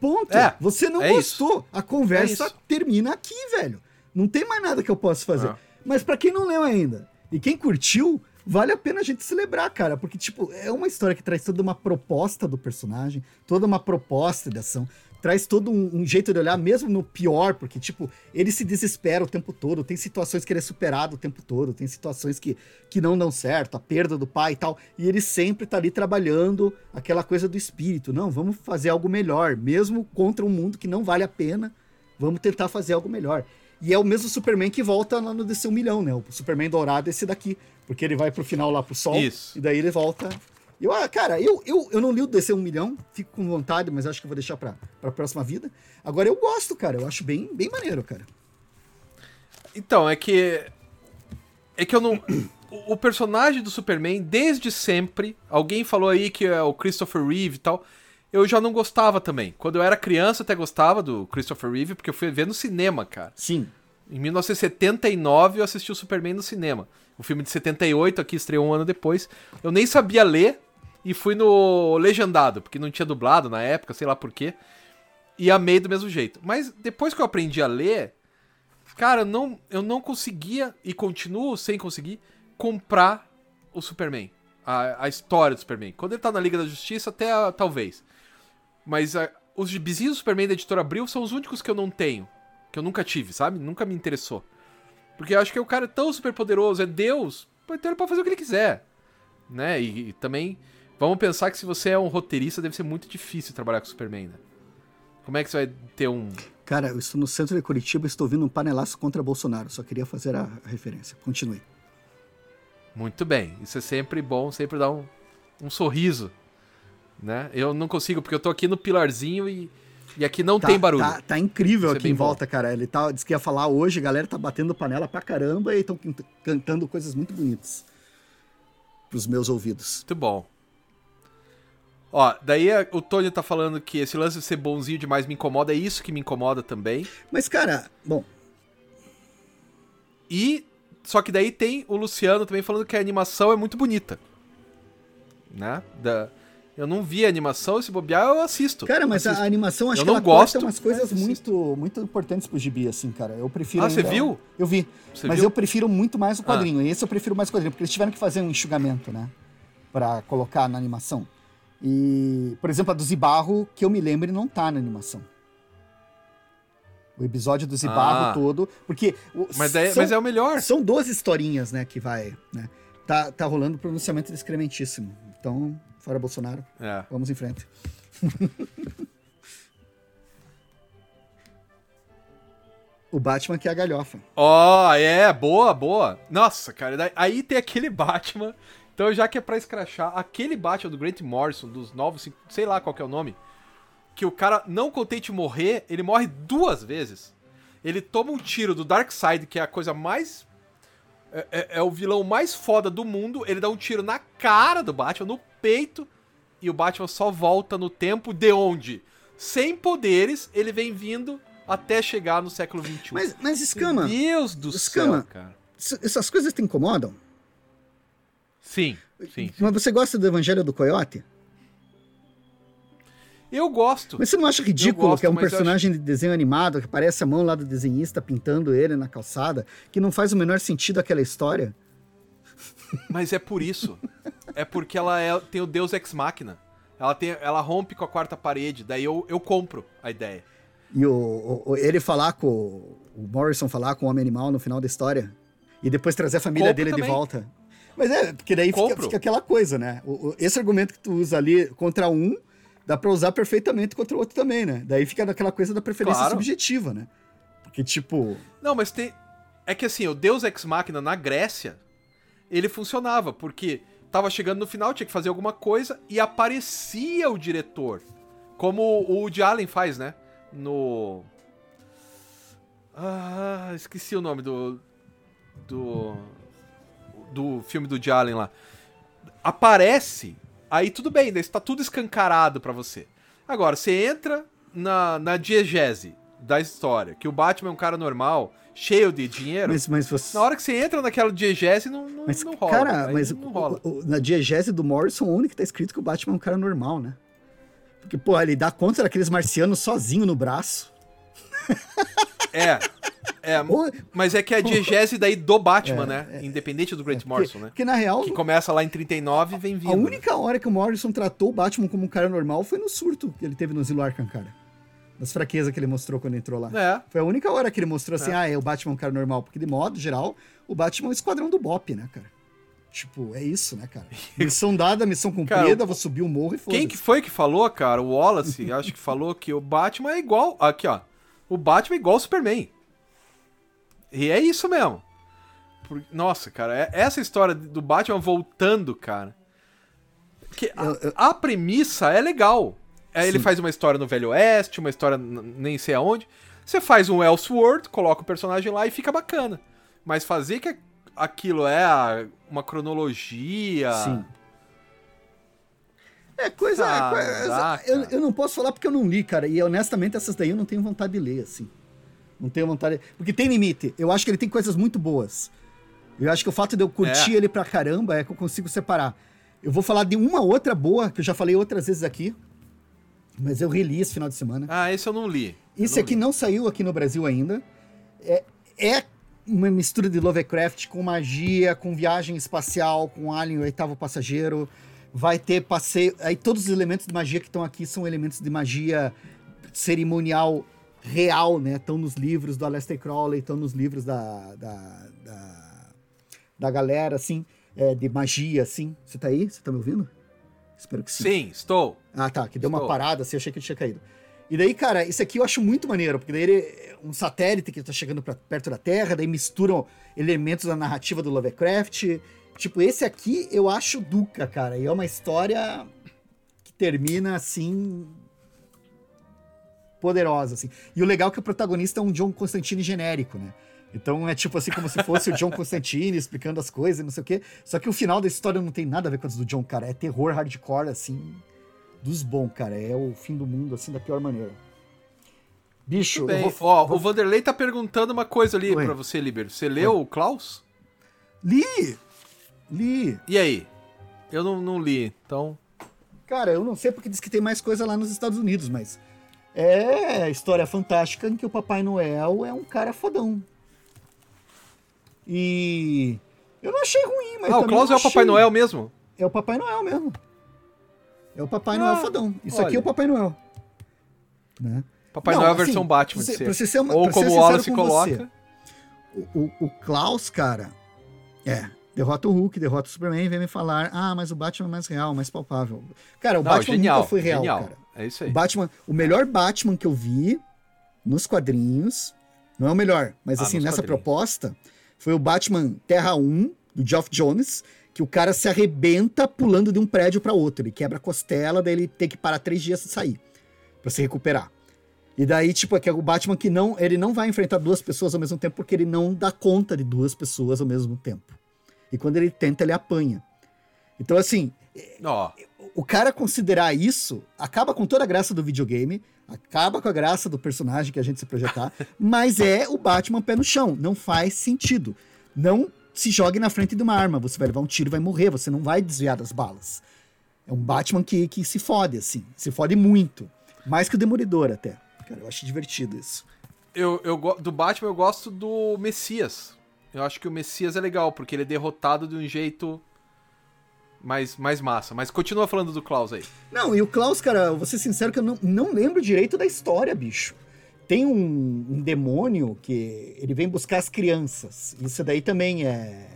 Speaker 2: Ponto.
Speaker 1: É,
Speaker 2: você não
Speaker 1: é
Speaker 2: gostou. A conversa
Speaker 1: É isso.
Speaker 2: termina aqui, velho. Não tem mais nada que eu possa fazer.
Speaker 1: Ah.
Speaker 2: Mas pra quem não leu ainda e quem curtiu, vale a pena a gente celebrar, cara, porque tipo, é uma história que traz toda uma proposta do personagem, toda uma proposta de ação, traz todo um, um jeito de olhar mesmo no pior, porque tipo, ele se desespera o tempo todo, tem situações que ele é superado o tempo todo, tem situações que, que não dão certo, a perda do pai e tal, e ele sempre tá ali trabalhando aquela coisa do espírito, não, vamos fazer algo melhor, mesmo contra um mundo que não vale a pena, vamos tentar fazer algo melhor. E é o mesmo Superman que volta lá no DC 1 milhão, né? O Superman dourado é esse daqui. Porque ele vai pro final lá pro sol.
Speaker 1: Isso.
Speaker 2: E daí ele volta. Eu, ah, cara, eu, eu, eu não li o DC 1 milhão, fico com vontade, mas acho que vou deixar pra, pra próxima vida. Agora eu gosto, cara. Eu acho bem, bem maneiro, cara.
Speaker 1: Então, é que. É que eu não. O o personagem do Superman, desde sempre, alguém falou aí que é o Christopher Reeve e tal. Eu já não gostava também. Quando eu era criança, eu até gostava do Christopher Reeve, porque eu fui ver no cinema, cara.
Speaker 2: Sim.
Speaker 1: Em 1979 eu assisti o Superman no cinema. O filme de 78 aqui estreou um ano depois. Eu nem sabia ler e fui no legendado, porque não tinha dublado na época, sei lá por quê. E amei do mesmo jeito. Mas depois que eu aprendi a ler, cara, não, eu não conseguia e continuo sem conseguir comprar o Superman. A, a história do Superman. Quando ele tá na Liga da Justiça, até ah, talvez. Mas ah, os gibizinhos do Superman da editora Abril são os únicos que eu não tenho. Que eu nunca tive, sabe? Nunca me interessou. Porque eu acho que o cara é tão super poderoso, é Deus, então ele pode fazer o que ele quiser. Né? E, e também, vamos pensar que se você é um roteirista, deve ser muito difícil trabalhar com o Superman, né? Como é que você vai ter um.
Speaker 2: Cara, eu estou no centro de Curitiba e estou ouvindo um panelaço contra Bolsonaro. Só queria fazer a referência. Continue.
Speaker 1: Muito bem. Isso é sempre bom, sempre dá um, um sorriso. Né? Eu não consigo, porque eu tô aqui no pilarzinho e, e aqui não
Speaker 2: Tá,
Speaker 1: tem barulho.
Speaker 2: Tá, tá incrível
Speaker 1: Isso é
Speaker 2: aqui em
Speaker 1: bem bom.
Speaker 2: volta, cara. Ele tá, disse que ia falar hoje, a galera tá batendo panela pra caramba e estão cantando coisas muito bonitas. Pros meus ouvidos.
Speaker 1: Muito bom. Ó, daí o Tony tá falando que esse lance de ser bonzinho demais me incomoda, é isso que me incomoda também.
Speaker 2: Mas, cara, bom,
Speaker 1: E só que daí tem o Luciano também falando que a animação é muito bonita. Né? Da, eu não vi a animação, se bobear eu assisto.
Speaker 2: Cara, mas
Speaker 1: assisto.
Speaker 2: a animação acho
Speaker 1: Eu
Speaker 2: que
Speaker 1: não
Speaker 2: ela
Speaker 1: gosto,
Speaker 2: corta umas coisas muito, muito importantes pro gibi, assim, cara. Eu prefiro.
Speaker 1: Ah, você viu?
Speaker 2: Eu vi.
Speaker 1: Você
Speaker 2: mas
Speaker 1: viu?
Speaker 2: eu prefiro muito mais o
Speaker 1: Ah.
Speaker 2: quadrinho. E esse eu prefiro mais o quadrinho, porque eles tiveram que fazer um enxugamento, né? Pra colocar na animação. E, por exemplo, a do Zibarro, que eu me lembre, não tá na animação. O episódio do Zibarro
Speaker 1: Ah.
Speaker 2: todo. Porque.
Speaker 1: Mas, daí-
Speaker 2: são,
Speaker 1: mas é o melhor.
Speaker 2: são 12 historinhas, né, que vai. Né? Tá, tá rolando o pronunciamento excrementíssimo. Então, fora Bolsonaro,
Speaker 1: É.
Speaker 2: vamos em frente. o Batman que é a galhofa.
Speaker 1: Ó, é, boa, boa. Nossa, cara, aí tem aquele Batman. Então, já que é pra escrachar, aquele Batman do Grant Morrison, dos novos, sei lá qual que é o nome, que o cara, não contente morrer, ele morre duas vezes. Ele toma um tiro do Darkseid, que é a coisa mais. É, é- é o vilão mais foda do mundo. Ele dá um tiro na cara do Batman, no peito, e o Batman só volta no tempo de onde? Sem poderes, ele vem vindo até chegar no século XXI.
Speaker 2: Mas, mas Escama,
Speaker 1: Meu Deus do
Speaker 2: Escama.
Speaker 1: céu, cara.
Speaker 2: essas coisas te incomodam?
Speaker 1: Sim, sim.
Speaker 2: Mas você gosta do Evangelho do Coyote?
Speaker 1: Eu gosto.
Speaker 2: Mas você não acha ridículo
Speaker 1: gosto,
Speaker 2: que é um personagem de desenho animado que parece a mão lá do desenhista pintando ele na calçada, que não faz o menor sentido aquela história?
Speaker 1: Mas é por isso. É porque ela é- tem o Deus Ex Machina. Ela, tem, ela rompe com a quarta parede. Daí eu, eu compro a ideia.
Speaker 2: E o, o- ele falar com. O Morrison falar com o Homem Animal no final da história. E depois trazer a família
Speaker 1: Compro
Speaker 2: dele
Speaker 1: também.
Speaker 2: de volta. Mas é, porque daí fica, fica aquela coisa, né? O- o- esse argumento que tu usa ali contra um, dá pra usar perfeitamente contra o outro também, né? Daí fica naquela coisa da preferência
Speaker 1: Claro.
Speaker 2: subjetiva, né? Porque, tipo.
Speaker 1: Não, mas tem. É que assim, o Deus Ex Machina na Grécia, ele funcionava, porque tava chegando no final, tinha que fazer alguma coisa e aparecia o diretor. Como o Woody Allen faz, né? No. Ah, esqueci o nome do. Do. Do filme do Woody Allen lá. Aparece, aí tudo bem, daí está tudo escancarado pra você. Agora, você entra na, na diegese da história, que o Batman é um cara normal, cheio de dinheiro.
Speaker 2: Mas, mas você.
Speaker 1: Na hora que você entra naquela diegese, não, não,
Speaker 2: Mas,
Speaker 1: não rola.
Speaker 2: cara,
Speaker 1: aí
Speaker 2: mas
Speaker 1: não
Speaker 2: o-
Speaker 1: rola.
Speaker 2: o- o- na diegese do Morrison, onde que tá escrito que o Batman é um cara normal, né? Porque, pô, ele dá conta daqueles marcianos sozinho no braço.
Speaker 1: É. É,
Speaker 2: Ou-
Speaker 1: mas é que é a diegese daí do Batman, né? Independente do Grant Morrison, né?
Speaker 2: Porque, na real,
Speaker 1: Que começa lá em 39 e vem vindo.
Speaker 2: a única hora que o Morrison tratou o Batman como um cara normal foi no surto que ele teve no Zilo Arkham, cara. Das fraquezas que ele mostrou quando entrou lá.
Speaker 1: É.
Speaker 2: Foi a única hora que ele mostrou assim, ah, é o Batman é um cara normal. Porque, de modo geral, o Batman é o esquadrão do Bop, né, cara? Tipo, é isso, né, cara? Missão dada, missão cumprida,
Speaker 1: Cara,
Speaker 2: vou subir o morro e foda
Speaker 1: Quem que foi que falou, cara? O Wallace, acho que falou que o Batman é igual. Aqui, ó. O Batman é igual ao Superman. E é isso mesmo. Nossa, cara, é- essa história do Batman voltando, cara. Que a,
Speaker 2: Eu- eu-
Speaker 1: a premissa é legal. É, ele
Speaker 2: Sim.
Speaker 1: faz uma história no Velho Oeste, uma história nem sei aonde. Você faz um Elseworld, coloca o personagem lá e fica bacana. Mas fazer que aquilo é a- uma cronologia.
Speaker 2: Sim. É coisa.
Speaker 1: Ah,
Speaker 2: é coisa-
Speaker 1: dá,
Speaker 2: eu, eu não posso falar porque eu não li, cara. E honestamente, essas daí eu não tenho vontade de ler, assim. Não tenho vontade. Porque tem limite. Eu acho que ele tem coisas muito boas. Eu acho que o fato de eu curtir
Speaker 1: É.
Speaker 2: ele pra caramba é que eu consigo separar. Eu vou falar de uma outra boa, que eu já falei outras vezes aqui. Mas eu reli esse final de semana.
Speaker 1: Ah, esse eu não li.
Speaker 2: Esse
Speaker 1: não
Speaker 2: aqui
Speaker 1: li.
Speaker 2: não saiu aqui no Brasil ainda. É, é uma mistura de Lovecraft com magia, com viagem espacial, com Alien, o oitavo passageiro. Vai ter passeio. Aí todos os elementos de magia que estão aqui são elementos de magia cerimonial real, né? Estão nos livros do Aleister Crowley, estão nos livros da, da, da, da galera, assim, é, de magia, assim. Você tá aí? Você tá me ouvindo? Espero que sim.
Speaker 1: Sim, estou.
Speaker 2: Ah, tá, que deu uma
Speaker 1: Estou.
Speaker 2: parada, assim, eu achei que ele tinha caído. E daí, cara, isso aqui eu acho muito maneiro, porque daí ele é um satélite que tá chegando pra perto da Terra, daí misturam elementos da narrativa do Lovecraft. Tipo, esse aqui eu acho duca, cara, e é uma história que termina assim poderosa, assim. E o legal é que o protagonista é um John Constantine genérico, né? Então é tipo assim, como se fosse o John Constantine explicando as coisas e não sei o quê. Só que o final da história não tem nada a ver com as do John, cara. É terror hardcore, assim, dos bons, cara. É o fim do mundo, assim, da pior maneira. Bicho,
Speaker 1: bem.
Speaker 2: vou...
Speaker 1: Ó, o Vanderlei tá perguntando uma coisa ali pra você, Liber. Você leu o Klaus?
Speaker 2: Li! Li!
Speaker 1: E aí? Eu não, não li, então.
Speaker 2: Cara, eu não sei porque diz que tem mais coisa lá nos Estados Unidos, mas. É história fantástica em que o Papai Noel é um cara fodão. E. Eu não achei ruim, mas.
Speaker 1: Ah, o Klaus é o Papai Noel mesmo?
Speaker 2: É o Papai Noel mesmo. É o Papai
Speaker 1: Ah,
Speaker 2: Noel fodão. Isso aqui
Speaker 1: olha.
Speaker 2: é o Papai Noel. Né?
Speaker 1: Papai
Speaker 2: Não,
Speaker 1: Noel
Speaker 2: assim,
Speaker 1: versão Batman.
Speaker 2: ser. pra você ser uma-
Speaker 1: Ou como o Wallace coloca.
Speaker 2: O, o, o Klaus, cara, é. Derrota o Hulk, derrota o Superman e vem me falar: ah, mas o Batman é mais real, mais palpável. Cara, o
Speaker 1: Não,
Speaker 2: Batman
Speaker 1: genial,
Speaker 2: nunca foi real,
Speaker 1: genial.
Speaker 2: cara.
Speaker 1: É isso
Speaker 2: O
Speaker 1: aí.
Speaker 2: Batman, o melhor Batman que eu vi nos quadrinhos, não é o melhor, mas
Speaker 1: Ah,
Speaker 2: assim, nessa
Speaker 1: quadrinhos.
Speaker 2: proposta, foi o Batman Terra 1, do Geoff Jones, que o cara se arrebenta pulando de um prédio para outro. Ele quebra a costela, daí ele tem que parar três dias e sair, para se recuperar. E daí, tipo, é que é o Batman que não, ele não vai enfrentar duas pessoas ao mesmo tempo, porque ele não dá conta de duas pessoas ao mesmo tempo. E quando ele tenta, ele apanha. Então, assim,
Speaker 1: Ó,
Speaker 2: o cara considerar isso acaba com toda a graça do videogame, acaba com a graça do personagem que a gente se projetar, mas é o Batman pé no chão. Não faz sentido. Não se jogue na frente de uma arma. Você vai levar um tiro e vai morrer. Você não vai desviar das balas. É um Batman que, que se fode, assim. Se fode muito. Mais que o Demolidor, até. Cara, eu acho divertido isso.
Speaker 1: eu, eu, do Batman eu gosto do Messias. Eu acho que o Messias é legal, porque ele é derrotado de um jeito mais, mais massa. Mas continua falando do Klaus aí.
Speaker 2: Não, e o Klaus, cara, eu vou ser sincero que eu não, não lembro direito da história, bicho. Tem um, um demônio que ele vem buscar as crianças. Isso daí também é,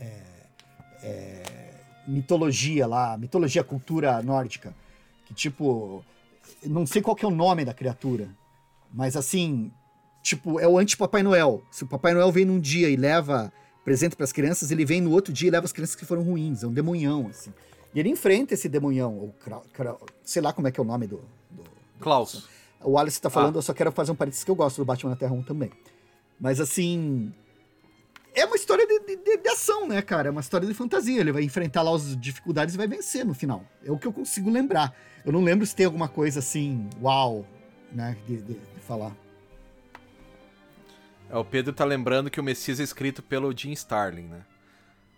Speaker 2: é- é mitologia lá, mitologia cultura nórdica. Que tipo, não sei qual que é o nome da criatura, mas assim, tipo, é o anti-Papai Noel. Se o Papai Noel vem num dia e leva presente para as crianças, ele vem no outro dia e leva as crianças que foram ruins. É um demonhão, assim. E ele enfrenta esse demonhão, ou sei lá como é que é o nome do. do-
Speaker 1: Klaus.
Speaker 2: o Alice tá falando,
Speaker 1: Ah.
Speaker 2: eu só quero fazer um parênteses que eu gosto do Batman na Terra 1 também. Mas assim. É uma história de, de- de- ação, né, cara? É uma história de fantasia. Ele vai enfrentar lá as dificuldades e vai vencer no final. É o que eu consigo lembrar. Eu não lembro se tem alguma coisa assim, uau, né, de- de falar.
Speaker 1: É, o Pedro tá lembrando que o Messias é escrito pelo Jim Starlin, né?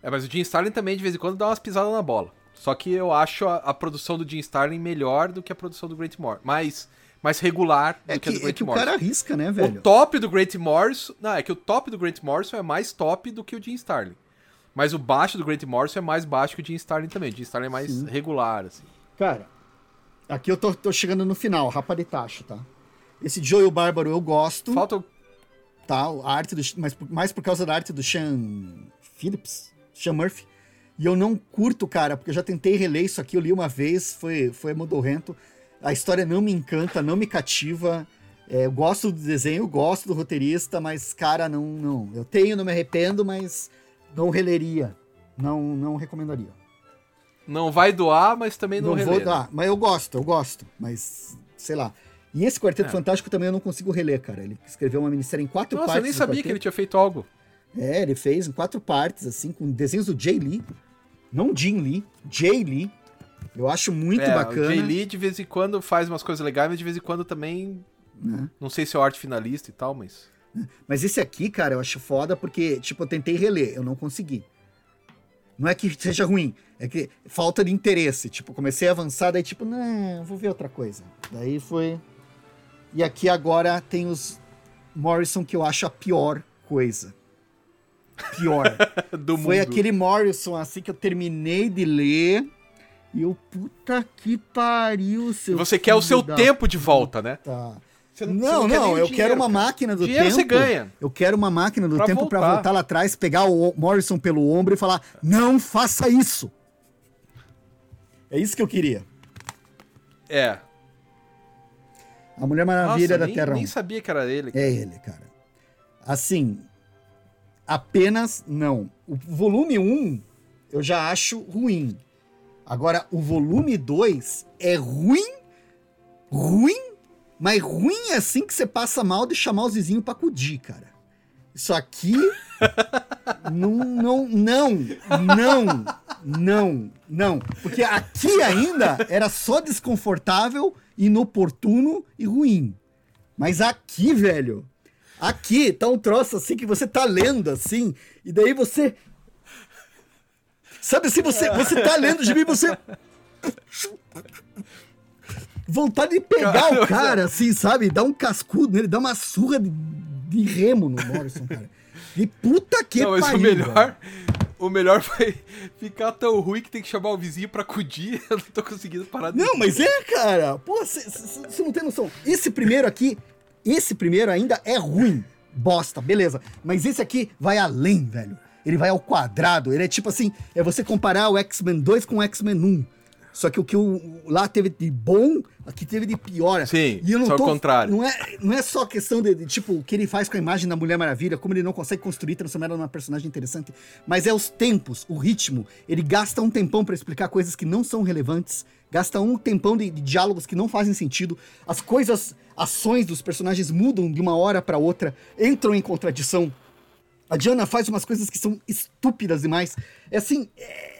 Speaker 1: É, mas o Jim Starlin também, de vez em quando, dá umas pisadas na bola. Só que eu acho a, a produção do Jim Starlin melhor do que a produção do Grant Morrison. Mais, mais regular do
Speaker 2: É
Speaker 1: que, a
Speaker 2: que,
Speaker 1: do
Speaker 2: é
Speaker 1: Grant
Speaker 2: que o cara arrisca, né,
Speaker 1: O
Speaker 2: velho?
Speaker 1: top do Grant Morrison... Não, é que o top do Grant Morrison é mais top do que o Jim Starlin. Mas o baixo do Grant Morrison é mais baixo que o Jim Starlin também. O Jim Starlin é mais
Speaker 2: Sim.
Speaker 1: regular, assim.
Speaker 2: Cara, aqui eu tô, tô chegando no final, rapa de tacho, tá? Esse Joel Bárbaro eu gosto.
Speaker 1: Falta
Speaker 2: tá? A arte do, mas por- mais por causa da arte do Sean Phillips, Sean Murphy. E eu não curto, cara, porque eu já tentei reler isso aqui, eu li uma vez, foi, foi modorrento. A história não me encanta, não me cativa. É, eu gosto do desenho, eu gosto do roteirista, mas, cara, não, não. Eu tenho, não me arrependo, mas não releria. Não, não recomendaria.
Speaker 1: Não vai doar, mas também não,
Speaker 2: Não, vou
Speaker 1: relê, né?
Speaker 2: dar, mas eu gosto, eu gosto, mas sei lá. E esse Quarteto
Speaker 1: É.
Speaker 2: Fantástico também eu não consigo reler, cara. Ele escreveu uma minissérie em quatro
Speaker 1: Nossa,
Speaker 2: partes.
Speaker 1: eu nem sabia que ele tinha feito algo.
Speaker 2: É, ele fez em quatro partes, assim, com desenhos do Jay Lee. Não Jim Lee, Jay Lee. Eu acho muito
Speaker 1: é,
Speaker 2: bacana.
Speaker 1: O Jay Lee de vez em quando faz umas coisas legais, mas de vez em quando também.
Speaker 2: né?
Speaker 1: Não sei se é o arte finalista e tal, mas.
Speaker 2: Mas esse aqui, cara, eu acho foda porque, tipo, eu tentei reler, eu não consegui. Não é que seja ruim, é que falta de interesse. Tipo, comecei a avançar, daí tipo, não, vou ver outra coisa. Daí foi. E aqui agora tem os Morrison que eu acho a pior coisa. Pior.
Speaker 1: Do
Speaker 2: Foi
Speaker 1: mundo.
Speaker 2: aquele Morrison assim que eu terminei de ler. E eu, puta que pariu,
Speaker 1: E
Speaker 2: seu.
Speaker 1: você quer o seu
Speaker 2: da
Speaker 1: tempo de volta, né?
Speaker 2: puta.
Speaker 1: Você
Speaker 2: Não,
Speaker 1: você quer
Speaker 2: não,
Speaker 1: nem o
Speaker 2: eu
Speaker 1: dinheiro,
Speaker 2: quero uma máquina do
Speaker 1: Dinheiro
Speaker 2: tempo.
Speaker 1: você ganha.
Speaker 2: Eu quero uma máquina do
Speaker 1: Pra
Speaker 2: tempo pra
Speaker 1: voltar.
Speaker 2: voltar lá atrás, pegar o Morrison pelo ombro e falar: não faça isso. É isso que eu queria.
Speaker 1: É.
Speaker 2: A Mulher Maravilha
Speaker 1: Nossa,
Speaker 2: da
Speaker 1: nem,
Speaker 2: Terra 1.
Speaker 1: nem sabia que era ele.
Speaker 2: É ele, cara. Assim, apenas não. O volume 1 eu já acho ruim. Agora, o volume 2 é ruim, ruim, mas ruim assim que você passa mal de chamar os vizinhos pra acudir, cara. Isso aqui. não, não, não, não, não, não. Porque aqui ainda era só desconfortável, inoportuno e ruim. Mas aqui, velho, aqui tá um troço assim que você tá lendo assim, e daí você Sabe assim, você, você tá lendo de mim, você. Vontade de pegar
Speaker 1: Cara,
Speaker 2: o cara, assim, sabe? Dar um cascudo nele, dar uma surra de, de remo no Morrison, cara. E puta que
Speaker 1: não, mas
Speaker 2: pariu.
Speaker 1: o
Speaker 2: velho.
Speaker 1: O melhor foi ficar tão ruim que tem que chamar o vizinho pra acudir. Eu não tô conseguindo parar de
Speaker 2: Não, mas é, cara. Pô, você não tem noção. Esse primeiro aqui, esse primeiro ainda é ruim. Bosta, beleza. Mas esse aqui vai além, velho. Ele vai ao quadrado. Ele é tipo assim, é você comparar o X-Men 2 com o X-Men 1. Só que o que o, lá teve de bom, aqui teve de pior.
Speaker 1: Sim,
Speaker 2: e eu não
Speaker 1: só o
Speaker 2: tô,
Speaker 1: contrário.
Speaker 2: Não é, não é só questão de, de, tipo, o que ele faz com a imagem da Mulher Maravilha, como ele não consegue construir, transformar ela numa personagem interessante, mas é os tempos, o ritmo. Ele gasta um tempão pra explicar coisas que não são relevantes, gasta um tempão de, de diálogos que não fazem sentido, as coisas, ações dos personagens mudam de uma hora pra outra, entram em contradição. A Diana faz umas coisas que são estúpidas demais. É assim. É...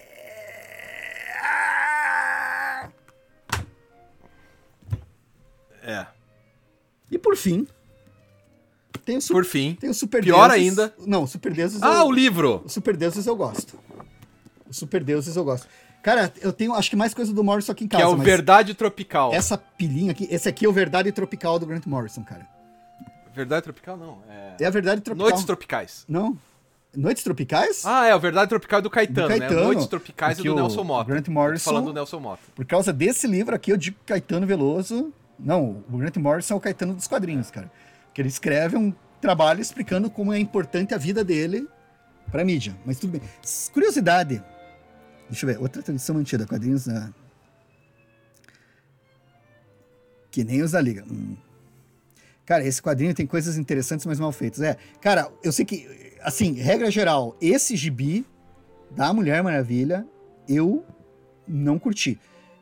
Speaker 1: É.
Speaker 2: E por fim. Tem o,
Speaker 1: Por fim.
Speaker 2: tem o Super
Speaker 1: Pior
Speaker 2: Deuses.
Speaker 1: ainda.
Speaker 2: Não, Super Deuses.
Speaker 1: Ah,
Speaker 2: eu...
Speaker 1: o livro!
Speaker 2: o Super Deuses eu gosto. O Super Deuses eu gosto. Cara, eu tenho acho que mais coisa do Morrison aqui em
Speaker 1: Que
Speaker 2: casa.
Speaker 1: é o Verdade Tropical.
Speaker 2: Essa pilinha aqui, esse aqui é o Verdade Tropical do Grant Morrison, cara.
Speaker 1: Verdade Tropical não. É...
Speaker 2: É a Verdade Tropical.
Speaker 1: Noites Tropicais.
Speaker 2: Não. Noites Tropicais?
Speaker 1: Ah, é, o Verdade Tropical é do Caetano,
Speaker 2: Do Caetano,
Speaker 1: né? Noites Tropicais é do
Speaker 2: o
Speaker 1: Nelson Mota.
Speaker 2: Grant Morrison-
Speaker 1: falando do Nelson Mota.
Speaker 2: Por causa desse livro aqui, eu digo Caetano Veloso. Não, o Grant Morrison é o Caetano dos quadrinhos, cara. Que ele escreve um trabalho explicando como é importante a vida dele pra mídia. Mas tudo bem. Curiosidade. Deixa eu ver, outra tradição mantida, quadrinhos na. Que nem os da Liga. Hum. Cara, esse quadrinho tem coisas interessantes, mas mal feitas. É, cara, eu sei que, assim, regra geral, esse gibi da Mulher Maravilha, eu não curti.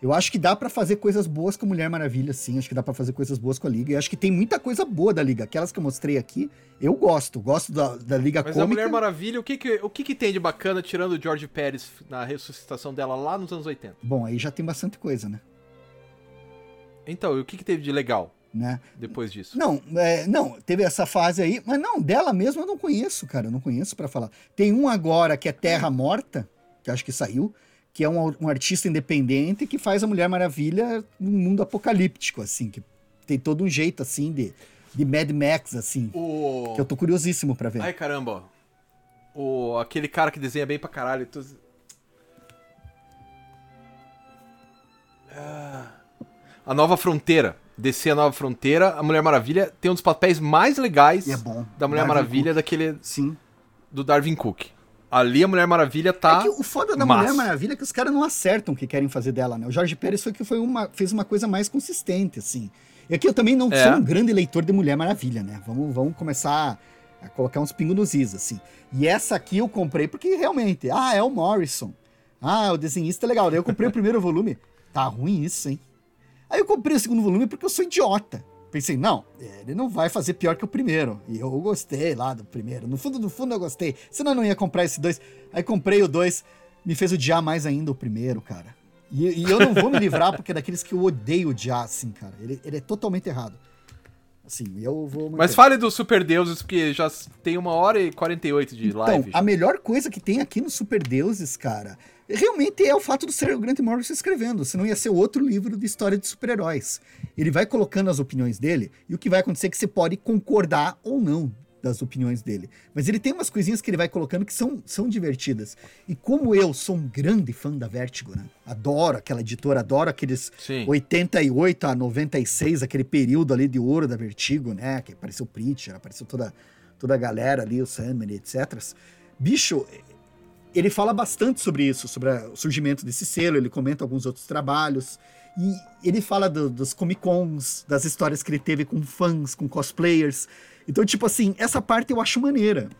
Speaker 2: Eu acho que dá pra fazer coisas boas com a Mulher Maravilha, sim. Acho que dá pra fazer coisas boas com a Liga. E acho que tem muita coisa boa da Liga. Aquelas que eu mostrei aqui, eu gosto. Gosto da, da Liga
Speaker 1: Mas a
Speaker 2: Cômica.
Speaker 1: Mulher Maravilha, o que que, o que que tem de bacana tirando o George Pérez na ressuscitação dela lá nos anos 80?
Speaker 2: Bom, aí já tem bastante coisa, né?
Speaker 1: Então, e o que que teve de legal
Speaker 2: né?
Speaker 1: depois disso?
Speaker 2: Não, é, não, teve essa fase aí, mas não, dela mesma eu não conheço, cara, eu não conheço pra falar. Tem um agora que é Terra Morta, que acho que saiu, que é um, um artista independente que faz a Mulher Maravilha num mundo apocalíptico, assim, que tem todo um jeito, assim, de, de Mad Max, assim,
Speaker 1: O...
Speaker 2: que eu tô curiosíssimo pra ver.
Speaker 1: Ai, caramba. O... Aquele cara que desenha bem pra caralho. tu- Ah. A Nova Fronteira. Descer a Nova Fronteira. A Mulher Maravilha tem um dos papéis mais legais
Speaker 2: é
Speaker 1: da Mulher
Speaker 2: Darwin
Speaker 1: Maravilha daquele
Speaker 2: Sim.
Speaker 1: do Darwin Cook. Ali a Mulher Maravilha tá.
Speaker 2: É que o foda da
Speaker 1: massa.
Speaker 2: Mulher Maravilha é que os caras não acertam o que querem fazer dela, né? O Jorge Pérez foi que foi uma, fez uma coisa mais consistente, assim. E aqui eu também não
Speaker 1: É.
Speaker 2: sou um grande leitor de Mulher Maravilha, né? Vamos, vamos começar a colocar uns pingos nos is, assim. E essa aqui eu comprei porque realmente, ah, é o Morrison. Ah, o desenhista é legal. Daí eu comprei o primeiro volume. Tá ruim isso, hein? Aí eu comprei o segundo volume porque eu sou idiota. Pensei, não, ele não vai fazer pior que o primeiro. E eu gostei lá do primeiro. No fundo, no fundo eu gostei. Senão eu não ia comprar esse dois. Aí comprei o dois, me fez odiar mais ainda o primeiro, cara. E, e eu não vou me livrar porque é daqueles que eu odeio odiar, assim, cara. Ele, ele é totalmente errado. Assim, eu vou.
Speaker 1: Mas
Speaker 2: manter.
Speaker 1: fale dos Super Deuses, porque já tem uma hora e 48 de
Speaker 2: Então,
Speaker 1: live. já.
Speaker 2: a melhor coisa que tem aqui no Super Deuses, cara, realmente é o fato do ser o Grant Morrison escrevendo, senão ia ser outro livro de história de super-heróis. Ele vai colocando as opiniões dele, e o que vai acontecer é que você pode concordar ou não das opiniões dele. Mas ele tem umas coisinhas que ele vai colocando que são, são divertidas. E como eu sou um grande fã da Vertigo, né? Adoro aquela editora, adoro aqueles
Speaker 1: Sim.
Speaker 2: 88 a 96, aquele período ali de ouro da Vertigo, né? Que apareceu o Preacher, apareceu toda, toda a galera ali, o Summer, etc. Bicho, ele fala bastante sobre isso, sobre a- o surgimento desse selo, ele comenta alguns outros trabalhos. E ele fala do- dos Comic Cons, das histórias que ele teve com fãs, com cosplayers. Então, tipo assim, essa parte eu acho maneira.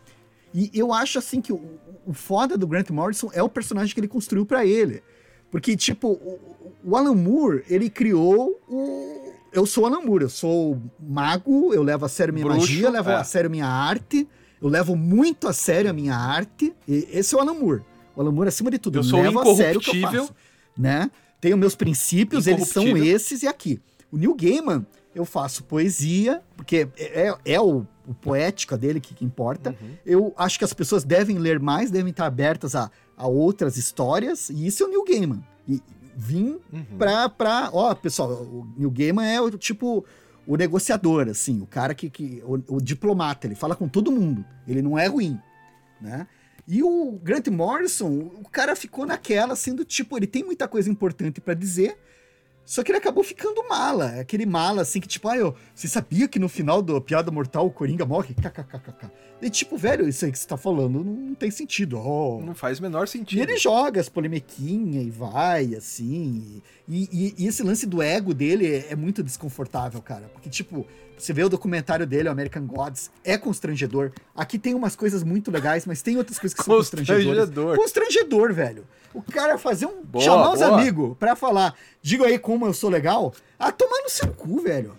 Speaker 2: E eu acho, assim, que o, o foda do Grant Morrison é o personagem que ele construiu pra ele. Porque, tipo, o, o Alan Moore, ele criou o... Eu sou o Alan Moore, eu sou mago, eu levo a sério minha
Speaker 1: Bruxo,
Speaker 2: magia, levo
Speaker 1: é.
Speaker 2: a sério minha arte, eu levo muito a sério a minha arte. E esse é o Alan Moore. O Alan Moore, acima de tudo,
Speaker 1: Eu sou
Speaker 2: levo a sério o que eu faço. Né? Tenho meus princípios, eles são esses e aqui. O Neil Gaiman, eu faço poesia, porque é, é o, o poética dele que, que importa.
Speaker 1: Uhum.
Speaker 2: Eu acho que as pessoas devem ler mais, devem estar abertas a a outras histórias, e isso é o Neil Gaiman. E vim
Speaker 1: Uhum.
Speaker 2: pra, pra. Ó, pessoal, o Neil Gaiman é o tipo. O negociador, assim, o cara que. que o, o diplomata, ele fala com todo mundo. Ele não é ruim, né? E o Grant Morrison, o cara ficou naquela, sendo tipo, ele tem muita coisa importante pra dizer, só que ele acabou ficando mala. Aquele mala, assim, que tipo, ah, eu, você sabia que no final do Piada Mortal o Coringa morre? KKKKK. E tipo, velho, isso aí que você tá falando não, tem sentido. Oh.
Speaker 1: Não faz o menor
Speaker 2: E
Speaker 1: sentido.
Speaker 2: ele joga as polemequinhas e vai, assim. E, e- e esse lance do ego dele é, é muito desconfortável, cara. Porque, tipo, você vê o documentário dele, o American Gods, é constrangedor. Aqui tem umas coisas muito legais, mas tem outras coisas que são constrangedoras.
Speaker 1: Constrangedor.
Speaker 2: Constrangedor, velho. O cara fazer um.
Speaker 1: Boa,
Speaker 2: chamar os amigos pra falar, diga aí como eu sou legal. Ah, tomar no seu cu, velho.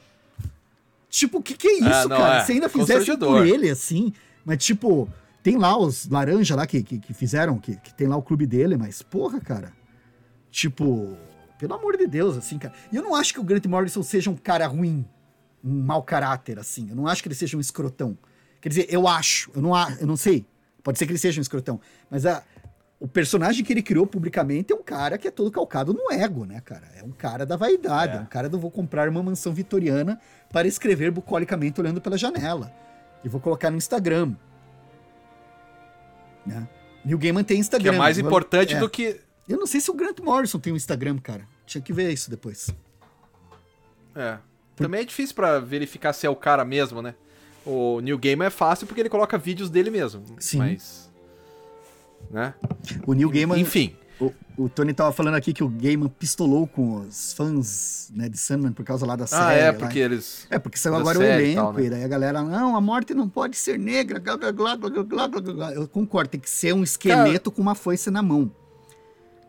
Speaker 2: Tipo, o que, que é isso,
Speaker 1: Ah, não,
Speaker 2: cara?
Speaker 1: é.
Speaker 2: Se ainda fizesse por ele, assim. Mas, tipo, tem lá os laranja lá que, que, que fizeram, que, que tem lá o clube dele, mas, porra, cara. Tipo, pelo amor de Deus, assim, cara. E eu não acho que o Grant Morrison seja um cara ruim, um mau caráter, assim. Eu não acho que ele seja um escrotão. Quer dizer, eu acho, eu não, a- eu não sei. Pode ser que ele seja um escrotão. Mas a, o personagem que ele criou publicamente é um cara que é todo calcado no ego, né, cara? É um cara da vaidade, é,
Speaker 1: É.
Speaker 2: um cara do vou comprar uma mansão vitoriana para escrever bucolicamente olhando pela janela. E vou colocar no Instagram. Né? Neil Gaiman tem
Speaker 1: Que
Speaker 2: Instagram.
Speaker 1: é mais importante
Speaker 2: é.
Speaker 1: do que.
Speaker 2: Eu não sei se o Grant Morrison tem um Instagram, cara. Tinha que ver isso depois.
Speaker 1: É. Também é difícil para verificar se é o cara mesmo, né? O New Game é fácil porque ele coloca vídeos dele mesmo.
Speaker 2: Sim.
Speaker 1: Mas. Né?
Speaker 2: O New Game.
Speaker 1: Enfim.
Speaker 2: O, o, Tony tava falando aqui que o Gaiman pistolou com os fãs né, de Sandman por causa lá da ah, série.
Speaker 1: Ah, é, porque lá. eles.
Speaker 2: É, porque saiu agora o elenco,
Speaker 1: né?
Speaker 2: e, daí a galera, não, a morte não pode ser negra, blá, blá, blá, blá, blá, blá. Eu concordo, tem que ser um esqueleto Cara... com uma foice na mão.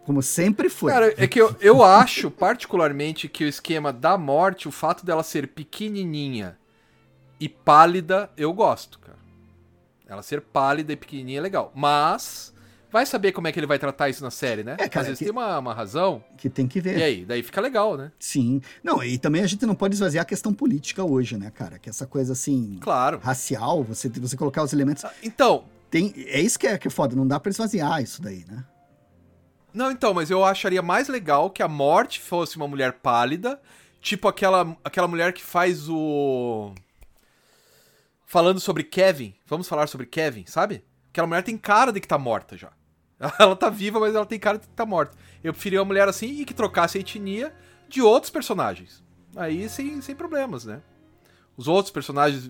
Speaker 2: Como sempre foi.
Speaker 1: Cara, é que eu, eu acho, particularmente, que o esquema da morte, o fato dela ser pequenininha e pálida, eu gosto, cara. Ela ser pálida e pequenininha é legal. Mas, vai saber como é que ele vai tratar isso na série, né?
Speaker 2: É, cara,
Speaker 1: Às vezes
Speaker 2: que-
Speaker 1: tem uma, uma razão.
Speaker 2: que tem que ver.
Speaker 1: E aí? Daí fica legal, né?
Speaker 2: Sim. Não, e também a gente não pode esvaziar a questão política hoje, né, cara? Que essa coisa assim,
Speaker 1: Claro.
Speaker 2: racial, você, você colocar os elementos.
Speaker 1: Então,
Speaker 2: Tem, é isso que é, que é foda, não dá pra esvaziar isso daí, né?
Speaker 1: Não, então, mas eu acharia mais legal que a morte fosse uma mulher pálida, tipo aquela, aquela mulher que faz o. Falando sobre Kevin. Vamos falar sobre Kevin, sabe? Aquela mulher tem cara de que tá morta já. Ela tá viva, mas ela tem cara de que tá morta. Eu preferia uma mulher assim e que trocasse a etnia de outros personagens. Aí sem, sem problemas, né? Os outros personagens.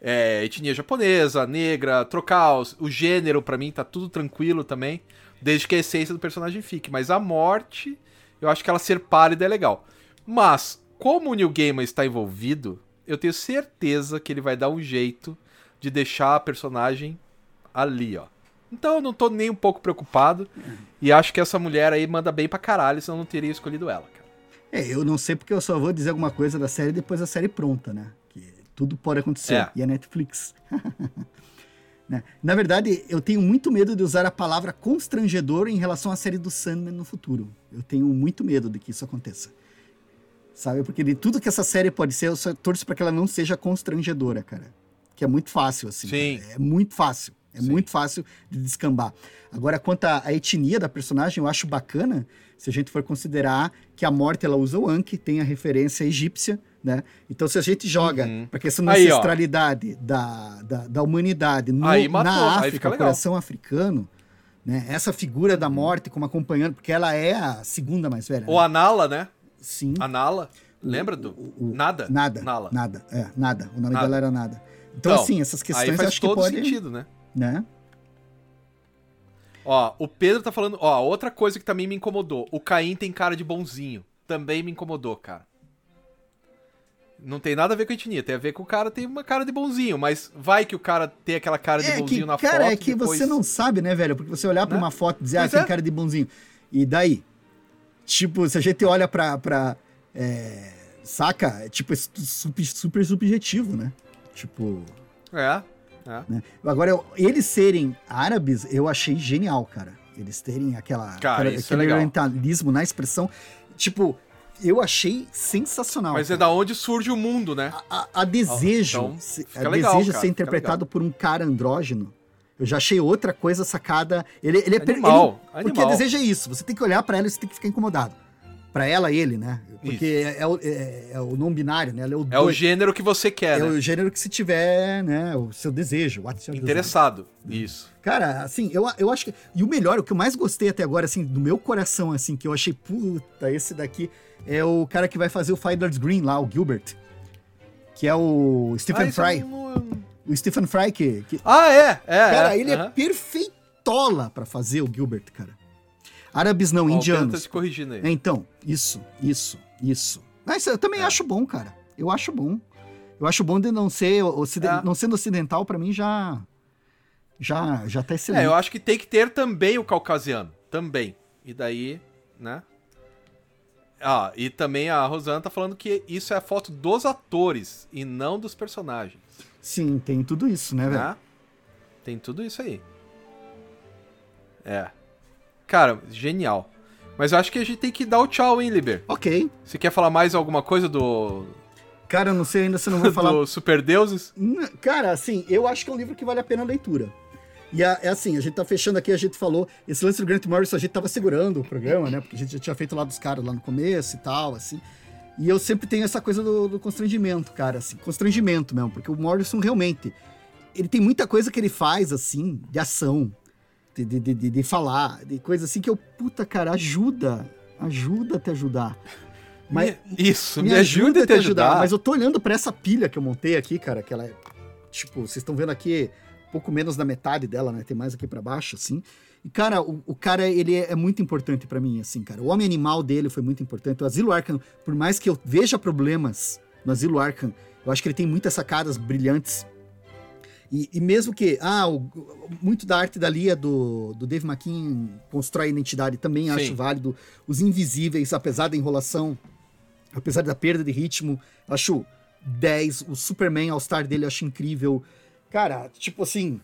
Speaker 1: É, etnia japonesa, negra, trocar os- o gênero, pra mim, tá tudo tranquilo também. Desde que a essência do personagem fique. Mas a morte, eu acho que ela ser pálida é legal. Mas, como o New Gaiman está envolvido, eu tenho certeza que ele vai dar um jeito de deixar a personagem ali, ó. Então eu não tô nem um pouco preocupado. E acho que essa mulher aí manda bem pra caralho, senão eu não teria escolhido ela, cara.
Speaker 2: É, eu não sei porque eu só vou dizer alguma coisa da série depois da série pronta, né? Que tudo pode acontecer.
Speaker 1: É.
Speaker 2: E é Netflix. Né? Na verdade, eu tenho muito medo de usar a palavra constrangedor em relação à série do Sandman no futuro. Eu tenho muito medo de que isso aconteça. Sabe? Porque de tudo que essa série pode ser, eu só torço para que ela não seja constrangedora, cara. Que é muito fácil, assim.
Speaker 1: Sim.
Speaker 2: cara. É muito fácil. É
Speaker 1: Sim.
Speaker 2: muito fácil de descambar. Agora, quanto à à etnia da personagem, eu acho bacana se a gente for considerar que a morte ela usa o Anki, tem a referência egípcia, né? Então, se a gente joga
Speaker 1: Uhum.
Speaker 2: para questão da
Speaker 1: Aí,
Speaker 2: ancestralidade da, da, da humanidade no,
Speaker 1: Aí
Speaker 2: na
Speaker 1: aí
Speaker 2: África, o coração africano, né? Essa figura da morte como acompanhando, porque ela é a segunda mais velha.
Speaker 1: Ou
Speaker 2: né?
Speaker 1: a Nala, né?
Speaker 2: Sim.
Speaker 1: A Nala. Lembra do.
Speaker 2: o-
Speaker 1: nada?
Speaker 2: Nada.
Speaker 1: Nala.
Speaker 2: Nada. É, nada. O nome
Speaker 1: Nada.
Speaker 2: dela era nada. Então,
Speaker 1: Então,
Speaker 2: assim, essas
Speaker 1: Aí
Speaker 2: questões eu
Speaker 1: faz
Speaker 2: acho que
Speaker 1: todo
Speaker 2: pode.
Speaker 1: sentido, né?
Speaker 2: Né?
Speaker 1: Ó, o Pedro tá falando. Ó, outra coisa que também me incomodou. O Caim tem cara de bonzinho. Também me incomodou, cara. Não tem nada a ver com a etnia, tem a ver com o cara tem uma cara de bonzinho, mas vai que o cara tem aquela cara de
Speaker 2: É
Speaker 1: bonzinho
Speaker 2: que,
Speaker 1: na
Speaker 2: cara,
Speaker 1: foto.
Speaker 2: é que
Speaker 1: depois...
Speaker 2: você não sabe, né, velho? Porque você olhar pra
Speaker 1: Né?
Speaker 2: uma foto e dizer, ah,
Speaker 1: Pois
Speaker 2: tem
Speaker 1: é.
Speaker 2: cara de bonzinho. E daí? Tipo, se a gente olha pra. pra é, saca? É, Tipo, é su- super, super subjetivo, né? Tipo.
Speaker 1: É, é.
Speaker 2: Né? Agora, eu- eles serem árabes, eu achei genial, cara. Eles terem aquela,
Speaker 1: Cara,
Speaker 2: aquela-
Speaker 1: é
Speaker 2: aquele orientalismo na expressão. Tipo, eu achei sensacional.
Speaker 1: Mas é
Speaker 2: cara.
Speaker 1: da onde surge o mundo, né?
Speaker 2: a, a desejo,
Speaker 1: Então,
Speaker 2: se-
Speaker 1: fica
Speaker 2: a
Speaker 1: legal,
Speaker 2: desejo
Speaker 1: cara,
Speaker 2: ser interpretado por um cara andrógeno, Eu já achei outra coisa sacada. Ele, ele é
Speaker 1: Animal,
Speaker 2: ele- Porque
Speaker 1: animal.
Speaker 2: deseja isso. Você tem que olhar pra ela e você tem que ficar incomodado. Pra ela, ele, né? Porque é, é o, é- é o não binário, né? Ela é o,
Speaker 1: É o gênero que você quer,
Speaker 2: é
Speaker 1: né?
Speaker 2: o gênero que se tiver, né? O seu desejo. what's.
Speaker 1: Interessado. Isso.
Speaker 2: Cara, assim, eu, eu acho que. E o melhor, o que eu mais gostei até agora, assim, do meu coração, assim, que eu achei, puta, esse daqui é o cara que vai fazer o Finders Green lá, o Gilbert. Que é o Stephen
Speaker 1: Ah,
Speaker 2: Fry.
Speaker 1: eu não-
Speaker 2: O Stephen Fry, que. que-
Speaker 1: Ah, é? É.
Speaker 2: cara,
Speaker 1: é.
Speaker 2: ele é perfeitola pra fazer o Gilbert, cara. Árabes não,
Speaker 1: Ó, o Pedro
Speaker 2: indianos.
Speaker 1: tá se corrigindo aí.
Speaker 2: É, Então, isso, isso, isso. Mas eu também
Speaker 1: É.
Speaker 2: acho bom, cara. Eu acho bom. Eu acho bom de não ser ociden-
Speaker 1: É.
Speaker 2: não sendo ocidental, pra mim já já já tá excelente.
Speaker 1: É, eu acho que tem que ter também o caucasiano. Também. E daí, né? Ah, e também a Rosana tá falando que isso é a foto dos atores e não dos personagens.
Speaker 2: Sim, tem tudo isso, né, velho?
Speaker 1: Né? Tem tudo isso aí. É. Cara, genial. Mas eu acho que a gente tem que dar o tchau, hein, Liber?
Speaker 2: Ok.
Speaker 1: Você quer falar mais alguma coisa do,
Speaker 2: Cara, eu não sei ainda se não vou falar.
Speaker 1: do Super Deuses?
Speaker 2: Cara, assim, eu acho que é um livro que vale a pena a leitura. E é, é assim, a gente tá fechando aqui, a gente falou, esse lance do Grant Morrison, a gente tava segurando o programa, né? Porque a gente já tinha feito lá dos caras lá no começo e tal, assim. E eu sempre tenho essa coisa do, do constrangimento, cara, assim, constrangimento mesmo, porque o Morrison realmente, ele tem muita coisa que ele faz, assim, de ação, de, de, de, de- falar, de coisa assim que eu, puta, cara, ajuda, ajuda a te ajudar. Mas,
Speaker 1: Me- isso, me, ajuda a te ajudar.
Speaker 2: Mas eu tô olhando pra essa pilha que eu montei aqui, cara, que ela é. Tipo, vocês estão vendo aqui pouco menos da metade dela, né? Tem mais aqui pra baixo, assim. E, cara, o, o cara, ele é, é muito importante pra mim, assim, cara. O homem animal dele foi muito importante. O Asilo Arkham, por mais que eu veja problemas no Asilo Arkham, eu acho que ele tem muitas sacadas brilhantes. E, e mesmo que, ah, o- muito da arte dali é do, do Dave McKean constrói a identidade, também
Speaker 1: Sim.
Speaker 2: acho válido. Os invisíveis, apesar da enrolação, apesar da perda de ritmo, acho 10. O Superman All-Star dele eu acho incrível. Cara, tipo assim,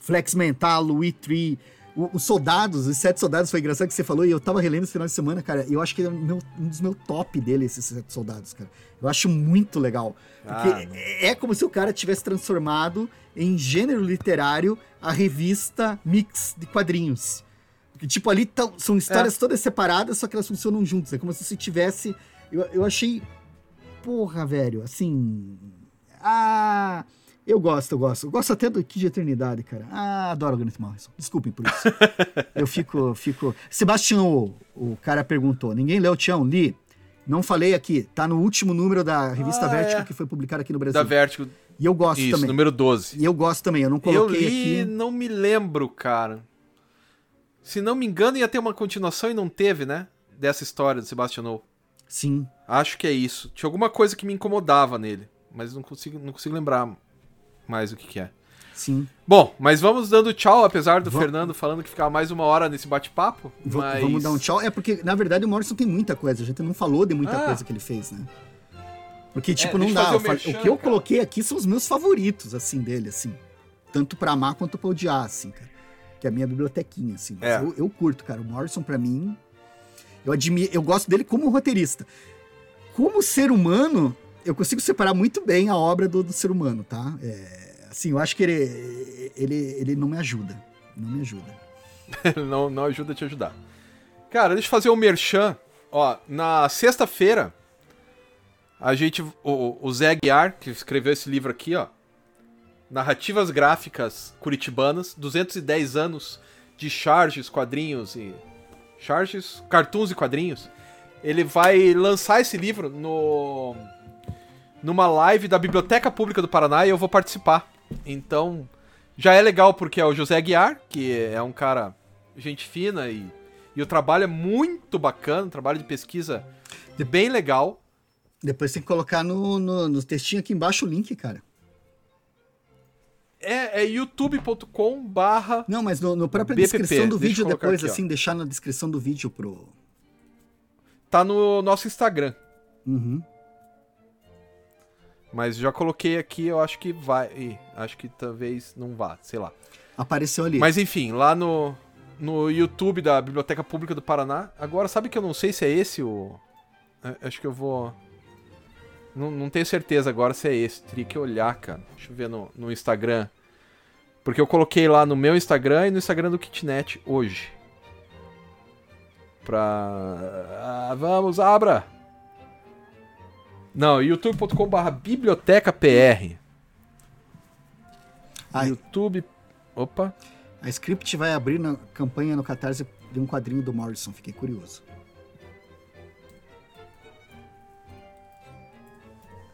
Speaker 2: Flex Mental, E3, o- os soldados, os sete soldados, foi engraçado que você falou, e eu tava relendo esse final de semana, cara, eu acho que é meu- um dos meus top dele, esses sete soldados, cara. Eu acho muito legal. Porque
Speaker 1: Ah,
Speaker 2: é é como se o cara tivesse transformado em gênero literário a revista mix de quadrinhos. Porque, tipo, ali tão- são histórias todas separadas, só que elas funcionam juntas. É como se você tivesse. Eu, eu achei. Porra, velho, assim. Ah. Eu gosto, eu gosto. Eu gosto até do Kid de Eternidade, cara. Ah, adoro o Grant Morrison. Desculpem por isso. eu fico, fico. Sebastião, o, o cara perguntou. Ninguém leu o Tião? Li. Não falei aqui. Tá no último número da revista
Speaker 1: Ah,
Speaker 2: Vertigo
Speaker 1: é.
Speaker 2: que foi publicada aqui no Brasil.
Speaker 1: da Vertigo.
Speaker 2: E eu gosto
Speaker 1: Isso,
Speaker 2: também.
Speaker 1: número 12.
Speaker 2: E eu gosto também. Eu não
Speaker 1: Eu
Speaker 2: coloquei
Speaker 1: li,
Speaker 2: aqui.
Speaker 1: não me lembro, cara. Se não me engano, ia ter uma continuação e não teve, né? Dessa história do Sebastian No.
Speaker 2: Sim.
Speaker 1: Acho que é isso. Tinha alguma coisa que me incomodava nele, mas não consigo, não consigo lembrar mais o que, que é.
Speaker 2: Sim.
Speaker 1: Bom, mas vamos dando tchau, apesar do Fernando falando que ficava mais uma hora nesse bate-papo. Mas...
Speaker 2: Vamos dar um tchau. É porque, na verdade, o Morrison tem muita coisa. A gente não falou de muita
Speaker 1: Ah.
Speaker 2: coisa que ele fez, né? Porque, tipo,
Speaker 1: É,
Speaker 2: não dá.
Speaker 1: o
Speaker 2: falei- o, que eu
Speaker 1: cara.
Speaker 2: coloquei aqui são os meus favoritos, assim, dele, assim. Tanto pra amar quanto pra odiar, assim, cara. Que é a minha bibliotequinha, assim. Mas
Speaker 1: É.
Speaker 2: eu, eu curto, cara. O Morrison, pra mim, eu admiro, eu gosto dele como roteirista. Como ser humano, eu consigo separar muito bem a obra do, do ser humano, tá? É, assim, eu acho que ele, ele, ele não me ajuda. Não me ajuda.
Speaker 1: não, não ajuda a te ajudar. Cara, deixa eu fazer um merchan. Ó, na sexta-feira, a gente. O, o Zé Guiar, que escreveu esse livro aqui, ó. Narrativas gráficas curitibanas, 210 anos de charges, quadrinhos e. Charges, cartoons e quadrinhos. Ele vai lançar esse livro no. Numa live da Biblioteca Pública do Paraná e eu vou participar. Então, já é legal porque é o José Guiar, que é um cara gente fina e, e o trabalho é muito bacana, um trabalho de pesquisa bem legal.
Speaker 2: Depois tem que colocar no, no, no textinho aqui embaixo o link, cara.
Speaker 1: É, é youtube.com barra...
Speaker 2: Não, mas no, no própria
Speaker 1: BPP,
Speaker 2: descrição do
Speaker 1: deixa
Speaker 2: vídeo depois,
Speaker 1: aqui, ó.
Speaker 2: assim, deixar na descrição do vídeo pro.
Speaker 1: Tá no nosso Instagram.
Speaker 2: Uhum.
Speaker 1: Mas já coloquei aqui, eu acho que vai. Ih, acho que talvez não vá, sei lá.
Speaker 2: Apareceu ali.
Speaker 1: Mas enfim, lá no, no YouTube da Biblioteca Pública do Paraná. Agora, sabe que eu não sei se é esse o. é, Acho que eu vou. Não, não tenho certeza agora se é esse. Teria que olhar, cara. Deixa eu ver no, no Instagram. Porque eu coloquei lá no meu Instagram e no Instagram do Kitnet hoje. Pra. Ah, vamos, abra! Não, youtube.com/barra biblioteca PR. YouTube. Opa.
Speaker 2: A Script vai abrir na campanha no Catarse de um quadrinho do Morrison, fiquei curioso.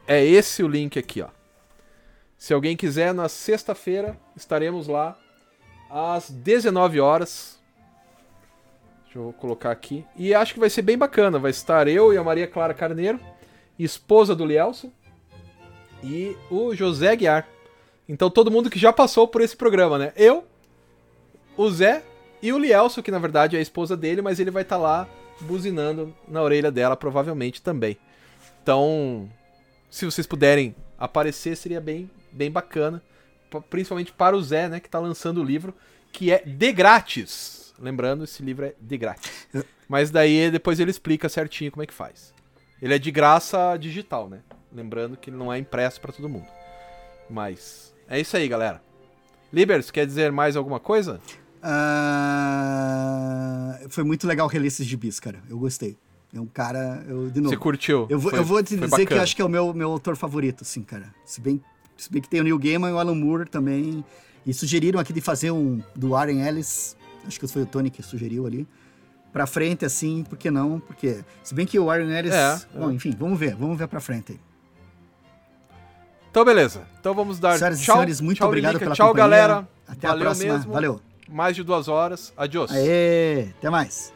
Speaker 1: É esse o link aqui, ó. Se alguém quiser, na sexta-feira estaremos lá às 19 horas. Deixa eu colocar aqui. E acho que vai ser bem bacana. Vai estar eu e a Maria Clara Carneiro, esposa do Lielson, e o José Guiar. Então todo mundo que já passou por esse programa, né? Eu, o Zé e o Lielson, que na verdade é a esposa dele, mas ele vai estar lá buzinando na orelha dela, provavelmente também. Então, se vocês puderem aparecer, seria bem, bem bacana. Principalmente para o Zé, né, que tá lançando o livro, que é de grátis. Lembrando, esse livro é de grátis. Mas daí depois ele explica certinho como é que faz. Ele é de graça digital, né? Lembrando que ele não é impresso para todo mundo. Mas é isso aí, galera. Libers, quer dizer mais alguma coisa?
Speaker 2: Ah, foi muito legal reler esses gibis, cara. Eu gostei. É um cara. Eu, de novo.
Speaker 1: Você curtiu?
Speaker 2: Eu vou,
Speaker 1: Foi-
Speaker 2: eu vou te dizer que eu acho que é o meu, meu autor favorito, assim, cara. Se bem, se bem que tem o Neil Gaiman e o Alan Moore também. E sugeriram aqui de fazer um do Warren Ellis. Acho que foi o Tony que sugeriu ali. Pra frente, assim, por que não? Porque, se bem que o Warren Ellis.
Speaker 1: É,
Speaker 2: bom, enfim, vamos ver, vamos ver pra frente aí.
Speaker 1: Então, beleza. Então vamos dar
Speaker 2: Senhoras e
Speaker 1: tchau.
Speaker 2: senhores, muito
Speaker 1: tchau,
Speaker 2: obrigado
Speaker 1: Lilica.
Speaker 2: pela
Speaker 1: Tchau,
Speaker 2: companhia.
Speaker 1: galera.
Speaker 2: Até
Speaker 1: Valeu
Speaker 2: a próxima.
Speaker 1: mesmo.
Speaker 2: Valeu.
Speaker 1: Mais de duas horas. Adiós.
Speaker 2: Aê, até mais.